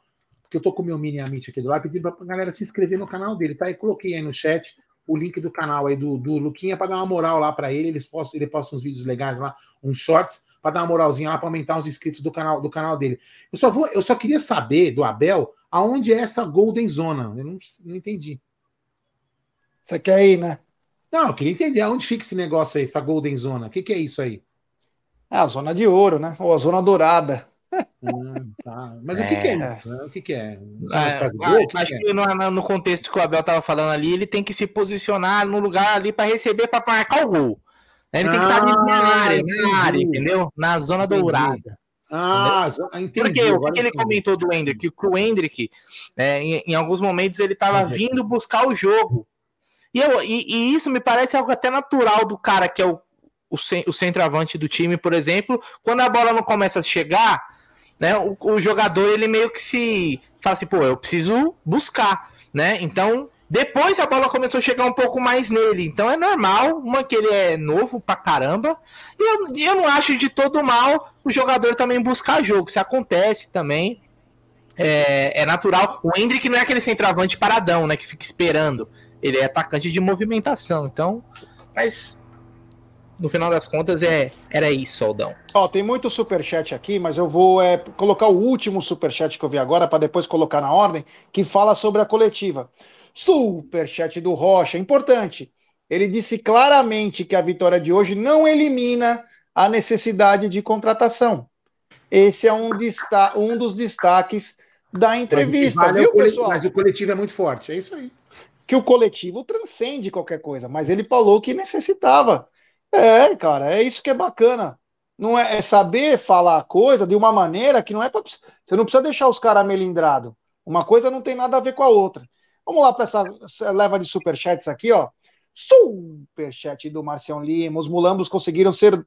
porque eu tô com o meu mini Amit aqui do lado, pedindo pra galera se inscrever no canal dele, tá? E coloquei aí no chat o link do canal aí do, do Luquinha para dar uma moral lá para ele, eles postam, ele posta uns vídeos legais lá, uns shorts, para dar uma moralzinha lá para aumentar os inscritos do canal do canal dele. Eu só vou, eu só queria saber do Abel aonde é essa Golden Zona. Eu não, não entendi. Você quer ir, né? Não, eu queria entender aonde fica esse negócio aí, essa Golden Zona. O que, que é isso aí? É a zona de ouro, né? Ou a zona dourada. Ah, tá. Mas o que, que é isso? O que, que é? É, gol? ah, que acho que é? no, no contexto que o Abel tava falando ali, ele tem que se posicionar no lugar ali para receber, para marcar o gol. Ele tem que estar ali na Ah, área, na área, entendeu? Na zona Entendi. dourada. Ah, entendi. Porque o que ele entendi. comentou do Hendrick? Que o Hendrick, é, em, em alguns momentos, ele estava vindo buscar o jogo. E, eu, e, e isso me parece algo até natural do cara que é o, o centroavante do time, por exemplo. Quando a bola não começa a chegar, né, o, o jogador ele meio que se fala assim, pô, eu preciso buscar, né? Então, depois a bola começou a chegar um pouco mais nele. Então é normal, uma que ele é novo pra caramba. E eu, eu não acho de todo mal o jogador também buscar jogo. Isso acontece também. É, é natural. O Hendrick não é aquele centroavante paradão, né? Que fica esperando. Ele é atacante de movimentação. Então, mas no final das contas é, era isso, Aldão. Ó, tem muito superchat aqui, mas eu vou é, colocar o último superchat que eu vi agora, para depois colocar na ordem, que fala sobre a coletiva. Superchat do Rocha, importante. Ele disse claramente que a vitória de hoje não elimina a necessidade de contratação. Esse é um, desta um dos destaques da entrevista, Mas o que vale viu, pessoal? Mas o coletivo é muito forte, é isso aí. que o coletivo transcende qualquer coisa, mas ele falou que necessitava. É, cara, é isso que é bacana. Não é, é saber falar a coisa de uma maneira que não é pra, você não precisa deixar os caras melindrado. Uma coisa não tem nada a ver com a outra. Vamos lá para essa, essa leva de superchats aqui, ó. Superchat do Marcião Lima. Os mulambos conseguiram ser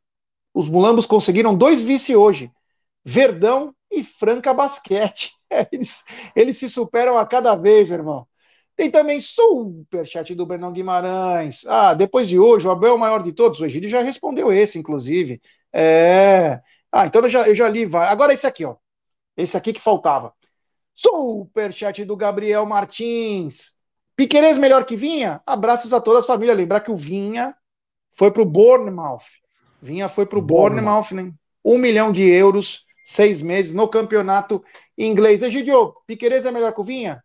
os mulambos conseguiram dois vice hoje. Verdão e Franca Basquete. Eles, eles se superam a cada vez, irmão. Tem também superchat do Bernão Guimarães. Ah, depois de hoje, o Abel é o maior de todos. O Egídio já respondeu esse, inclusive. É. Ah, então eu já, eu já li. vai. Agora esse aqui, ó. Esse aqui que faltava. Superchat do Gabriel Martins. Piquerez melhor que Vinha? Abraços a toda a família. Lembrar que o Vinha foi pro Bournemouth. Vinha foi pro Bournemouth, né? Um milhão de euros, seis meses no campeonato inglês. Egidio, Piquerez é melhor que o Vinha?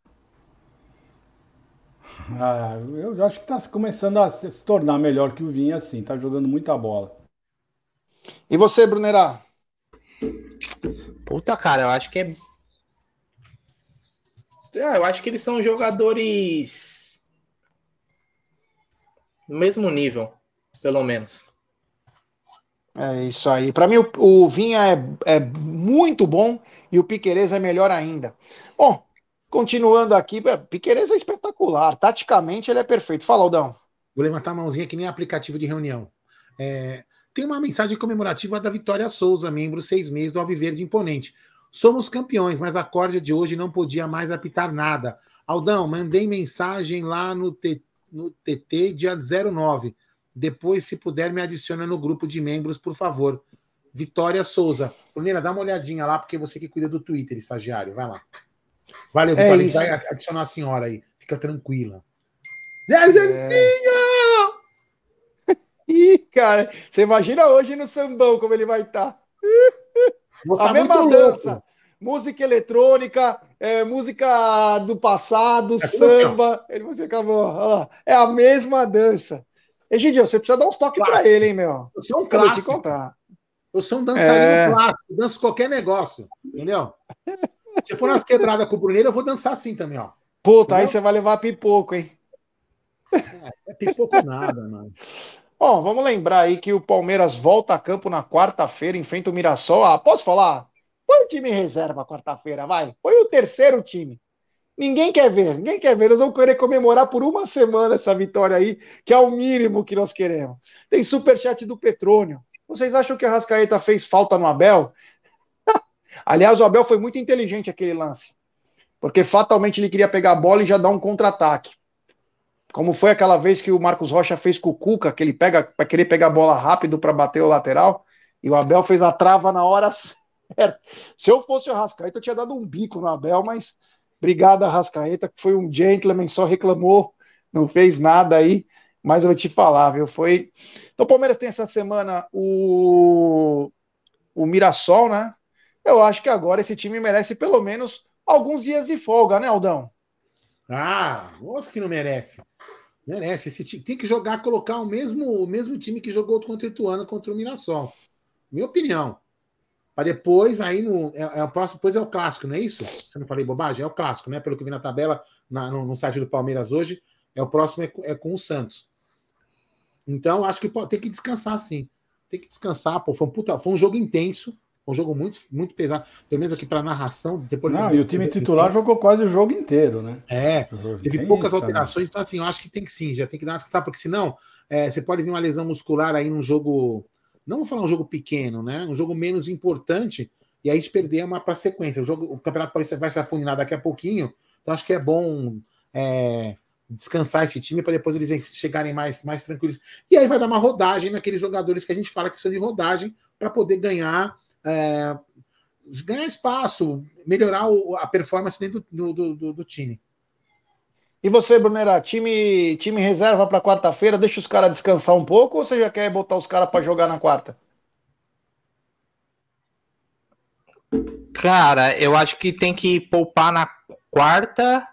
Ah, eu acho que tá começando a se tornar melhor que o Vinha, assim. Tá jogando muita bola. E você, Brunerá? Puta, cara, eu acho que é. É, eu acho que eles são jogadores. No mesmo nível, pelo menos. É isso aí. Para mim, o, o Vinha é, é muito bom e o Piquerez é melhor ainda. Bom, continuando aqui, é, Piquerez é espetacular. Taticamente, ele é perfeito. Fala, Aldão. Vou levantar a mãozinha que nem aplicativo de reunião. É, tem uma mensagem comemorativa da Vitória Souza, membro seis meses do Alviverde Imponente. Somos campeões, mas a corda de hoje não podia mais apitar nada. Aldão, mandei mensagem lá no, T- no TT dia 09. Depois, se puder, me adiciona no grupo de membros, por favor. Vitória Souza. Brunina, dá uma olhadinha lá, porque você que cuida do Twitter, estagiário. Vai lá. Valeu, É Vitória. vai adicionar a senhora aí. Fica tranquila. Zé Zercinho! Ih, cara, você imagina hoje no sambão como ele vai estar. A tá mesma muito dança. louco. Música eletrônica, é, música do passado, É assim, samba. Ele você acabou. ó, é a mesma dança. Egidio, você precisa dar uns toques pra Clássico. ele, hein, meu? Eu sou um Eu vou te clássico. contar. Eu sou um dançarino É. clássico, danço qualquer negócio, entendeu? Se for nas quebradas com o Bruneiro, eu vou dançar assim também, ó. Puta, aí Entendeu? você vai levar pipoco, hein? É pipoco nada, mano. Bom, vamos lembrar aí que o Palmeiras volta a campo na quarta-feira, enfrenta o Mirassol. Ah, posso falar? Põe o time reserva quarta-feira, vai. Põe o terceiro time. Ninguém quer ver, ninguém quer ver. Nós vamos querer comemorar por uma semana essa vitória aí, que é o mínimo que nós queremos. Tem superchat do Petrônio. Vocês acham que a Rascaeta fez falta no Abel? Aliás, o Abel foi muito inteligente aquele lance. Porque fatalmente ele queria pegar a bola e já dar um contra-ataque. Como foi aquela vez que o Marcos Rocha fez com o Cuca, que ele pega para querer pegar a bola rápido para bater o lateral, e o Abel fez a trava na hora certa. Se eu fosse o Arrascaeta, eu tinha dado um bico no Abel, mas obrigado, Arrascaeta, que foi um gentleman, só reclamou, não fez nada aí, mas eu vou te falar, viu? Foi. Então, o Palmeiras tem essa semana o, o Mirassol, né? Eu acho que agora esse time merece pelo menos alguns dias de folga, né, Aldão? Ah, moço que não merece. Merece. Esse time tem que jogar, colocar o mesmo, o mesmo time que jogou contra o Ituano contra o Mirassol. Minha opinião. Para depois, aí no. É, é o próximo, depois é o clássico, não é isso? Se eu não falei bobagem, é o clássico, né? Pelo que vi na tabela, na- no, no site do Palmeiras hoje, é o próximo é, com- é com o Santos. Então, acho que tem que descansar, sim. Tem que descansar, pô. Foi um, puta- foi um jogo intenso, um jogo muito, muito pesado. Pelo menos aqui para narração. Depois Não, e o time titular jogou quase o jogo inteiro, né? É, teve Tem poucas isso alterações, então assim, eu acho que tem que sim, já tem que dar uma descansada, porque senão é, você pode vir uma lesão muscular aí num jogo, não vou falar um jogo pequeno, né? Um jogo menos importante, e aí a gente perder uma para sequência. O, jogo, o Campeonato Paulista vai se afunilar daqui a pouquinho, então acho que é bom é, descansar esse time para depois eles chegarem mais, mais tranquilos. E aí vai dar uma rodagem naqueles jogadores que a gente fala que precisam de rodagem para poder ganhar. É, ganhar espaço, melhorar o- a performance dentro do, do- do- do time. E você, Brunera, time, time reserva para quarta-feira, deixa os caras descansar um pouco ou você já quer botar os caras para jogar na quarta? Cara, eu acho que tem que poupar na quarta,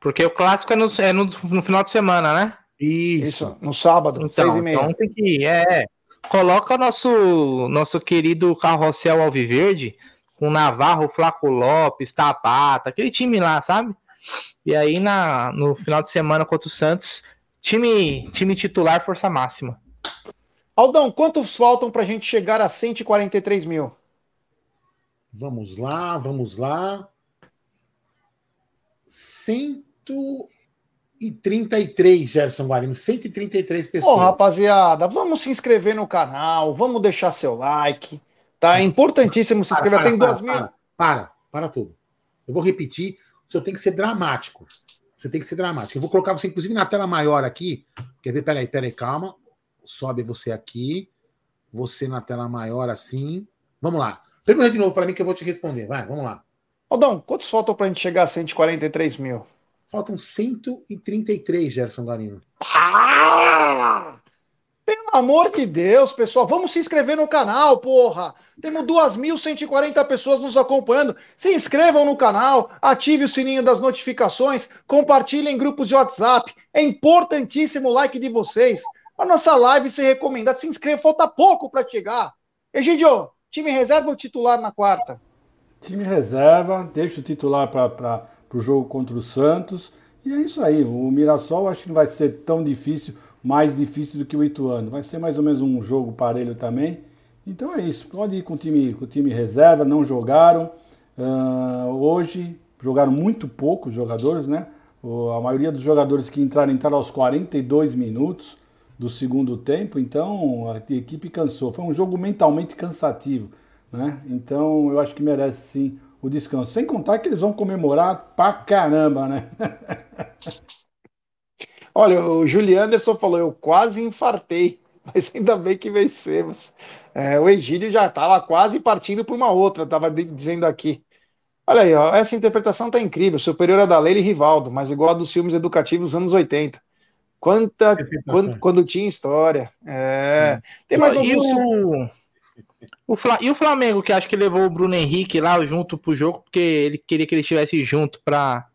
porque o clássico é no, é no, no final de semana, né? Isso. no sábado, então, seis e meia. Então tem que. É, coloca nosso, nosso querido carrossel Alviverde com Navarro, Flaco Lopes, Tapata, aquele time lá, sabe? E aí na, no final de semana contra o Santos, time, time titular, força máxima. Aldão, quantos faltam para a gente chegar a 143 mil? Vamos lá, vamos lá. 133, Gerson Guarino. 133 pessoas. Ô, rapaziada, vamos se inscrever no canal, vamos deixar seu like, tá? É importantíssimo se Para, inscrever. para, Tem para, duas mil. Para, para, para tudo. Eu vou repetir. O senhor tem que ser dramático. Você tem que ser dramático. Eu vou colocar você, inclusive, na tela maior aqui. Quer ver? Peraí, peraí, calma. Sobe você aqui. Você na tela maior, assim. Vamos lá. Pergunta de novo para mim que eu vou te responder. Vai, vamos lá. Aldão, quantos faltam para a gente chegar a 143 mil? Faltam 133, Gerson Garino. Ah! Pelo amor de Deus, pessoal, vamos se inscrever no canal, porra! Temos 2.140 pessoas nos acompanhando. Se inscrevam no canal, ative o sininho das notificações, compartilhem em grupos de WhatsApp. É importantíssimo o like de vocês. A nossa live ser recomendada. Se inscreva, falta pouco para chegar. Egidio, time reserva ou titular na quarta? Time reserva, deixa o titular para o jogo contra o Santos. E é isso aí. O Mirassol acho que não vai ser tão difícil, mais difícil do que o Ituano. Vai ser mais ou menos um jogo parelho também. Então é isso. Pode ir com o time, com o time reserva, não jogaram. Ah, hoje jogaram muito pouco os jogadores, né? A maioria dos jogadores que entraram entraram aos 42 minutos do segundo tempo, então a equipe cansou. Foi um jogo mentalmente cansativo, né? Então eu acho que merece sim o descanso. Sem contar que eles vão comemorar pra caramba, né? Olha, o Julian Anderson falou, eu quase infartei, mas ainda bem que vencemos. É, o Egílio já estava quase partindo para uma outra, estava dizendo aqui. Olha aí, ó, essa interpretação tá incrível, superior à da Leila e Rivaldo, mas igual a dos filmes educativos dos anos 80. Quanta, quando, quando tinha história. É. Tem mais e, algum... o, Fla- e o Flamengo, que acho que levou o Bruno Henrique lá junto pro jogo, porque ele queria que ele estivesse junto pra,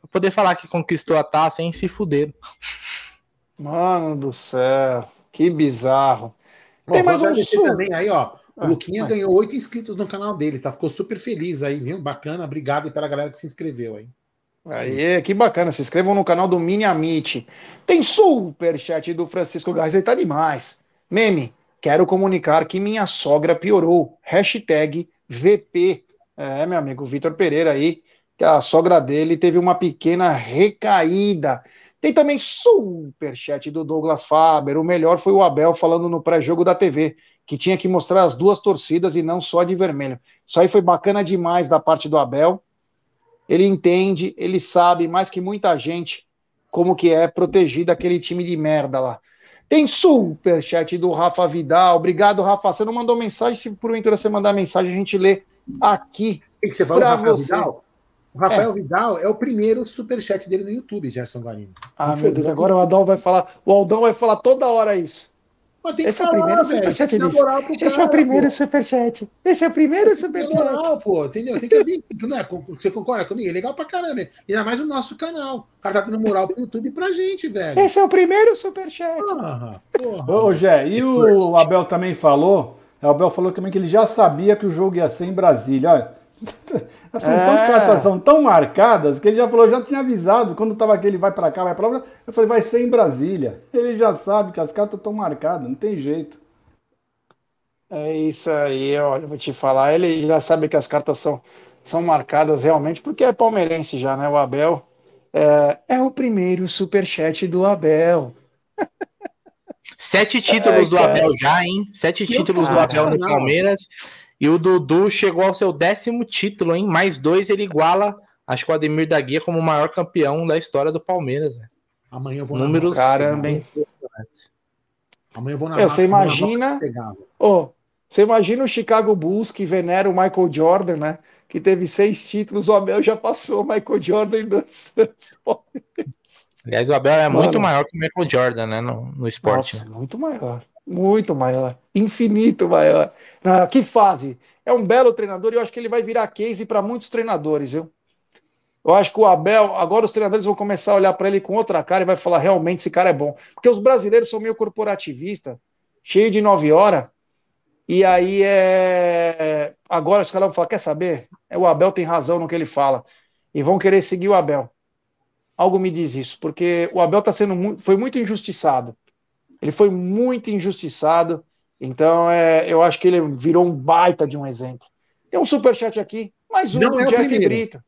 pra poder falar que conquistou a taça, hein? Se fuderam. Mano do céu, que bizarro. Bom, Tem mais um agradecer su- também aí, ó. O Ah, Luquinha vai. ganhou oito inscritos no canal dele, tá? Ficou super feliz aí, viu? Bacana, obrigado pela galera que se inscreveu aí. Aí, que bacana. Se inscrevam no canal do Mini Amit. Tem superchat do Francisco Gás, ele tá demais. Meme, quero comunicar que minha sogra piorou. Hashtag VP. É, meu amigo Vitor Pereira aí, que a sogra dele teve uma pequena recaída. Tem também superchat do Douglas Faber. O melhor foi o Abel falando no pré-jogo da TV, que tinha que mostrar as duas torcidas e não só de vermelho. Isso aí foi bacana demais da parte do Abel. Ele entende, ele sabe mais que muita gente como que é protegido aquele time de merda lá. Tem superchat do Rafa Vidal. Obrigado, Rafa. Você não mandou mensagem? Se porventura você mandar mensagem, a gente lê aqui. O que você Rafael você. Vidal? O Rafael É. Vidal é o primeiro superchat dele no YouTube, Gerson Guarino. Ah, meu Deus, agora o Aldão vai falar. O Aldão vai falar toda hora isso. Mas tem que Esse é o falar, primeiro velho. superchat disso. moral pro Esse é cara, o primeiro pô. superchat. Esse é o primeiro Tem superchat. moral, pô, entendeu? Tem que vir. Não é? Você concorda comigo? É legal pra caramba. E ainda mais o nosso canal. O cara tá dando moral pro YouTube e pra gente, velho. Esse é o primeiro superchat. Porra, porra. Ô, Gé, e o Abel também falou O Abel falou também que ele já sabia que o jogo ia ser em Brasília. Olha, são É. tão, cartas são tão marcadas que ele já falou, já tinha avisado. Quando tava aquele vai pra cá, vai pra lá, eu falei, vai ser em Brasília. Ele já sabe que as cartas estão marcadas, não tem jeito. É isso aí, olha, eu vou te falar. Ele já sabe que as cartas são, são marcadas realmente, porque é palmeirense já, né? O Abel. É, é o primeiro superchat do Abel. Sete títulos Ai, do cara. Abel já, hein? Sete Que títulos do Abel no não. E o Dudu chegou ao seu décimo título, hein? Mais dois, ele iguala, acho que o Ademir da Guia como o maior campeão da história do Palmeiras. velho. Amanhã eu vou Números. na Caramba, hein? Amanhã eu vou na Meu, você imagina-. Ô, você imagina o Chicago Bulls que venera o Michael Jordan, né? Que teve seis títulos, o Abel já passou o Michael Jordan em dois anos. Aliás, o Abel é Mano. muito maior que o Michael Jordan, né? No, no esporte. Nossa, muito maior. Muito maior. Infinito maior. Ah, que fase. É um belo treinador e eu acho que ele vai virar case para muitos treinadores, viu? Eu acho que o Abel, agora os treinadores vão começar a olhar para ele com outra cara e vai falar, realmente, esse cara é bom. Porque os brasileiros são meio corporativistas, cheio de nove horas, e aí é. Agora os caras vão falar, quer saber? É, O Abel tem razão no que ele fala. E vão querer seguir o Abel. Algo me diz isso, porque o Abel tá sendo mu- foi muito injustiçado. Ele foi muito injustiçado. Então, é, eu acho que ele virou um baita de um exemplo. Tem um superchat aqui, mais um Não do é Jeff primeiro. Brito.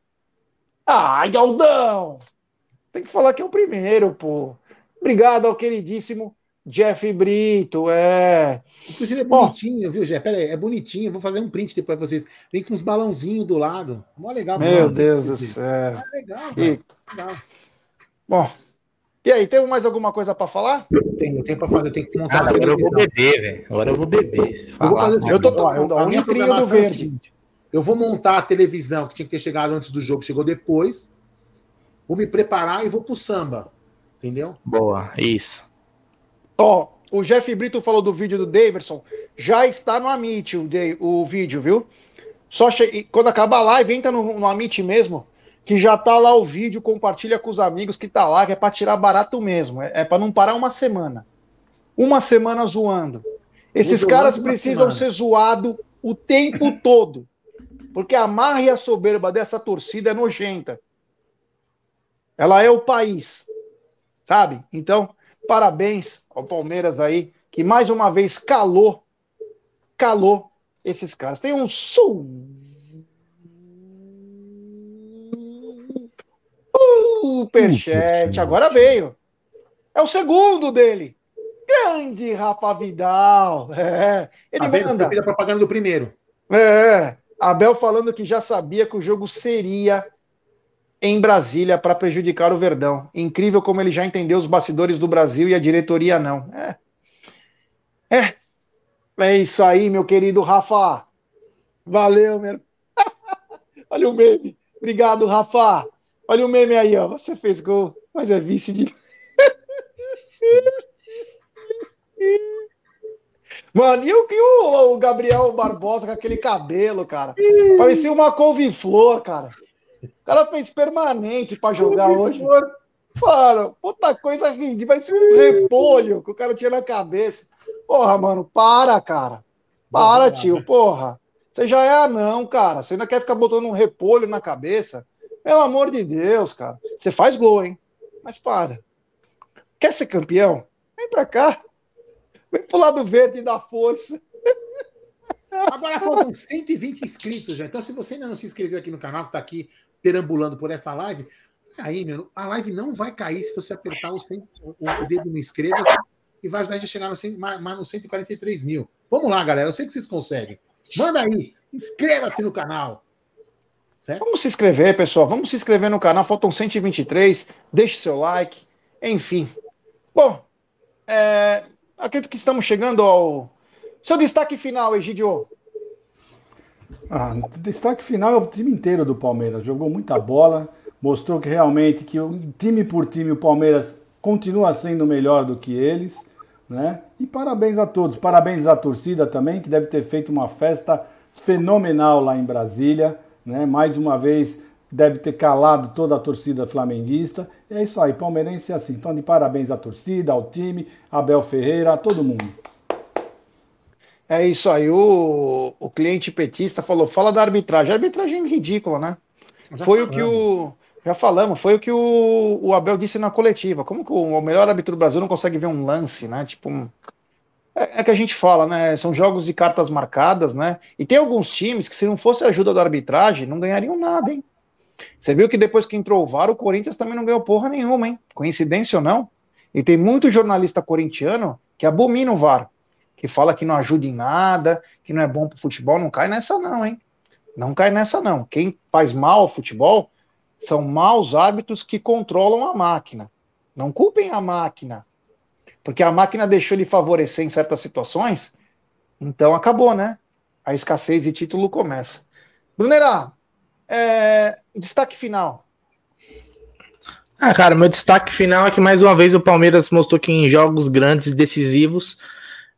Ah, Galdão! Tem que falar que é o primeiro, pô. Obrigado ao queridíssimo Jeff Brito. É. Inclusive é bonitinho, viu, Gé? Pera aí, é bonitinho. Vou fazer um print depois pra vocês. Vem com uns balãozinhos do lado. Mó legal. Meu mano. Deus do céu. Ah, legal, velho. Legal. Bom, e aí, tem mais alguma coisa para falar? Eu tenho, eu tenho pra fazer, eu tenho que montar Cara, a agora eu vou beber, velho. Agora eu vou beber. Eu vou falar, fazer assim, Eu tô ó, ó, a um minha litrinho do é verde. seguinte, Eu vou montar a televisão que tinha que ter chegado antes do jogo, chegou depois. Vou me preparar e vou pro samba. Entendeu? Boa, isso. Ó, o Jeff Brito falou do vídeo do Daverson. Já está no Amit o, de- o vídeo, viu? Só che... e quando acabar a live, entra no, no Amit mesmo, que já tá lá o vídeo, compartilha com os amigos que tá lá, que é para tirar barato mesmo. É, é para não parar uma semana. Uma semana zoando. Esses caras precisam ser zoados o tempo todo. Porque a marra e a soberba dessa torcida é nojenta. Ela é o país. Sabe? Então, parabéns ao Palmeiras aí, que mais uma vez calou, calou esses caras. Tem um superchat, agora veio. É o segundo dele. Grande Rafa Vidal. É, ele Tá vendo? manda. Fiz a propaganda do primeiro. É, Abel falando que já sabia que o jogo seria em Brasília para prejudicar o Verdão. Incrível como ele já entendeu os bastidores do Brasil e a diretoria não. É. É. É isso aí, meu querido Rafa. Valeu, meu. Olha o meme. Obrigado, Rafa. Olha o meme aí, ó. Você fez gol, mas é vice de. Mano, e o, e o, o Gabriel Barbosa com aquele cabelo, cara? Parecia uma couve-flor, cara. O cara fez permanente pra jogar hoje. Mano, puta coisa ridícula. Parecia um repolho que o cara tinha na cabeça. Porra, mano, para, cara. Para, tio, porra. Você já é anão, cara. Você ainda quer ficar botando um repolho na cabeça? Pelo amor de Deus, cara. Você faz gol, hein? Mas para. Quer ser campeão? Vem pra cá. Vem pro lado verde da força. Agora faltam 120 inscritos já. Então, se você ainda não se inscreveu aqui no canal, que tá aqui perambulando por esta live, aí, meu, a live não vai cair se você apertar o, o- dedo no inscreva-se e vai ajudar a gente a chegar no, mais nos 143 mil. Vamos lá, galera. Eu sei que vocês conseguem. Manda aí. Inscreva-se no canal. Certo? Vamos se inscrever, pessoal. Vamos se inscrever no canal. Faltam 123. Deixe seu like. Enfim. Bom, é, acredito que estamos chegando ao. Seu destaque final, Egidio. Ah, o destaque final é o time inteiro do Palmeiras. Jogou muita bola, mostrou que realmente que o time por time o Palmeiras continua sendo melhor do que eles, né? E parabéns a todos, parabéns à torcida também que deve ter feito uma festa fenomenal lá em Brasília, né? Mais uma vez deve ter calado toda a torcida flamenguista. E é isso aí, palmeirense é assim. Então de parabéns à torcida, ao time, Abel Ferreira, a todo mundo. É isso aí. O, o cliente petista falou: fala da arbitragem. A arbitragem é ridícula, né? Já foi o falamos. que o. Já falamos, foi o que o, o Abel disse na coletiva. Como que o, o melhor árbitro do Brasil não consegue ver um lance, né? Tipo, um- é, é que a gente fala, né? São jogos de cartas marcadas, né? E tem alguns times que, se não fosse a ajuda da arbitragem, não ganhariam nada, hein? Você viu que depois que entrou o VAR, o Corinthians também não ganhou porra nenhuma, hein? Coincidência ou não? E tem muito jornalista corintiano que abomina o VAR, que fala que não ajuda em nada, que não é bom pro futebol. Não cai nessa, não, hein? Não cai nessa, não. Quem faz mal ao futebol são maus árbitros que controlam a máquina. Não culpem a máquina. Porque a máquina deixou ele favorecer em certas situações, então acabou, né? A escassez de título começa. Brunerá, é, destaque final. Ah, cara, meu destaque final é que mais uma vez o Palmeiras mostrou que em jogos grandes, decisivos,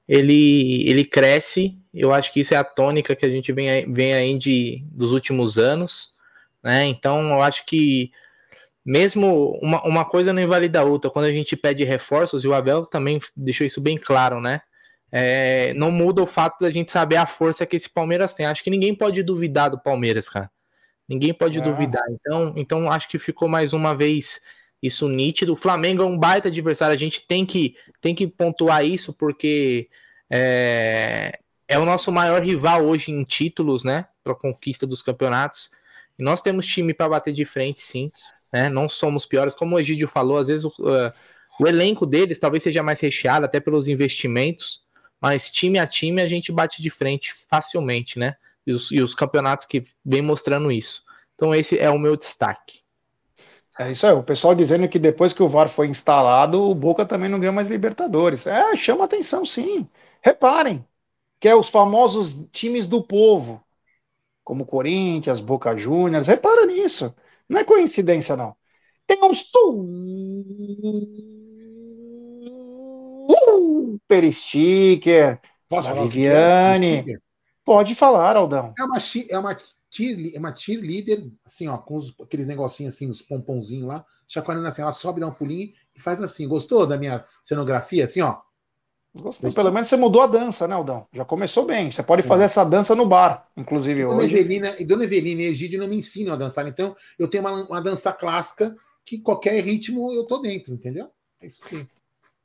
ele, ele cresce. Eu acho que isso é a tônica que a gente vem, vem aí de, dos últimos anos, né? Então eu acho que mesmo uma, uma coisa não invalida a outra. Quando a gente pede reforços, e o Abel também deixou isso bem claro, né? É, não muda o fato da gente saber a força que esse Palmeiras tem. Acho que ninguém pode duvidar do Palmeiras, cara. Ninguém pode É. duvidar. Então, então acho que ficou mais uma vez isso nítido. O Flamengo é um baita adversário. A gente tem que, tem que pontuar isso porque é, é o nosso maior rival hoje em títulos, né? Para conquista dos campeonatos. E nós temos time para bater de frente, sim. Né? Não somos piores. Como o Egídio falou, às vezes o, uh, o elenco deles talvez seja mais recheado, até pelos investimentos. Mas time a time a gente bate de frente facilmente, né? E os, e os campeonatos que vem mostrando isso. Então, esse é o meu destaque. É isso aí, o pessoal dizendo que depois que o VAR foi instalado, o Boca também não ganhou mais Libertadores. É, chama atenção, sim. Reparem, que é os famosos times do povo, como Corinthians, Boca Juniors. Repara nisso. Não é coincidência, não. Tem um super sticker Posso da é Viviane. sticker? Pode falar, Aldão. É uma, é uma, cheer, é uma cheerleader, assim, ó, com os- aqueles negocinhos assim, os pomponzinhos lá, chacoalhando assim, ela sobe, dá um pulinho e faz assim. Gostou da minha cenografia? Assim, ó. Gostei. Pelo menos você mudou a dança, né, Aldão? Já começou bem. Você pode fazer essa dança no bar, inclusive Dona hoje. Evelina, e Dona Evelina e Egídio não me ensinam a dançar, então eu tenho uma, uma dança clássica que qualquer ritmo eu tô dentro, entendeu? É isso aí.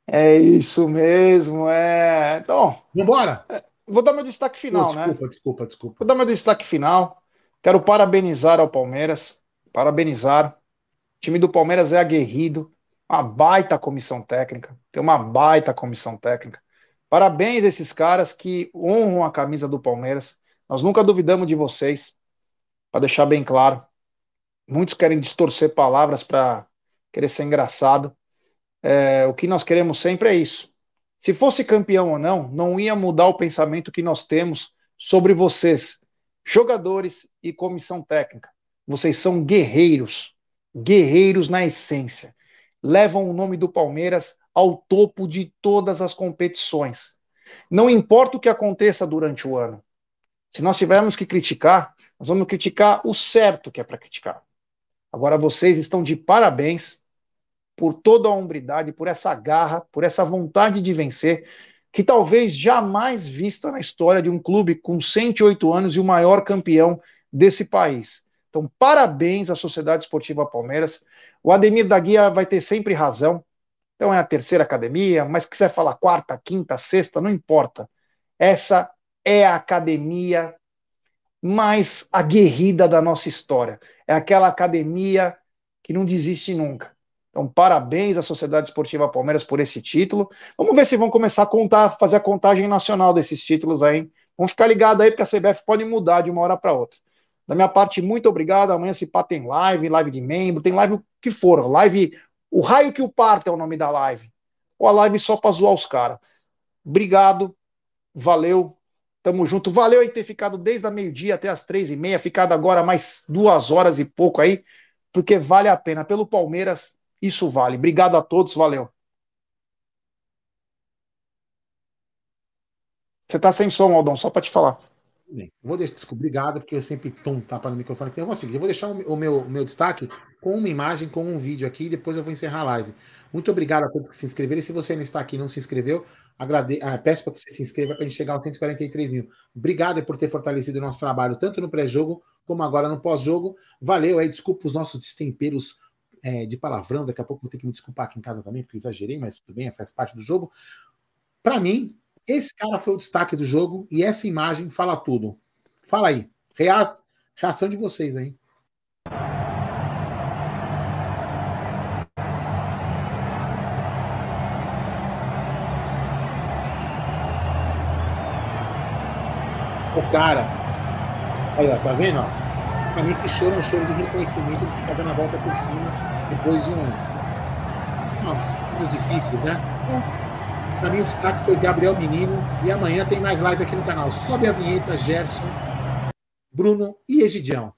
É isso mesmo, é. Então. Vambora! Vou dar meu destaque final, Pô, né? desculpa, desculpa, desculpa. Vou dar meu destaque final. Quero parabenizar ao Palmeiras. Parabenizar. O time do Palmeiras é aguerrido. Uma baita comissão técnica. Tem uma baita comissão técnica. Parabéns a esses caras que honram a camisa do Palmeiras. Nós nunca duvidamos de vocês. Para deixar bem claro. Muitos querem distorcer palavras para querer ser engraçado. É, o que nós queremos sempre é isso. Se fosse campeão ou não, não ia mudar o pensamento que nós temos sobre vocês, jogadores e comissão técnica. Vocês são guerreiros, guerreiros na essência. Levam o nome do Palmeiras ao topo de todas as competições. Não importa o que aconteça durante o ano. Se nós tivermos que criticar, nós vamos criticar o certo que é para criticar. Agora vocês estão de parabéns por toda a hombridade, por essa garra, por essa vontade de vencer, que talvez jamais vista na história de um clube com 108 anos e o maior campeão desse país. Então, parabéns à Sociedade Esportiva Palmeiras. O Ademir da Guia vai ter sempre razão. Então, é a terceira academia, mas quiser falar quarta, quinta, sexta, não importa. Essa é a academia mais aguerrida da nossa história. É aquela academia que não desiste nunca. Então, parabéns à Sociedade Esportiva Palmeiras por esse título. Vamos ver se vão começar a contar, fazer a contagem nacional desses títulos aí. Vamos ficar ligados aí, porque a CBF pode mudar de uma hora para outra. Da minha parte, muito obrigado. Amanhã se pá tem live, live de membro, tem live o que for. Live, o raio que o parta é o nome da live. Ou a live só para zoar os caras. Obrigado, valeu, tamo junto. Valeu aí ter ficado desde a meio-dia até as três e meia, ficado agora mais duas horas e pouco aí, porque vale a pena. Pelo Palmeiras, isso vale. Obrigado a todos, valeu. Você tá sem som, Aldão, só para te falar. Bem, vou deixar, obrigado, porque eu sempre tomo um tapa no microfone aqui. Eu vou seguir, eu vou deixar o meu, o meu, destaque com uma imagem, com um vídeo aqui, e depois eu vou encerrar a live. Muito obrigado a todos que se inscreveram. E se você ainda está aqui e não se inscreveu, agrade... ah, peço para que você se inscreva para a gente chegar aos 143 mil. Obrigado por ter fortalecido o nosso trabalho, tanto no pré-jogo como agora no pós-jogo. Valeu aí, desculpa os nossos destemperos é, de palavrão. Daqui a pouco vou ter que me desculpar aqui em casa também, porque exagerei, mas tudo bem, faz parte do jogo. Para mim, esse cara foi o destaque do jogo e essa imagem fala tudo. Fala aí. Reação de vocês aí. O cara. Ó, tá vendo? Pra mim, esse choro é um choro de reconhecimento de ficar dando a volta por cima depois de um. Umas coisas difíceis, né? Então, pra mim, o destaque foi Gabriel Menino. E amanhã tem mais live aqui no canal. Sobe a vinheta, Gerson, Bruno e Egidião.